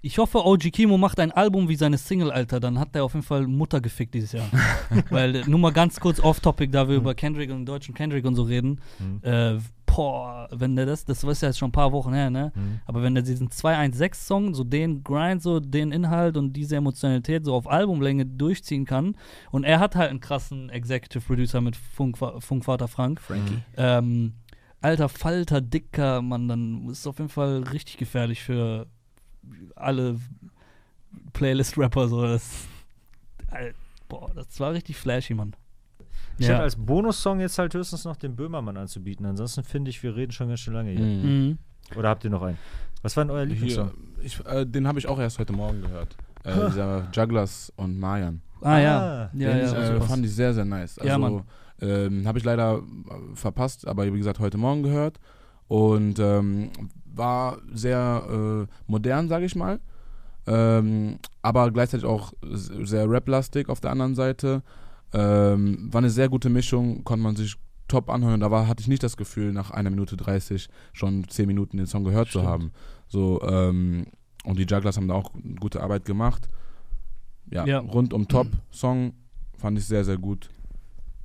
ich hoffe, OG Kimo macht ein Album wie seine Single, Alter. Dann hat er auf jeden Fall Mutter gefickt dieses Jahr. Weil, äh, nur mal ganz kurz off-topic, da wir über Kendrick und den deutschen Kendrick und so reden. Hm. Äh, boah, wenn der das, das ist ja jetzt schon ein paar Wochen her, ne? Hm. Aber wenn der diesen 216-Song, so den Grind, so den Inhalt und diese Emotionalität so auf Albumlänge durchziehen kann, und er hat halt einen krassen Executive Producer mit Funk, Funkvater Frank, Frankie. ähm, alter Falter, dicker Mann, dann ist es auf jeden Fall richtig gefährlich für alle Playlist-Rapper. So. Das, Al- boah, das war richtig flashy, Mann. Ich Ja. hätte als Bonussong jetzt halt höchstens noch den Böhmermann anzubieten. Ansonsten finde ich, wir reden schon ganz schön lange hier. Mhm. Mhm. Oder habt ihr noch einen? Was war denn euer Lieblingssong? Hier, ich, äh, den habe ich auch erst heute Morgen gehört. Äh, dieser Jugglers und Mayan. Ah, ja. Ah, Ja, den ja, ich, war äh, fand ich sehr, sehr nice. Also, Ja, Mann. ähm, habe ich leider äh, verpasst, aber wie gesagt, heute Morgen gehört. Und ähm, war sehr äh, modern, sage ich mal. ähm, aber gleichzeitig auch sehr rap-lastig auf der anderen Seite. Ähm, war eine sehr gute Mischung, konnte man sich top anhören. Da war, hatte ich nicht das Gefühl, nach einer Minute 30 schon 10 Minuten den Song gehört Stimmt. zu haben. So, ähm, und die Jugglers haben da auch gute Arbeit gemacht. Ja, Ja. rundum Top-Song fand ich sehr, sehr gut.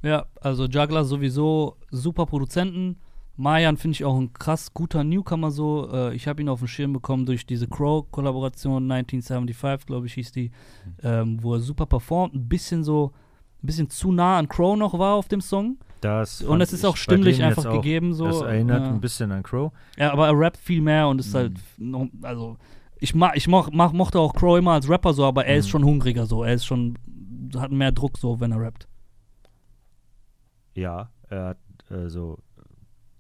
Ja, also Juggler sowieso super Produzenten. Mayan finde ich auch ein krass guter Newcomer so. Äh, ich habe ihn auf den Schirm bekommen durch diese Crow-Kollaboration 1975, glaube ich, hieß die, ähm, wo er super performt. Ein bisschen so, ein bisschen zu nah an Crow noch war auf dem Song. Das Und es ist auch stimmlich einfach auch, gegeben so. Das erinnert ja. ein bisschen an Crow. Ja, aber er rappt viel mehr und ist halt noch, also ich mag, ich moch, mach, mochte auch Crow immer als Rapper so, aber er ist Mhm. schon hungriger so. Er ist schon, hat mehr Druck so, wenn er rappt. Ja, er hat äh, so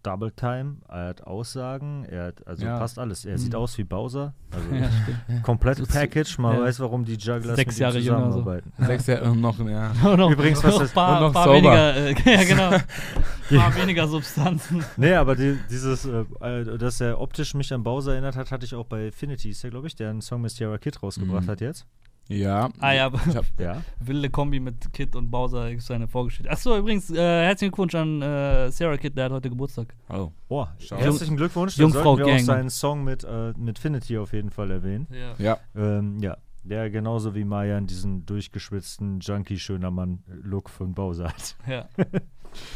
Double Time, er hat Aussagen, er hat, also Ja. passt alles. Er sieht Mhm. aus wie Bowser. Also Ja, stimmt. komplett So zu- Package, man ja. weiß, warum die Jugglers Sechs Jahre jünger so. zusammenarbeiten. Sechs Jahre noch, ja. Und noch, Übrigens, was noch das- paar, und noch paar weniger, äh, ja genau, paar weniger Substanzen. Nee, aber die, dieses, äh, dass er optisch mich an Bowser erinnert hat, hatte ich auch bei Finity, ist ja, glaube ich, der einen Song mit Sierra Kid rausgebracht Mhm. hat jetzt. Ja. Ah ja, Ich hab, Ja. wilde Kombi mit Kid und Bowser ist seine Vorgeschichte. Achso, übrigens, äh, herzlichen Glückwunsch an äh, Sarah Kid, der hat heute Geburtstag. oh. Oh, Schau. herzlichen Glückwunsch. Dann Jungfrau sollten wir auch Gang. seinen Song mit, äh, mit Finity auf jeden Fall erwähnen. Ja. Ja. Ähm, ja, der genauso wie Mayan diesen durchgeschwitzten Junkie-schöner Mann-Look von Bowser hat. Ja.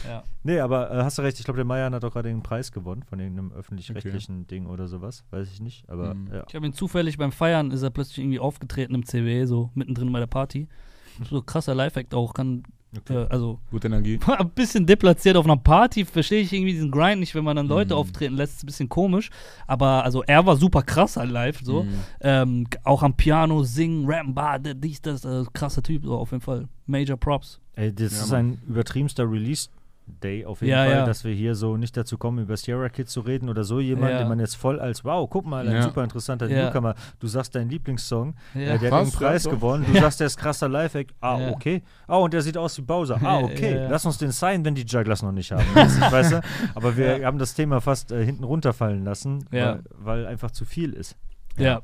ja. Nee, aber äh, hast du recht, ich glaube, der Mayan hat auch gerade den Preis gewonnen von irgendeinem öffentlich-rechtlichen Ding oder sowas. Weiß ich nicht, aber Mhm. ja. Ich habe ihn zufällig beim Feiern, ist er plötzlich irgendwie aufgetreten im CW, so mittendrin bei der Party. So krasser Live-Act auch, kann, Okay. äh, also Gute Energie. ein bisschen deplatziert auf einer Party, verstehe ich irgendwie diesen Grind nicht, wenn man dann Leute Mhm. auftreten lässt, ist ein bisschen komisch. Aber also er war super krass halt live, so. Mhm. Ähm, auch am Piano singen, rappen, bah, d- dies, das, äh, krasser Typ, so auf jeden Fall. Major Props. Ey, das Ja, ist ein übertriebenster Release. Day auf jeden Ja, Fall, ja. dass wir hier so nicht dazu kommen, über Sierra Kid zu reden oder so jemand, Ja. den man jetzt voll als, wow, guck mal, ein Ja. super interessanter Ja. Newcomer. Du sagst deinen Lieblingssong, Ja. äh, der Krass, hat den Preis ja, doch. gewonnen. Du sagst, der ist krasser Live-Act. Ah, Ja. okay. Ah, und der sieht aus wie Bowser. Ah, okay. ja, ja. Lass uns den signen, wenn die Jugglers noch nicht haben. Weißt du? Aber wir Ja. haben das Thema fast äh, hinten runterfallen lassen, Ja. weil, weil einfach zu viel ist. ja.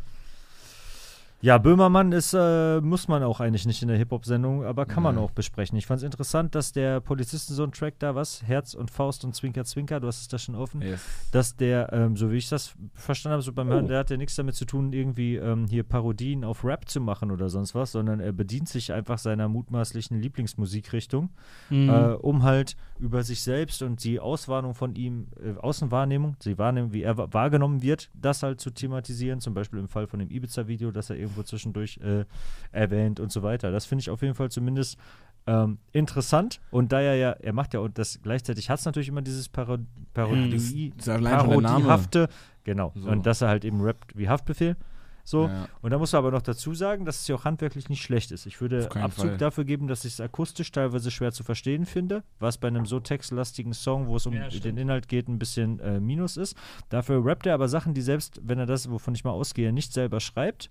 Ja, Böhmermann ist, äh, muss man auch eigentlich nicht in der Hip-Hop-Sendung, aber kann man auch besprechen. Ich fand es interessant, dass der Polizisten-Soundtrack da, was? Herz und Faust und Zwinker, Zwinker, du hast es da schon offen. Yes. Dass der, ähm, so wie ich das verstanden habe, so beim Oh. Hören, der hat ja nichts damit zu tun, irgendwie ähm, hier Parodien auf Rap zu machen oder sonst was, sondern er bedient sich einfach seiner mutmaßlichen Lieblingsmusikrichtung, Mhm. äh, um halt über sich selbst und die Auswahrnehmung von ihm, äh, Außenwahrnehmung, die Wahrnehmung, wie er wa- wahrgenommen wird, das halt zu thematisieren, zum Beispiel im Fall von dem Ibiza-Video, das er irgendwo zwischendurch äh, erwähnt und so weiter. Das finde ich auf jeden Fall zumindest ähm, interessant und da er ja, er macht ja und das gleichzeitig hat es natürlich immer dieses Paro Parodie, Das. Parodiehafte, genau, So. und dass er halt eben rappt wie Haftbefehl. So, Ja. und da muss man aber noch dazu sagen, dass es ja auch handwerklich nicht schlecht ist. Ich würde Abzug Fall. dafür geben, dass ich es akustisch teilweise schwer zu verstehen finde, was bei einem so textlastigen Song, wo es um Ja, den Inhalt geht, ein bisschen äh, Minus ist. Dafür rappt er aber Sachen, die selbst, wenn er das, wovon ich mal ausgehe, nicht selber schreibt,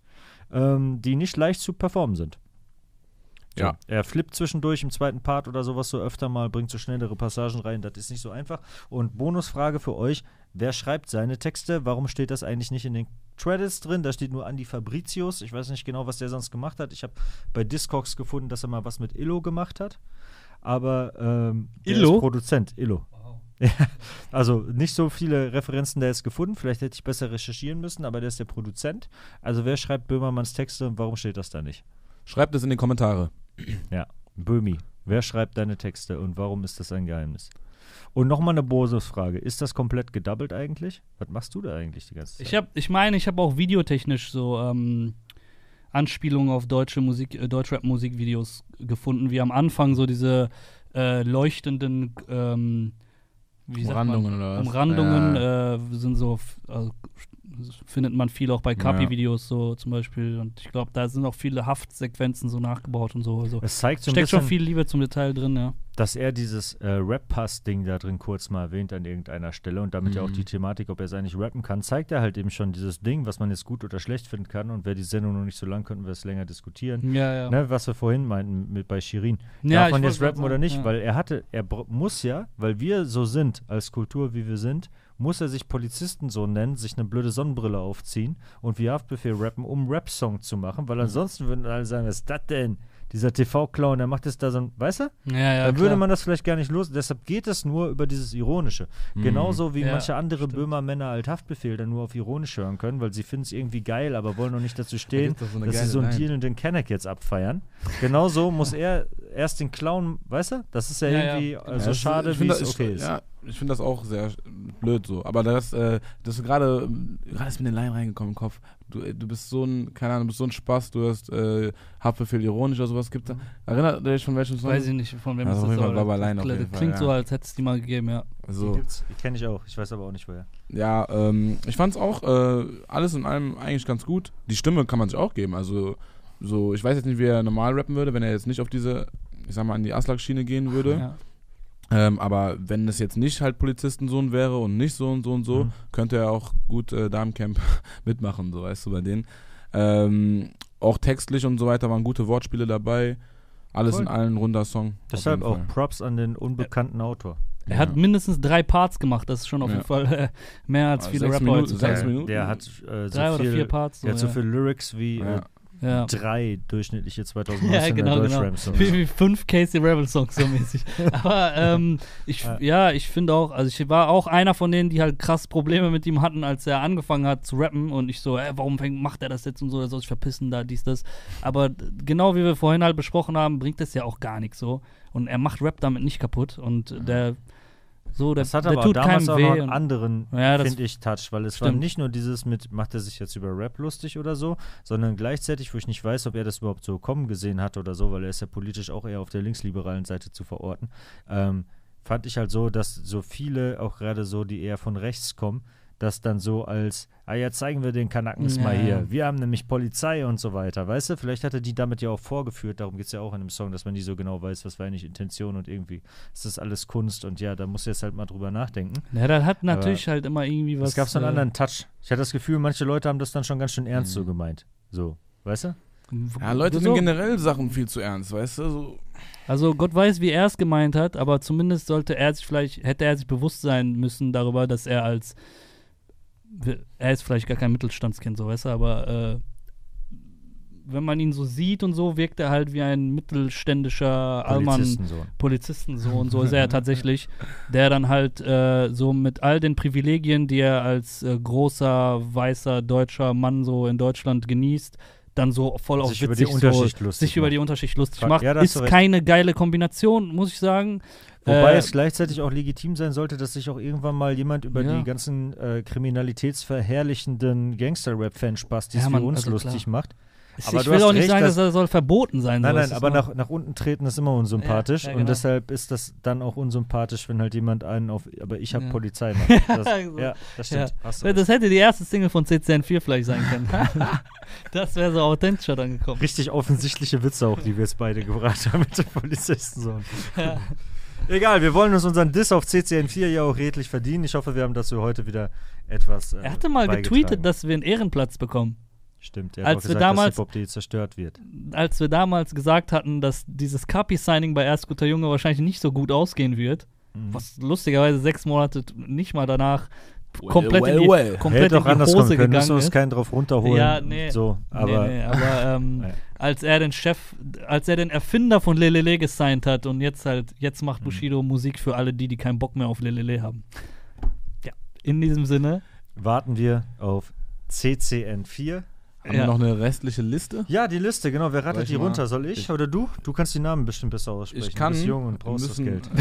ähm, die nicht leicht zu performen sind. So, Ja. Er flippt zwischendurch im zweiten Part oder sowas so öfter mal, bringt so schnellere Passagen rein, das ist nicht so einfach. Und Bonusfrage für euch, wer schreibt seine Texte? Warum steht das eigentlich nicht in den Credits drin? Da steht nur Andy Fabricius. Ich weiß nicht genau, was der sonst gemacht hat. Ich habe bei Discogs gefunden, dass er mal was mit Illo gemacht hat. Aber ähm, Illo? ist Produzent, Illo. Also nicht so viele Referenzen da jetzt gefunden. Vielleicht hätte ich besser recherchieren müssen, aber der ist der Produzent. Also wer schreibt Böhmermanns Texte und warum steht das da nicht? Schreibt es in die Kommentare. Ja, Böhmi, wer schreibt deine Texte und warum ist das ein Geheimnis? Und nochmal eine Bonusfrage. Ist das komplett gedoubled eigentlich? Was machst du da eigentlich die ganze Zeit? Ich, hab, ich meine, ich habe auch videotechnisch so ähm, Anspielungen auf deutsche Musik, äh, Deutschrap-Musikvideos gefunden, wie am Anfang so diese äh, leuchtenden ähm, wie? Umrandungen oder was? Umrandungen Ja. äh, sind so, also, findet man viel auch bei. Kapi-Videos so zum Beispiel. Und ich glaube, da sind auch viele Haftsequenzen so nachgebaut und so. Also es zeigt so ein steckt bisschen, schon viel Liebe zum Detail drin, ja. Dass er dieses äh, Rap-Pass-Ding da drin kurz mal erwähnt an irgendeiner Stelle und damit ja auch Mhm. die Thematik, ob er es eigentlich rappen kann, zeigt er halt eben schon dieses Ding, was man jetzt gut oder schlecht finden kann. Und wer die Sendung noch nicht so lang, könnten wir es länger diskutieren. Ja, ja. Ne, was wir vorhin meinten mit bei Shirin. Ja, Darf man jetzt rappen grad oder sagen, nicht? ja. Weil er hatte, er muss ja, weil wir so sind als Kultur, wie wir sind muss er sich Polizisten so nennen, sich eine blöde Sonnenbrille aufziehen und wie Haftbefehl rappen, um Rap-Song zu machen, weil ansonsten würden alle sagen, was ist das denn? Dieser TV-Clown, der macht jetzt da so ein, weißt du? Ja, ja, Dann würde klar. man das vielleicht gar nicht los. Deshalb geht es nur über dieses Ironische. Mhm. Genauso wie Ja, manche andere stimmt. Böhmermänner halt Haftbefehl dann nur auf ironisch hören können, weil sie finden es irgendwie geil, aber wollen noch nicht dazu stehen, doch so dass sie so einen. Deal und den Kenneck jetzt abfeiern. Genauso muss er erst den Clown, weißt du? Das ist ja, irgendwie Ja, so ist- schade, wie es okay ich, ist. Ja, ich finde das auch sehr blöd so. Aber das, äh, das ist gerade, gerade ist mir eine Line reingekommen im Kopf. Du, äh, du bist so ein, keine Ahnung, du bist so ein Spaß, du hast äh, Haftbefehl ironisch oder sowas. Gibt da, erinnert ihr euch von welchem Song? Weiß ich nicht, von wem Also es ist. Fall aber Baba Line auf das jeden Fall, Klingt ja. so, als hätte es die mal gegeben, ja. So. Die gibt's, die kenne ich auch. Ich weiß aber auch nicht, woher. Ja, ähm, ich fand's auch äh, alles in allem eigentlich ganz gut. Die Stimme kann man sich auch geben. Also, so, ich weiß jetzt nicht, wie er normal rappen würde, wenn er jetzt nicht auf diese, ich sag mal, an die Aslak-Schiene gehen würde. ja. Ähm, aber wenn es jetzt nicht halt Polizistensohn wäre und nicht so und so und so, Mhm. könnte er auch gut äh, Damencamp mitmachen, so weißt du, bei denen. Ähm, auch textlich und so weiter waren gute Wortspiele dabei. Alles Voll. in allen runder Song. Deshalb auch. Props an den unbekannten Autor. Er Ja. hat mindestens drei Parts gemacht, das ist schon auf Ja. jeden Fall äh, mehr als Ah, viele sechs Rapper Minuten, heutzutage. sechs Der, Minuten? der hat äh, so Drei oder viel, vier Parts. So, der hat so ja. viel Lyrics wie Ja. drei durchschnittliche 2019er Ja, genau, genau. Deutschrap-Songs. Wie, wie fünf Casey Rebel Songs so mäßig. Aber ähm, ich, Ja. ja, ich finde auch, also ich war auch einer von denen, die halt krass Probleme mit ihm hatten, als er angefangen hat zu rappen und ich so, ey, warum fängt, macht er das jetzt und so, er soll sich verpissen da, dies, das. Aber genau wie wir vorhin halt besprochen haben, bringt das ja auch gar nichts so. Und er macht Rap damit nicht kaputt und der, so, der, Das hat der aber tut damals auch noch einen anderen, Ja, das finde ich, Touch, weil es war stimmt. nicht nur dieses mit, macht er sich jetzt über Rap lustig oder so, sondern gleichzeitig, wo ich nicht weiß, ob er das überhaupt so kommen gesehen hat oder so, weil er ist ja politisch auch eher auf der linksliberalen Seite zu verorten, ähm, fand ich halt so, dass so viele, auch gerade so, die eher von rechts kommen, das dann so als, ah ja, zeigen wir den Kanackens Ja, mal hier. Wir haben nämlich Polizei und so weiter. Weißt du, vielleicht hat er die damit ja auch vorgeführt, darum geht es ja auch in dem Song, dass man nie so genau weiß, was war eigentlich Intention und irgendwie ist das alles Kunst und ja, da muss jetzt halt mal drüber nachdenken. Ja, das hat natürlich halt immer irgendwie was. Es gab so einen äh, anderen Touch. Ich hatte das Gefühl, manche Leute haben das dann schon ganz schön ernst Mhm. so gemeint. So, weißt du? Ja, Leute so, nehmen generell Sachen viel zu ernst, weißt du? So, Also Gott weiß, wie er es gemeint hat, aber zumindest sollte er sich vielleicht, hätte er sich bewusst sein müssen darüber, dass er als er ist vielleicht gar kein Mittelstandskind, so weißt du, aber äh, wenn man ihn so sieht und so, wirkt er halt wie ein mittelständischer Allmann Polizistensohn. Polizistensohn, so ist er tatsächlich, der dann halt äh, so mit all den Privilegien, die er als äh, großer, weißer, deutscher Mann so in Deutschland genießt, dann so voll auf Sich über die witzig Unterschicht so, lustig sich über macht. die Unterschicht lustig macht. ja, ist recht. keine geile Kombination, muss ich sagen. Wobei Äh, es gleichzeitig auch legitim sein sollte, dass sich auch irgendwann mal jemand über Ja. die ganzen äh, kriminalitätsverherrlichenden Gangster-Rap-Fanspastis Ja, wie Mann, uns also lustig klar. macht. ich aber du will auch nicht recht, sagen, dass- er soll verboten sein. Nein, so. nein, Es aber nach, nach unten treten ist immer unsympathisch Ja, ja, und genau. deshalb ist das dann auch unsympathisch, wenn halt jemand einen auf, aber ich habe Ja. Polizei. Das, So. ja, das stimmt. Das hätte die erste Single von CCN4 vielleicht sein können. das wäre so authentischer dann gekommen. Richtig offensichtliche Witze auch, die wir jetzt beide gebracht haben mit dem Polizistensohn. Egal, wir wollen uns unseren Diss auf CCN4 ja auch redlich verdienen. Ich hoffe, wir haben dazu heute wieder etwas. Äh, Er hatte mal getweetet, dass wir einen Ehrenplatz bekommen. Stimmt, er als hat auch wir gesagt, damals- dass Hip-Hop.de zerstört wird. Als wir damals gesagt hatten, dass dieses Kapi-Signing bei Erst guter Junge wahrscheinlich nicht so gut ausgehen wird, Mhm. was lustigerweise sechs Monate nicht mal danach komplett well, in die, well. komplett Hätte in die anders Hose können, gegangen müssen wir uns ist. keinen drauf runterholen. Ja, nee. So, aber nee, nee, aber ähm, als er den Chef, als er den Erfinder von Lelele gesigned hat und jetzt halt, jetzt Mhm. macht Bushido Musik für alle die, die keinen Bock mehr auf Lelele haben. Ja, in diesem Sinne. warten wir auf CCN4. haben Ja. wir noch eine restliche Liste? Ja, die Liste, genau. Wer rattert die mal? runter? Soll ich, Ich- oder du? Du kannst die Namen bestimmt besser aussprechen. Ich kann. Du bist jung und brauchst das Geld.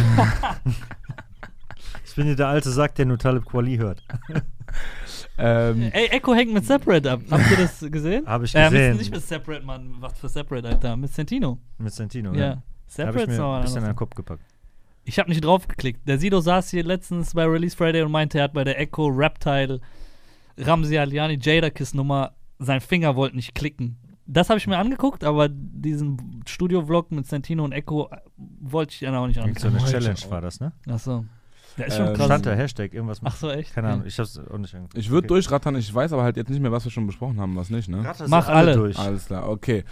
Ich bin hier der alte Sack, der nur Talib Kweli hört. ähm, Ey, Echo hängt mit Separate ab. Habt ihr das gesehen? Hab ich Äh, gesehen. mit, nicht mit Separate, Mann. Was für Separate, Alter. Mit Santino. Mit Santino, Ja. ja. Habe Separate ist noch ein bisschen an den Kopf gepackt. Ich habe nicht draufgeklickt. Der Sido saß hier letztens bei Release Friday und meinte, er hat bei der Echo Rap-Teil Ramsi Aliani Jadakiss Nummer, sein Finger wollte nicht klicken. Das habe ich mir angeguckt, aber diesen Studio-Vlog mit Santino und Echo äh, wollte ich dann auch nicht Irgend so angucken. eine Challenge war das, ne? Achso. Der ist schon Ähm, krass. Stand da Hashtag, irgendwas mit. Ach so, echt? Keine Ja. Ahnung, ich hab's auch nicht angeguckt. ich würde Okay. durchrattern, ich weiß aber halt jetzt nicht mehr, was wir schon besprochen haben, was nicht, ne? Ratter sie Mach alle. durch. Alles klar, okay.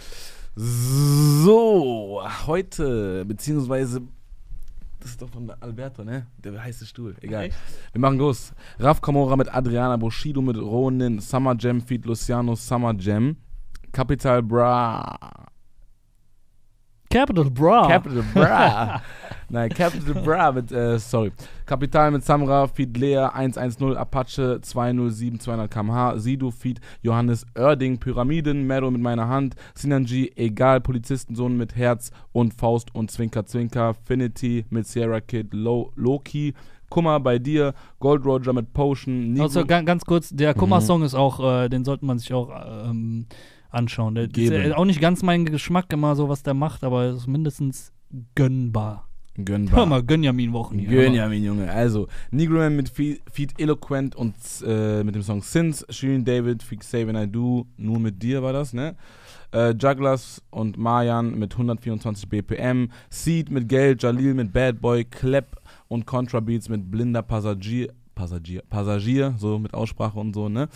So, heute, beziehungsweise Das ist doch von Alberto, ne? Der heiße Stuhl. Egal. Echt? Wir machen los. Raf Kamora mit Adriana, Bushido mit Ronin, Summer Jam feat Luciano, Summer Jam. Capital Bra. Capital Bra. Capital Bra. Nein, Capital Bra mit, äh, sorry. Kapital mit Samra, Feed Lea, 110 Apache, 207, 200 km/h, Sido, Feed Johannes Oerding, Pyramiden, Mero mit meiner Hand, Sinanji, Egal, Polizistensohn mit Herz und Faust und Zwinker Zwinker, Finity mit Sierra Kid, Low, Loki, Kummer bei dir, Gold Roger mit Potion, Negro, Also ga- ganz kurz, der Kummer-Song Mhm. ist auch, äh, den sollte man sich auch ähm, anschauen. Der ist Geben. ja auch nicht ganz mein Geschmack immer so, was der macht, aber ist mindestens gönnbar. Hör Gönnbar. mal, Gönjamin-Wochen hier. Gönjamin, Junge. Also, Negroman mit Fe- Feed Eloquent und äh, mit dem Song Sins, Shirin David, Feed Say When I Do, nur mit dir war das, ne? Äh, Jugglers und Marjan mit 124 BPM, Seed mit Geld, Jalil mit Bad Boy, Klepp und Contrabeats mit Blinder Passagier, Passagier, Passagier, so mit Aussprache und so, ne?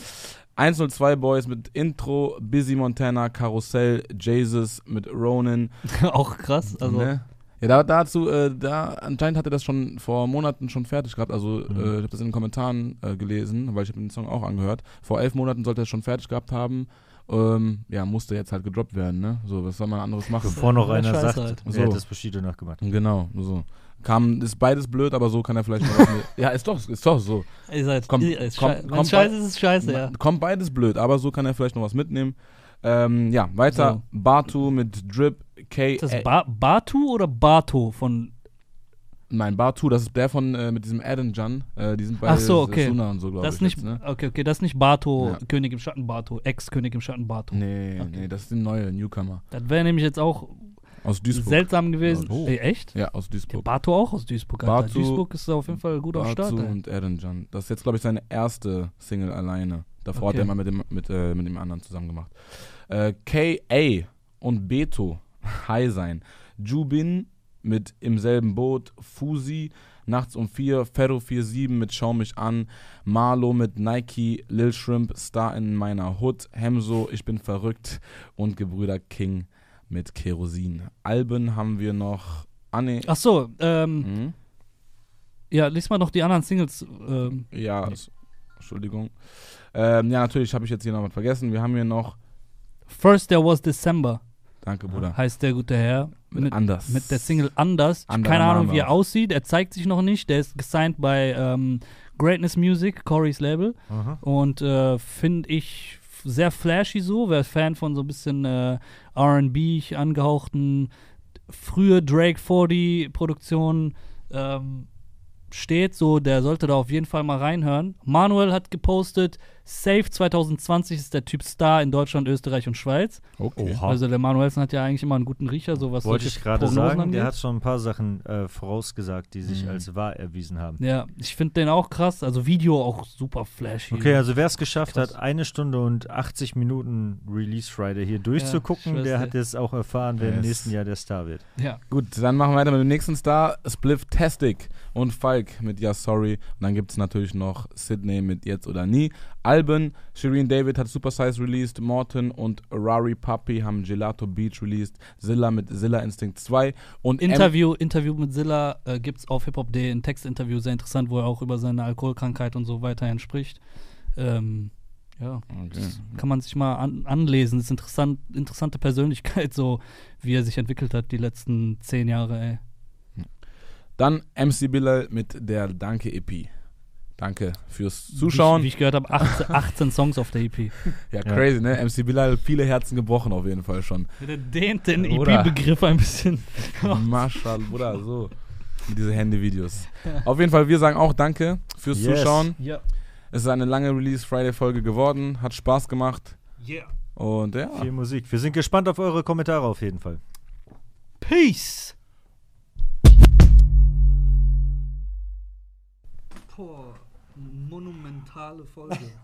102 Boys mit Intro, Busy Montana, Karussell, Jesus mit Ronin, auch krass. Also, ne? Ja, da, dazu, äh, da anscheinend hat er das schon vor Monaten schon fertig gehabt. Also Mhm. äh, ich habe das in den Kommentaren äh, gelesen, weil ich habe den Song auch angehört. Vor elf Monaten sollte er es schon fertig gehabt haben. Ähm, ja, musste jetzt halt gedroppt werden, ne? So, was soll man anderes machen? Bevor noch Ja, einer scheiße sagt, halt. er So. hat das Bushido nachgemacht. Genau, so. Kam, ist beides blöd, aber so kann er vielleicht mal Ja, ist doch, ist doch so. ihr seid, Komm, ist komm, komm, Wenn scheiße ist, ist scheiße, ja. Kommt beides blöd, aber so kann er vielleicht noch was mitnehmen. Ähm, ja, weiter. Batu mit Drip, K. Ist das ba Batu oder Bato von. Nein, Batu, das ist der von äh, mit diesem Adam Jan. Äh, die sind bei Ach so, okay. Suna und so, glaube ich. Das ist nicht, jetzt, ne? okay, okay, das ist nicht Bato, Ja. König im Schatten Bato, Ex-König im Schatten Bato. Nee, Okay. nee, das ist ein neuer Newcomer. Das wäre nämlich jetzt auch Aus Duisburg. seltsam gewesen. Oh. Ey, echt? Ja, aus Der Duisburg. Bato auch aus Duisburg, Alter. Batu- Duisburg ist auf jeden Fall gut am Start. Batu und Erdenjan. Das ist jetzt, glaube ich, seine erste Single alleine. Davor Okay. hat er mal mit dem, mit, äh, mit dem anderen zusammen gemacht. Äh, K.A. und Beto, High sein. Jubin mit Im selben Boot, Fusi, Nachts um vier, Ferro 47 mit Schau mich an, Marlo mit Nike, Lil Shrimp, Star in meiner Hood, Hemso, Ich bin verrückt und Gebrüder King mit Kerosin. Alben haben wir noch. Ah, nee. Ach so, ähm, Mhm. ja, lies mal noch die anderen Singles. Ähm, Ja, Entschuldigung. Ähm, ja, natürlich habe ich jetzt hier noch was vergessen. Wir haben hier noch, First There Was December danke Bruder, heißt der gute Herr. mit, Mit, Anders. mit der Single Anders. Anderer keine Ahnung, Name wie er aussieht. Er zeigt sich noch nicht. Der ist gesigned bei ähm, Greatness Music, Corey's Label. Aha. Und äh, finde ich sehr flashy so. Wer Fan von so ein bisschen äh, RB angehauchten, frühe Drake 40 Produktionen ähm, steht, so, der sollte da auf jeden Fall mal reinhören. Manuel hat gepostet, Safe 2020 ist der Typ Star in Deutschland, Österreich und Schweiz. Okay. Oha. Also der Manuelsen hat ja eigentlich immer einen guten Riecher, so was Wollte solche ich gerade sagen, angeht. der hat schon ein paar Sachen äh, vorausgesagt, die sich Mhm. als wahr erwiesen haben. Ja, ich finde den auch krass. Also Video auch super flashy. Okay, also wer es geschafft Krass. hat, eine Stunde und 80 Minuten Release Friday hier durchzugucken, schwör's der hat jetzt auch erfahren, wer im Yes. nächsten Jahr der Star wird. Ja. Gut, dann machen wir weiter mit dem nächsten Star. Spliff Tastic und Falk mit Ja Sorry. Und dann gibt es natürlich noch Sydney mit Jetzt oder Nie. Alben, Shireen David hat Super Size released, Morton und Rari Puppy haben Gelato Beach released, Zilla mit Zilla Instinct 2 und M- Interview, Interview mit Zilla äh, gibt's auf hiphop.de, ein Textinterview, sehr interessant, wo er auch über seine Alkoholkrankheit und so weiterhin spricht. Ähm, ja, Okay. das kann man sich mal an, anlesen. Das ist interessant, interessante Persönlichkeit, so wie er sich entwickelt hat die letzten zehn Jahre, ey. Dann MC Bilal mit der Danke EP. Danke fürs Zuschauen. Wie, ich- wie ich gehört habe, 18, 18 Songs auf der EP. ja, Ja. crazy, ne? MC Bilal, viele Herzen gebrochen auf jeden Fall schon. Der dehnt den Oder? EP-Begriff ein bisschen. Marshall, Bruder, so. Mit diese Handyvideos. Auf jeden Fall, wir sagen auch Danke fürs Yes. Zuschauen. Ja. Es ist eine lange Release-Friday-Folge geworden. Hat Spaß gemacht. Yeah. Und ja. Viel Musik. Wir sind gespannt auf eure Kommentare auf jeden Fall. Peace. Boah, monumentale Folge.